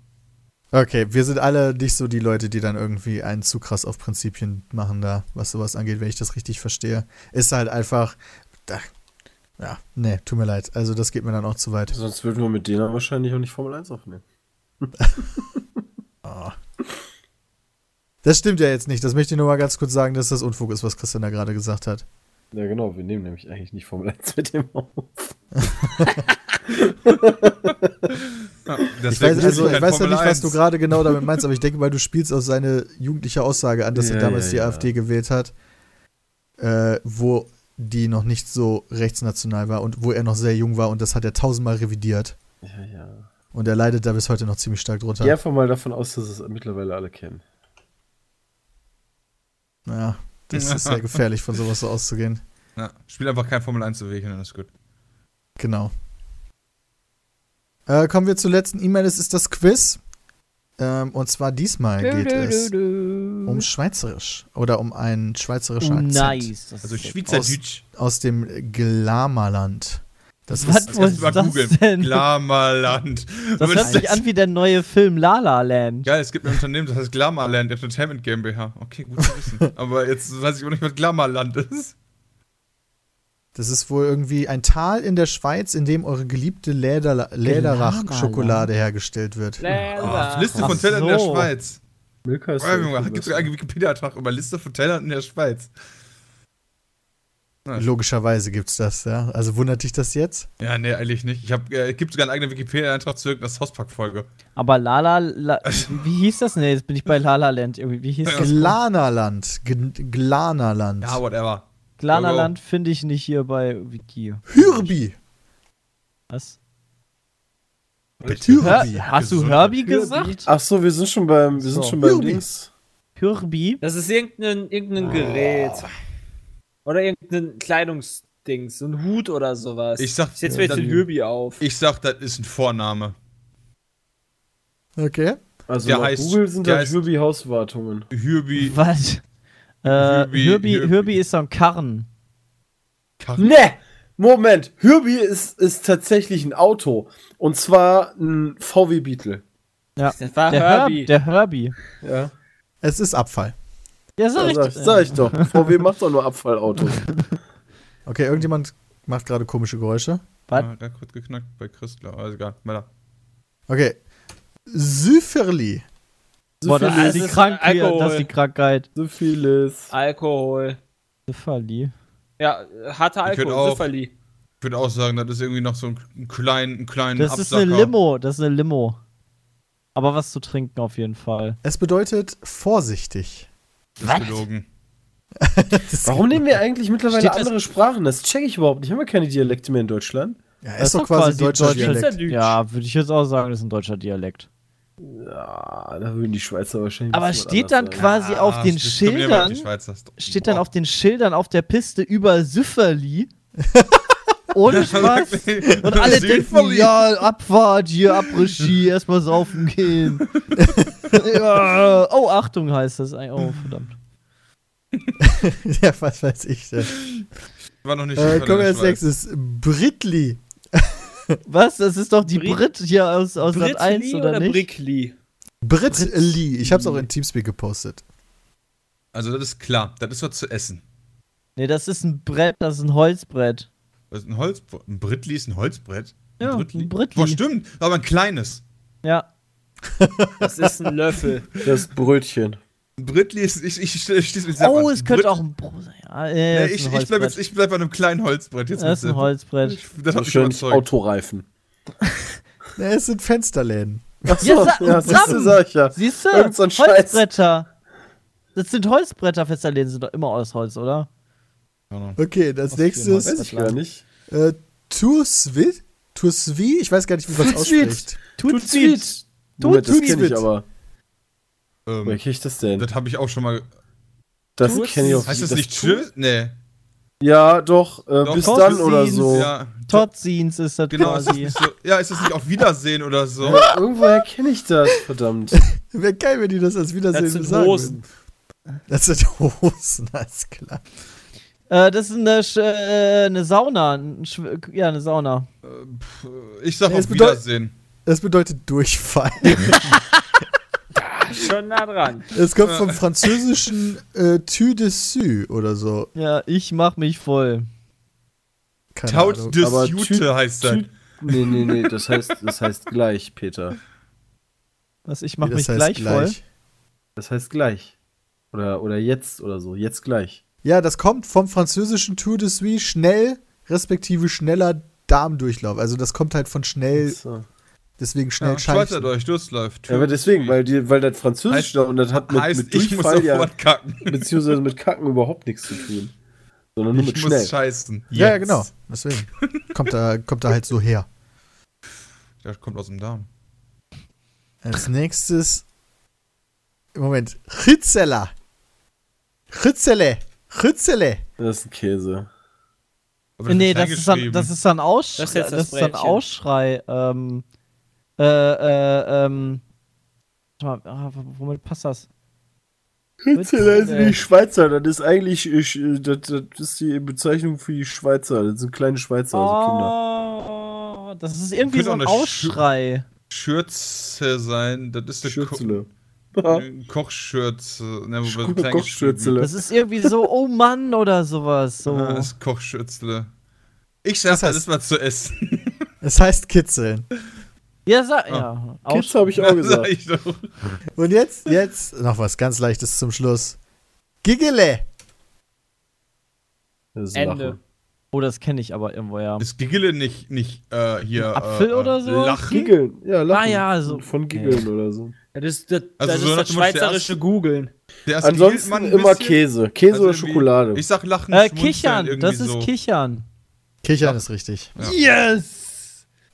Okay, wir sind alle nicht so die Leute, die dann irgendwie einen zu krass auf Prinzipien machen da, was sowas angeht, wenn ich das richtig verstehe. Ist halt einfach, da, ja, nee, tut mir leid. Also das geht mir dann auch zu weit. Sonst würden wir mit denen wahrscheinlich auch nicht Formel 1 aufnehmen. Oh. Das stimmt ja jetzt nicht. Das möchte ich nur mal ganz kurz sagen, dass das Unfug ist, was Christian da gerade gesagt hat. Ja, genau, wir nehmen nämlich eigentlich nicht Formel 1 mit dem auf. Ich weiß, also, ich weiß ja nicht, was du gerade genau damit meinst, aber ich denke mal, du spielst auf seine jugendliche Aussage an, dass er Ja, damals ja, die ja. AfD gewählt hat, äh, wo die noch nicht so rechtsnational war und wo er noch sehr jung war und das hat er tausendmal revidiert. Ja, ja. Und er leidet da bis heute noch ziemlich stark drunter. Geh einfach mal davon aus, dass es mittlerweile alle kennen. Ja, das ist sehr gefährlich, von sowas so auszugehen. Ja, spiel einfach kein Formel 1 Weg, dann ist gut. Genau. Äh, kommen wir zur letzten E-Mail. Es ist das Quiz. Ähm, und zwar diesmal geht es um Schweizerisch oder um einen schweizerischen Akzent Nice. Das Also ist Schweizerdeutsch. aus dem Glamerland. Das Was? ist, Das kannst du mal das googeln. denn? Glamerland. Das hört sich an wie der neue Film La La Land. Geil, es gibt ein Unternehmen, das heißt Glamourland Entertainment GmbH. Okay, gut zu wissen. Aber jetzt weiß ich auch nicht, was Glamourland ist. das ist wohl irgendwie ein Tal in der Schweiz, in dem eure geliebte Leder, Lederach-Schokolade hergestellt wird. Oh, Liste von Tellern in der so. Schweiz. Milka ist Oh, Junge, gibt sogar einen Wikipedia-Trag über Liste von Tellern in der Schweiz. Na, Logischerweise gibt's das, ja. Also wundert dich das jetzt? Ja, nee, eigentlich nicht. Ich hab, äh, gibt sogar einen eigenen Wikipedia-Eintrag zu irgendeiner Hauspack-Folge. Aber Lala, La, wie hieß das? Nee, jetzt bin ich bei La La Land. Irgendwie, wie hieß das? Glanerland. G Glanerland. Ja, whatever. Glanaland finde ich nicht hier bei Wiki. Hürbi. Was? Hürbi. Hör, hast du Herbie gesagt? Ach so, wir sind schon beim, wir sind So. schon beim Jubi. Dings. Herbie? Das ist irgendein, irgendein Gerät. Oder irgendein Kleidungsdings. So ein Hut oder sowas. Ich sag- ich setz mir jetzt den Hürbi auf. Ich sag, das ist ein Vorname. Okay. Also Der heißt- Google sind der da heißt- Hürbi Hauswartungen. Hürbi. Was? Äh, Herbie. Herbie ist so ein Karren. Ne! Moment, Hürbi ist, ist tatsächlich ein Auto. Und zwar ein VW Beetle. Ja. Das war Der Herbie. Herbie. Der Herbie. Ja. Es ist Abfall. Ja, sag Ja, ich, sag, sag ich doch. VW macht doch nur Abfallautos. Okay, irgendjemand macht gerade komische Geräusche. Was? Ah, der kurz geknackt bei Christler. Also egal. Weiter. Okay. Süferli. Boah, das Syphilis ist die Krankheit. Alkohol. Das ist die Krankheit. Syphilis. Alkohol. Syphilis. Ja, harter Ich Alkohol. auch- Syphilis. Ich würde auch sagen, das ist irgendwie noch so ein, ein kleinen, ein kleinen Das ist eine Limo. Das ist eine Limo. Aber was zu trinken auf jeden Fall. Es bedeutet vorsichtig. Was? Warum nehmen wir eigentlich mittlerweile Steht das- andere Sprachen? Das check ich überhaupt nicht. Haben wir keine Dialekte mehr in Deutschland? Ja, Das ist doch quasi deutscher deutscher- Dialekt. Ja, würde ich jetzt auch sagen, das ist ein deutscher Dialekt. Ja, da würden die Schweizer wahrscheinlich. Aber bisschen steht dann anders quasi auf Ah, den immer auf die Schildern, steht dann auf den Schildern auf der Piste über Süfferli. Ohne Spaß. Und alle denken, ja, Abfahrt, hier, Après-Ski, erstmal saufen gehen. ja. Oh, Achtung heißt das. Oh, verdammt. ja, was weiß ich denn. War noch nicht Äh, so kommen wir als nächstes. Britli. Was? Das ist doch die Brit- Brit hier aus, aus Sat 1 Britli oder, oder nicht? Brickli? Britli. Ich hab's auch in Teamspeak gepostet. Also, das ist klar. Das ist was zu essen. Nee, das ist ein Brett, das ist ein Holzbrett. Das ist ein Holzbrett. Ein Britli ist ein Holzbrett. Ja, Britli. ein Britli. Boah, stimmt. Aber ein kleines. Ja. Das ist ein Löffel. Das Brötchen. Ein Britli ist. Ich, ich, ich schließe mich Oh, es könnte Brit- auch ein Bro sein. Ja, äh, Nee, ist ich, ein ich bleib jetzt ich bleib bei einem kleinen Holzbrett. Jetzt Das ist ein Holzbrett. Ich, das Wahrscheinlich. Autoreifen. Ne, es sind Fensterläden. Achso, Ja, ja, siehst du, sag ich ja. Siehst du? Holzbretter. Das sind Holzbretter, Fensterläden sind doch immer aus Holz, oder? Okay, das Was nächste ein Weiß ist ich gar nicht. äh, Tursvi. Tursvi? Ich weiß gar nicht, wie man es ausspricht. Tut sweet. Moment, das kenne ich aber. Ähm, Woher ich das denn? das habe ich auch schon mal. Das kenne ich auf Heißt das das nicht Tschüss? Nee. Ja, doch. Äh, Doch, bis Tuts- dann oder so. Ja. Totzins ist das Genau, ist das quasi. so, ja, ist das nicht auf Wiedersehen oder so? Ja, irgendwoher kenne ich das, verdammt. Wäre geil, wenn die das als Wiedersehen Das sind sagen Hosen. würden. Das sind Hosen, alles klar. Äh, das ist eine, Sch- äh, eine Sauna. Ein ja, eine Sauna. Ich sag Nee, bedeut- Wiedersehen. Das bedeutet Durchfall. Schon nah dran. Es kommt vom französischen äh, Tu dessus oder so. Ja, ich mach mich voll. Keine Taut Ahnung. des aber Jute Tü- heißt das. Nee, nee, nee, das heißt, das heißt gleich, Peter. Was, ich mach Das mich heißt gleich, voll? Das heißt gleich. Oder, oder jetzt oder so. Jetzt gleich. Ja, das kommt vom französischen Tour de Suisse schnell, respektive schneller Darmdurchlauf. Also das kommt halt von schnell, So. Deswegen schnell Ja, Scheißen. Schweizerdeutsch, Durstläuft. Ja, aber deswegen, weil, die, weil das Französisch Heißt- da und das hat mit, heißt, mit ich muss Durchfall ja, kacken. beziehungsweise mit Kacken überhaupt nichts zu tun. Sondern nur Ich mit muss schnell. scheißen. Ja, ja, Jetzt. genau. Deswegen kommt da, kommt da halt so her. Das kommt aus dem Darm. Als nächstes. Moment. Ritzeler. Ritzele. Ritzele. Das ist ein Käse. Aber nee, ist das ist, dann, das ist dann Ausschrei. Das ist jetzt das das ist dann. Ausschrei. Ähm, äh, äh, ähm. Warte mal, ah, womit passt das? Ritzeler ist die Schweizer. Das ist eigentlich, ich, äh, das, das ist die Bezeichnung für die Schweizer. Das sind kleine Schweizer, also Kinder. Oh, das ist irgendwie so ein Ausschrei. Schürze sein. Das ist der Ko Schürzele. Kochschürze. Ne, Kochschürzele. Das ist irgendwie so, oh Mann oder sowas. So. Ah, das ist Kochschürzle. Ich sag, Das das, heißt- ist was zu essen. Es heißt Kitzeln. Ja, sag, ja. Kids Ausschrei. habe ich auch Sag gesagt. ich doch. Und jetzt, jetzt noch was ganz Leichtes zum Schluss. Gigele. Das ist Ende. Lachen. Oh, das kenne ich aber irgendwo, ja. Ist Giggele nicht, nicht äh, hier. Apfel äh, oder so? Lachen? Giggeln. Ja, Lachen. Ah, ja, so- Von Giggeln oder so. Ja, das, das, Also das so ist das schweizerische Googeln. Ansonsten immer bisschen. Käse. Käse Also oder Schokolade. Ich sag Lachen. Äh, Kichern, das ist so. Kichern. Kichern ist richtig. Yes!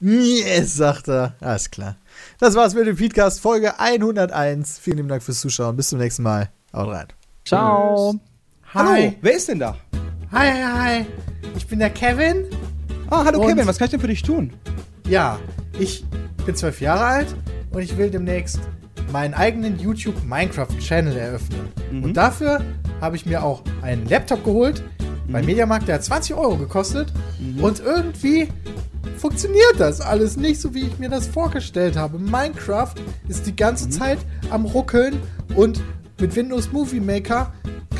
Yes, sagt er. Alles klar. Das war's mit dem Feedcast Folge 101. Vielen lieben Dank fürs Zuschauen. Bis zum nächsten Mal. Haut rein. Ciao. Hallo, wer ist denn da? Hi, hi, hi. Ich bin der Kevin. Ah, hallo Und- Kevin, was kann ich denn für dich tun? Ja, ich bin zwölf Jahre alt und ich will demnächst meinen eigenen YouTube Minecraft Channel eröffnen. Und dafür habe ich mir auch einen Laptop geholt beim Mediamarkt, der hat 20 Euro gekostet. Und irgendwie funktioniert das alles nicht so, wie ich mir das vorgestellt habe. Minecraft ist die ganze Zeit am Ruckeln und mit Windows Movie Maker